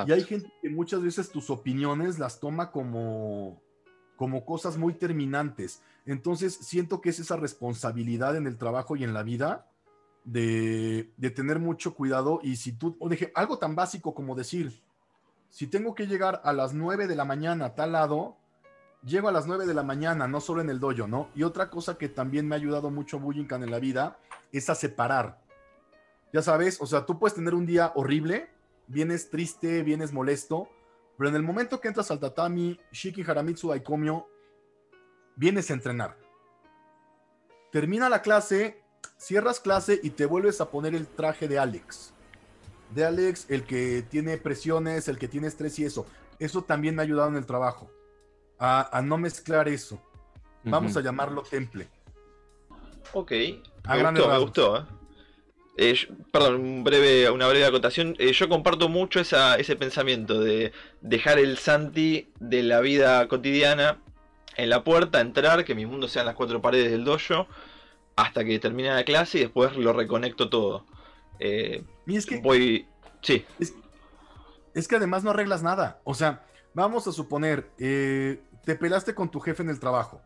Y hay gente que muchas veces tus opiniones las toma como, como cosas muy terminantes. Entonces siento que es esa responsabilidad en el trabajo y en la vida de, de tener mucho cuidado. Y si tú, o deje, algo tan básico como decir, si tengo que llegar a las 9 de la mañana a tal lado, llego a las 9 de la mañana, no solo en el dojo, ¿no? Y otra cosa que también me ha ayudado mucho Bullingan en la vida es a separar. Ya sabes, o sea, tú puedes tener un día horrible, vienes triste, vienes molesto, pero en el momento que entras al tatami, Shiki Haramitsu Aikomio, vienes a entrenar. Termina la clase, cierras clase y te vuelves a poner el traje de Alex. De Alex, el que tiene presiones, el que tiene estrés y eso. Eso también me ha ayudado en el trabajo. A, a no mezclar eso. Vamos a llamarlo temple. Ok, A me gustó, me gustó. ¿eh? Eh, yo- perdón, un breve, una breve acotación. Eh, yo comparto mucho esa, ese pensamiento de dejar el Santi de la vida cotidiana en la puerta, entrar, que mi mundo sean las cuatro paredes del dojo, hasta que termine la clase y después lo reconecto todo. Eh, Y es que voy. Sí, Es que además no arreglas nada. O sea, vamos a suponer, te pelaste con tu jefe en el trabajo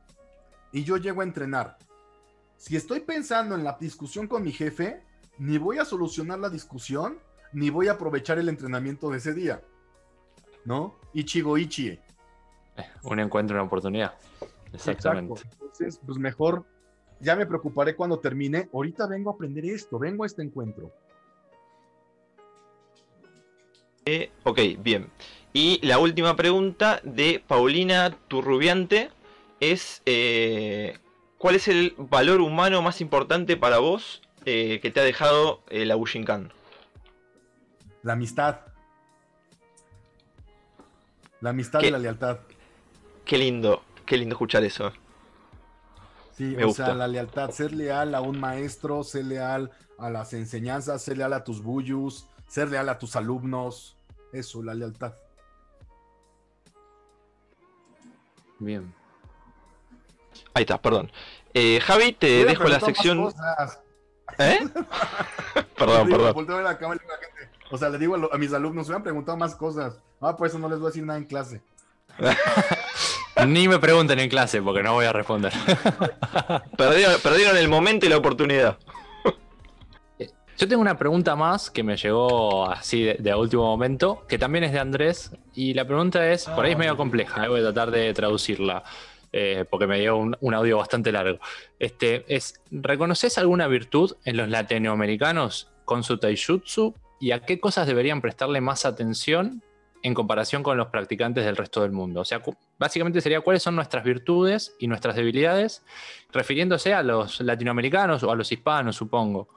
y yo llego a entrenar. Si estoy pensando en la discusión con mi jefe, ni voy a solucionar la discusión, ni voy a aprovechar el entrenamiento de ese día. ¿No? Ichigo Ichie. Un encuentro, una oportunidad. Exactamente. Exacto. Entonces, pues mejor, ya me preocuparé cuando termine. Ahorita vengo a aprender esto, vengo a este encuentro. Eh, ok, bien. Y la última pregunta de Paulina Turrubiante es: eh, ¿Cuál es el valor humano más importante para vos eh, que te ha dejado eh, la Bushinkan? La amistad. La amistad ¿Qué? y la lealtad. Qué lindo, qué lindo escuchar eso. Sí, Me o gusta. sea, la lealtad, ser leal a un maestro, ser leal a las enseñanzas, ser leal a tus buyus, ser leal a tus alumnos. Eso, la lealtad. Bien. Ahí está, perdón. Eh, Javi, te dejo la sección. cosas. ¿Eh? <laughs> perdón, Digo, perdón. volteo a ver la cámara y digo a la gente, O sea, le digo a, lo- a mis alumnos, me han preguntado más cosas. Ah, por eso no les voy a decir nada en clase. <laughs> Ni me pregunten en clase porque no voy a responder. <laughs> Perdieron, perdieron el momento y la oportunidad. Yo tengo una pregunta más que me llegó así de, de último momento, que también es de Andrés, y la pregunta es, por ahí es medio compleja, eh, voy a tratar de traducirla, eh, porque me dio un, un audio bastante largo. Este, es, ¿reconoces alguna virtud en los latinoamericanos con su taijutsu y a qué cosas deberían prestarle más atención en comparación con los practicantes del resto del mundo? O sea, básicamente sería cuáles son nuestras virtudes y nuestras debilidades, refiriéndose a los latinoamericanos o a los hispanos, supongo.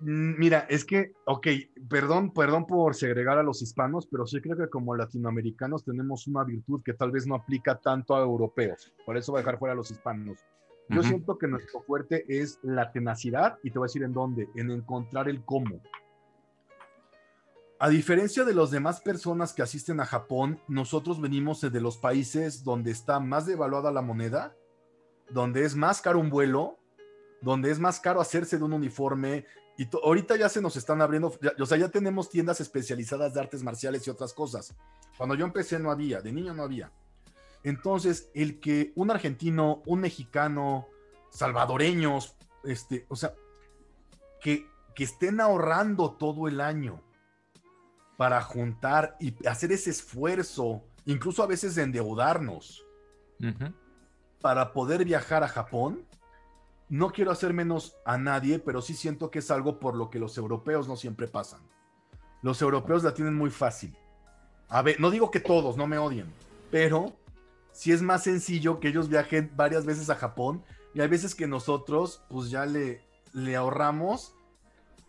Mm, Mira, es que, ok, perdón, perdón por segregar a los hispanos, pero sí creo que como latinoamericanos tenemos una virtud que tal vez no aplica tanto a europeos. Por eso voy a dejar fuera a los hispanos. Yo siento que nuestro fuerte es la tenacidad y te voy a decir en dónde, en encontrar el cómo. A diferencia de las demás personas que asisten a Japón, nosotros venimos de los países donde está más devaluada la moneda, donde es más caro un vuelo, donde es más caro hacerse de un uniforme. Y ahorita ya se nos están abriendo, o sea, ya tenemos tiendas especializadas de artes marciales y otras cosas. Cuando yo empecé no había, de niño no había. Entonces, el que un argentino, un mexicano, salvadoreños, este, o sea, que, que estén ahorrando todo el año para juntar y hacer ese esfuerzo, incluso a veces de endeudarnos, para poder viajar a Japón, no quiero hacer menos a nadie, pero sí siento que es algo por lo que los europeos no siempre pasan. Los europeos la tienen muy fácil. A ver, no digo que todos, no me odien, pero sí es más sencillo que ellos viajen varias veces a Japón y hay veces que nosotros pues ya le, le ahorramos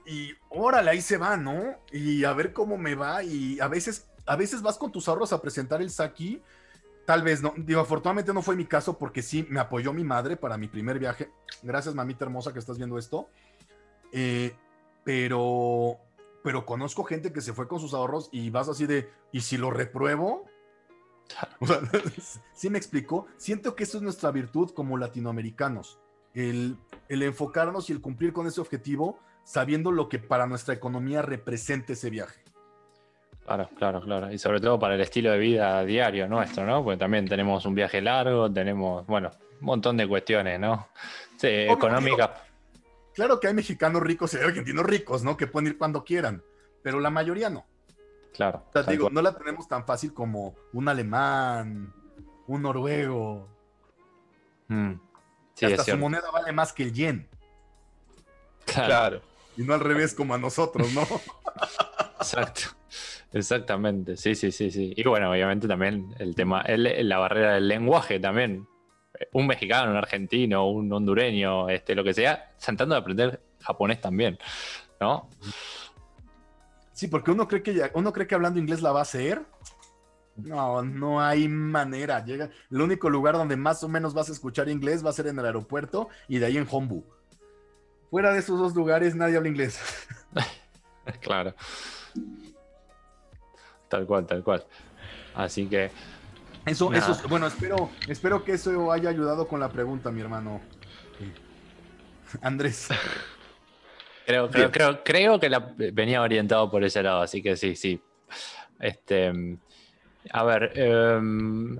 y órale, ahí se va, ¿no? Y a ver cómo me va. Y a veces, a veces vas con tus ahorros a presentar el Saki. Tal vez no, digo, afortunadamente no fue mi caso porque sí me apoyó mi madre para mi primer viaje. Gracias, mamita hermosa, que estás viendo esto. Eh, pero, pero conozco gente que se fue con sus ahorros y vas así de, ¿y si lo repruebo? <laughs> O sea, <laughs> sí me explico. Siento que eso es nuestra virtud como latinoamericanos. El, el enfocarnos y el cumplir con ese objetivo sabiendo lo que para nuestra economía representa ese viaje. Claro, claro, claro. Y sobre todo para el estilo de vida diario nuestro, ¿no? Porque también tenemos un viaje largo, tenemos, bueno, un montón de cuestiones, ¿no? Sí, económicas. Claro que hay mexicanos ricos y hay argentinos ricos, ¿no? Que pueden ir cuando quieran, pero la mayoría no. Claro. O sea, digo, no la tenemos tan fácil como un alemán, un noruego. Mm. Sí, hasta su moneda vale más que el yen. claro y no al revés como a nosotros, ¿no? Exacto. Exactamente, sí, sí, sí, sí. Y bueno, obviamente también el tema, la barrera del lenguaje también. Un mexicano, un argentino, un hondureño, este, lo que sea, tratando de aprender japonés también, ¿no? Sí, porque uno cree que uno cree que hablando inglés la va a hacer. No, no hay manera. Llega, el único lugar donde más o menos vas a escuchar inglés va a ser en el aeropuerto y de ahí en Hombu. Fuera de esos dos lugares nadie habla inglés. <laughs> claro. Tal cual, tal cual. Así que. Eso, eso, bueno, espero, espero que eso haya ayudado con la pregunta, mi hermano. Andrés. Creo, creo, creo, que la, venía orientado por ese lado, así que sí, sí. Este, a ver, em,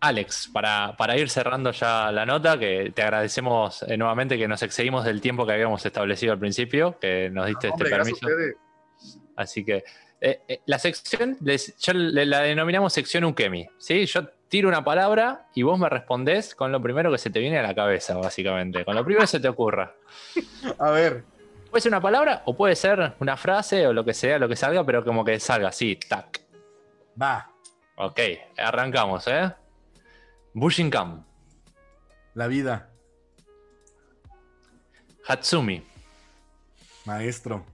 Alex, para, ir cerrando ya la nota, que te agradecemos eh, nuevamente que nos excedimos del tiempo que habíamos establecido al principio, que nos diste este permiso. Así que eh, eh, la sección, yo la denominamos sección Ukemi. ¿sí? Yo tiro una palabra y vos me respondés con lo primero que se te viene a la cabeza, básicamente. Con lo primero que se te ocurra. A ver. Puede ser una palabra o puede ser una frase o lo que sea, lo que salga, pero como que salga así, tac. Va. Ok, arrancamos, ¿eh? Bushinkan. La vida. Hatsumi. Maestro.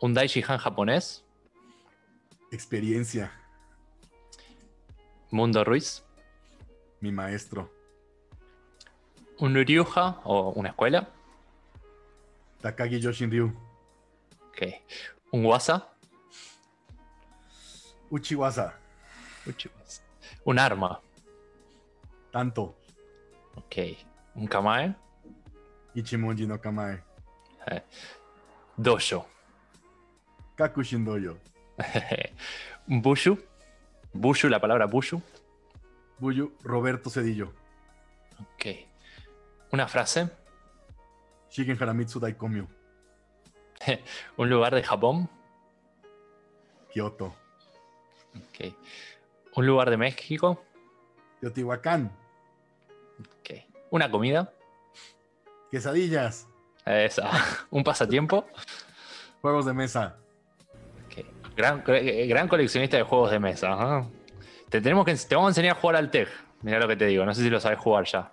Un Daishihan japonés. Experiencia. Mundo Ruiz. Mi maestro. Un Ryuha o una escuela. Takagi Yoshin Ryu. Ok. Un Wasa. Uchiwasa. Uchiwasa. Un arma. Tanto. Ok. Un Kamae. Ichimonji no Kamae. Eh. Dojo. Kakushin Dojo. <laughs> Bushu. Bushu, la palabra Bushu. Buyu, Roberto Cedillo. Ok. Una frase. Shigen Haramitsu Daikomyo. <laughs> un lugar de Japón. Kyoto. Ok. ¿Un lugar de México? Teotihuacán. Ok. ¿Una comida? Quesadillas. Esa. <laughs> ¿Un pasatiempo? Juegos de mesa. Ok. Gran, gran coleccionista de juegos de mesa. Te, tenemos que, te vamos a enseñar a jugar al TEG. Mira lo que te digo. No sé si lo sabes jugar ya.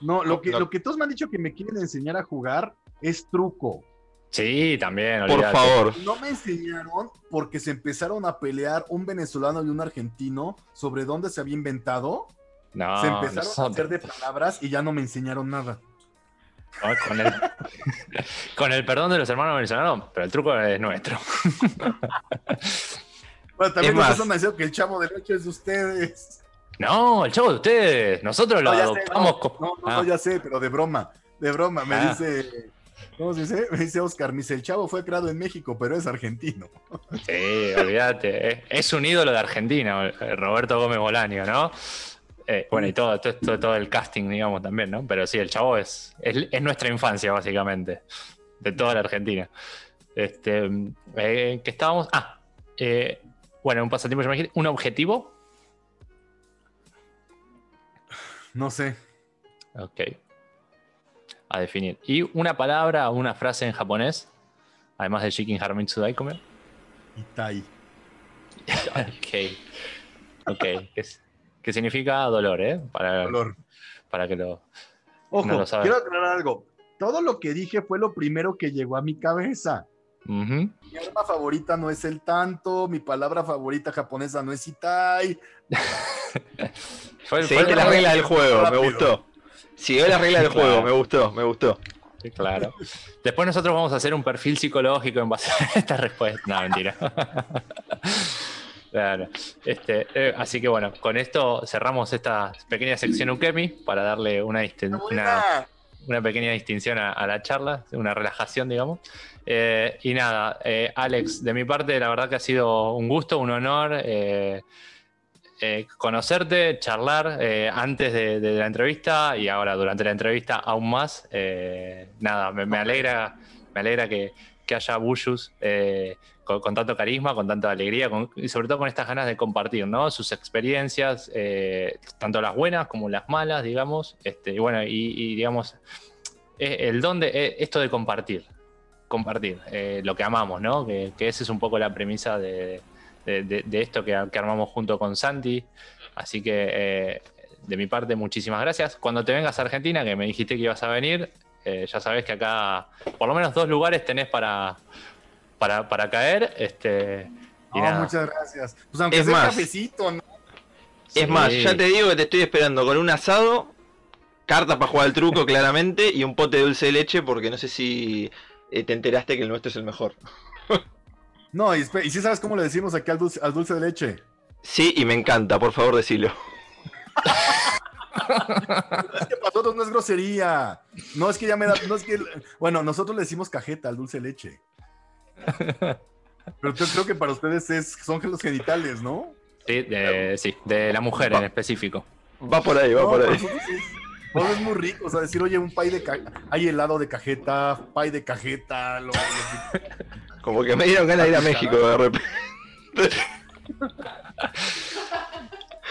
No, lo que, lo que todos me han dicho que me quieren enseñar a jugar es truco. Sí, también. Por favor. No me enseñaron porque se empezaron a pelear un venezolano y un argentino sobre dónde se había inventado. No, se empezaron a hacer de palabras y ya no me enseñaron nada. Con, el, <laughs> con, el, perdón de los hermanos venezolanos, pero el truco es nuestro. <laughs> bueno, también nos me que el chavo de noche es de ustedes. No, el chavo de ustedes. Nosotros lo adoptamos. No, no, no, ah. ya sé, pero de broma. de broma, me Ah. dice, ¿cómo se dice? Me dice Oscar, me dice, el chavo fue creado en México, pero es argentino. Sí, olvídate. Es, es un ídolo de Argentina, Roberto Gómez Bolaño, ¿no? Eh, bueno, y todo, todo, todo- el casting, digamos, también, ¿no? Pero sí, el chavo es, es, es nuestra infancia, básicamente, de toda la Argentina. Este, eh, que estábamos. Ah, eh, bueno, un pasatiempo, yo me imagino, un objetivo. No sé. Ok. A definir. Y una palabra o una frase en japonés, además de Shikin Haramitsu Daikome. Itai. <laughs> Ok. Ok. Es- que significa dolor, ¿eh? Para, Dolor. para que lo. Ojo, No lo sabe. quiero aclarar algo. Todo lo que dije fue lo primero que llegó a mi cabeza. Mi arma favorita no es el tanto, mi palabra favorita japonesa no es itai. <laughs> Fue, Seguiste las reglas del juego, me gustó. Siguió las reglas del Claro. juego, me gustó, me gustó. Sí, Claro. Después nosotros vamos a hacer un perfil psicológico en base a esta respuesta. No, mentira. <laughs> Claro. Este, eh, así que bueno, con esto cerramos esta pequeña sección Ukemi para darle una, una, una pequeña distinción a, a la charla, una relajación, digamos. Eh, y nada, eh, Alex, de mi parte, la verdad que ha sido un gusto, un honor conocerte, charlar antes de, de la entrevista y ahora durante la entrevista aún más. Nada, me, me alegra, me alegra que, que haya Bushus con, tanto carisma, con tanta alegría y sobre todo con estas ganas de compartir ¿no? sus experiencias, eh, tanto las buenas como las malas, digamos. Este, y bueno, y, digamos, eh, el don de eh, esto de compartir, compartir lo que amamos, ¿no? Que, que esa es un poco la premisa de, esto que, armamos junto con Santi. Así que de mi parte, muchísimas gracias. Cuando te vengas a Argentina, que me dijiste que ibas a venir, ya sabes que acá por lo menos dos lugares tenés para, para, para caer. Este, y No, nada. muchas gracias. Pues aunque Es sea más. cafecito, ¿no? Es más, ya te digo que te estoy esperando con un asado, carta para jugar al truco <laughs> claramente y un pote de dulce de leche porque no sé si eh, te enteraste que el nuestro es el mejor. <laughs> No, y si sabes cómo le decimos aquí al dulce, al dulce de leche. Sí, y me encanta, por favor decilo. Es que para nosotros no es grosería. No es que ya me da. No es que, bueno, nosotros le decimos cajeta al dulce de leche. Pero yo creo que para ustedes es, son los genitales, ¿no? Sí, de, sí, de la mujer en específico. Va por ahí, va No, por ahí. nosotros es, muy rico. O sea, decir, oye, un pay de cajeta. Hay helado de cajeta, pay de cajeta. Lo, Como que me dieron ganas de ir a México de repente.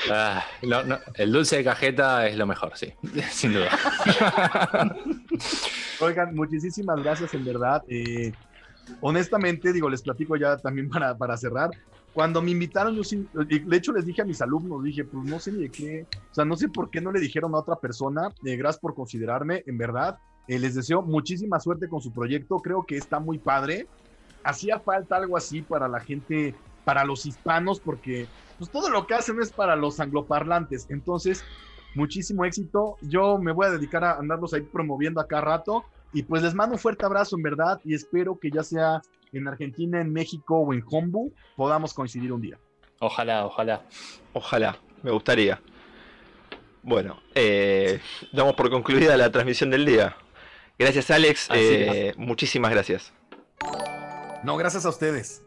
Ah, no, no, el dulce de cajeta es lo mejor, sí, <laughs> sin duda. Oigan, muchísimas gracias, en verdad. Eh, honestamente, digo, les platico ya también para, para cerrar. Cuando me invitaron, yo sí, de hecho les dije a mis alumnos, dije, pues no sé ni de qué, o sea, no sé por qué no le dijeron a otra persona, eh, gracias por considerarme, en verdad, eh, les deseo muchísima suerte con su proyecto, creo que está muy padre, hacía falta algo así para la gente, para los hispanos, porque pues todo lo que hacen es para los angloparlantes, entonces, muchísimo éxito, yo me voy a dedicar a andarlos ahí promoviendo acá rato, y pues les mando un fuerte abrazo, en verdad, y espero que ya sea en Argentina, en México o en Hombu podamos coincidir un día. Ojalá, ojalá. Ojalá, me gustaría. Bueno, eh, damos por concluida la transmisión del día. Gracias Alex, eh, muchísimas gracias. No, gracias a ustedes.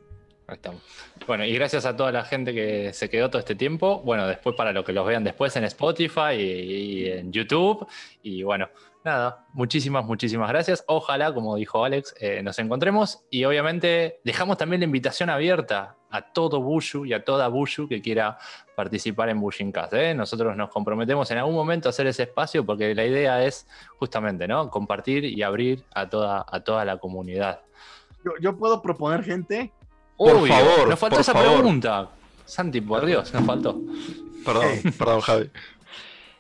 Ahí estamos. Bueno, y gracias a toda la gente que se quedó todo este tiempo. Bueno, después para los que los vean después en Spotify y, en YouTube. Y bueno, nada, muchísimas, muchísimas gracias. Ojalá, como dijo Alex, eh, nos encontremos. Y obviamente dejamos también la invitación abierta a todo Bushu y a toda Bushu que quiera participar en Bushincast. ¿eh? Nosotros nos comprometemos en algún momento a hacer ese espacio porque la idea es justamente, ¿no? Compartir y abrir a toda, a toda la comunidad. Yo puedo proponer gente. Por favor, nos faltó por esa favor. pregunta. Santi, por Dios, nos faltó. Perdón, perdón Javi.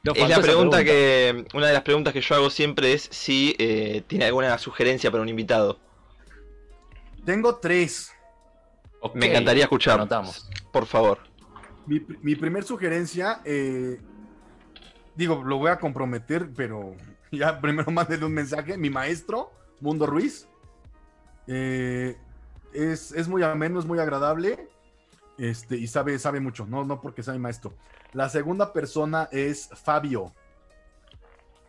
Nos Es la pregunta que, una de las preguntas que yo hago siempre es si eh, tiene alguna sugerencia para un invitado. Tengo tres. Me encantaría escuchar. Anotamos. Por favor. Mi, mi primer sugerencia, eh, digo, lo voy a comprometer, pero ya primero <laughs> mándenle un mensaje. Mi maestro, Mundo Ruiz, eh, es, es muy ameno, es muy agradable este, y sabe, sabe mucho, no, no porque sea mi maestro. La segunda persona es Fabio.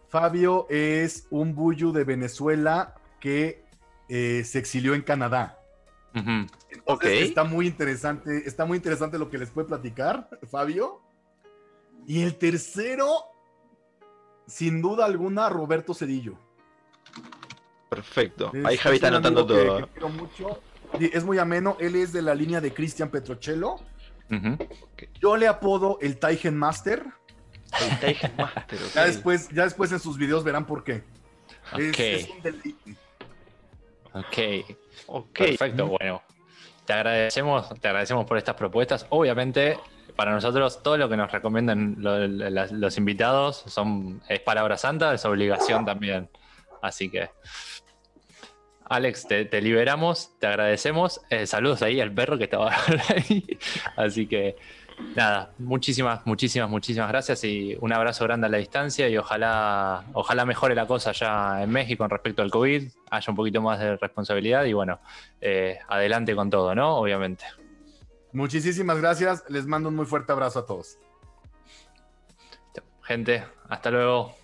Fabio es un buyu de Venezuela que eh, se exilió en Canadá. ok. Está muy interesante, está muy interesante lo que les puede platicar, <laughs> Fabio. Y el tercero, sin duda alguna, Roberto Cedillo. Perfecto. Ahí Javi está anotando todo. Es muy ameno. Él es de la línea de Cristian Petrocello. Yo le apodo el Taigen Master. El Taigen Master. Ya, después, ya después en sus videos verán por qué. Es, un ok. Perfecto. Bueno, te agradecemos, te agradecemos por estas propuestas. Obviamente, para nosotros todo lo que nos recomiendan los invitados son, es palabra santa, es obligación también. Así que, Alex, te, liberamos, te agradecemos. Eh, saludos ahí al perro que estaba <laughs> ahí. Así que, nada, muchísimas, muchísimas, muchísimas gracias y un abrazo grande a la distancia y ojalá, ojalá mejore la cosa ya en México con respecto al COVID, haya un poquito más de responsabilidad y bueno, eh, adelante con todo, ¿no? Obviamente. Muchísimas gracias. Les mando un muy fuerte abrazo a todos. Gente, hasta luego.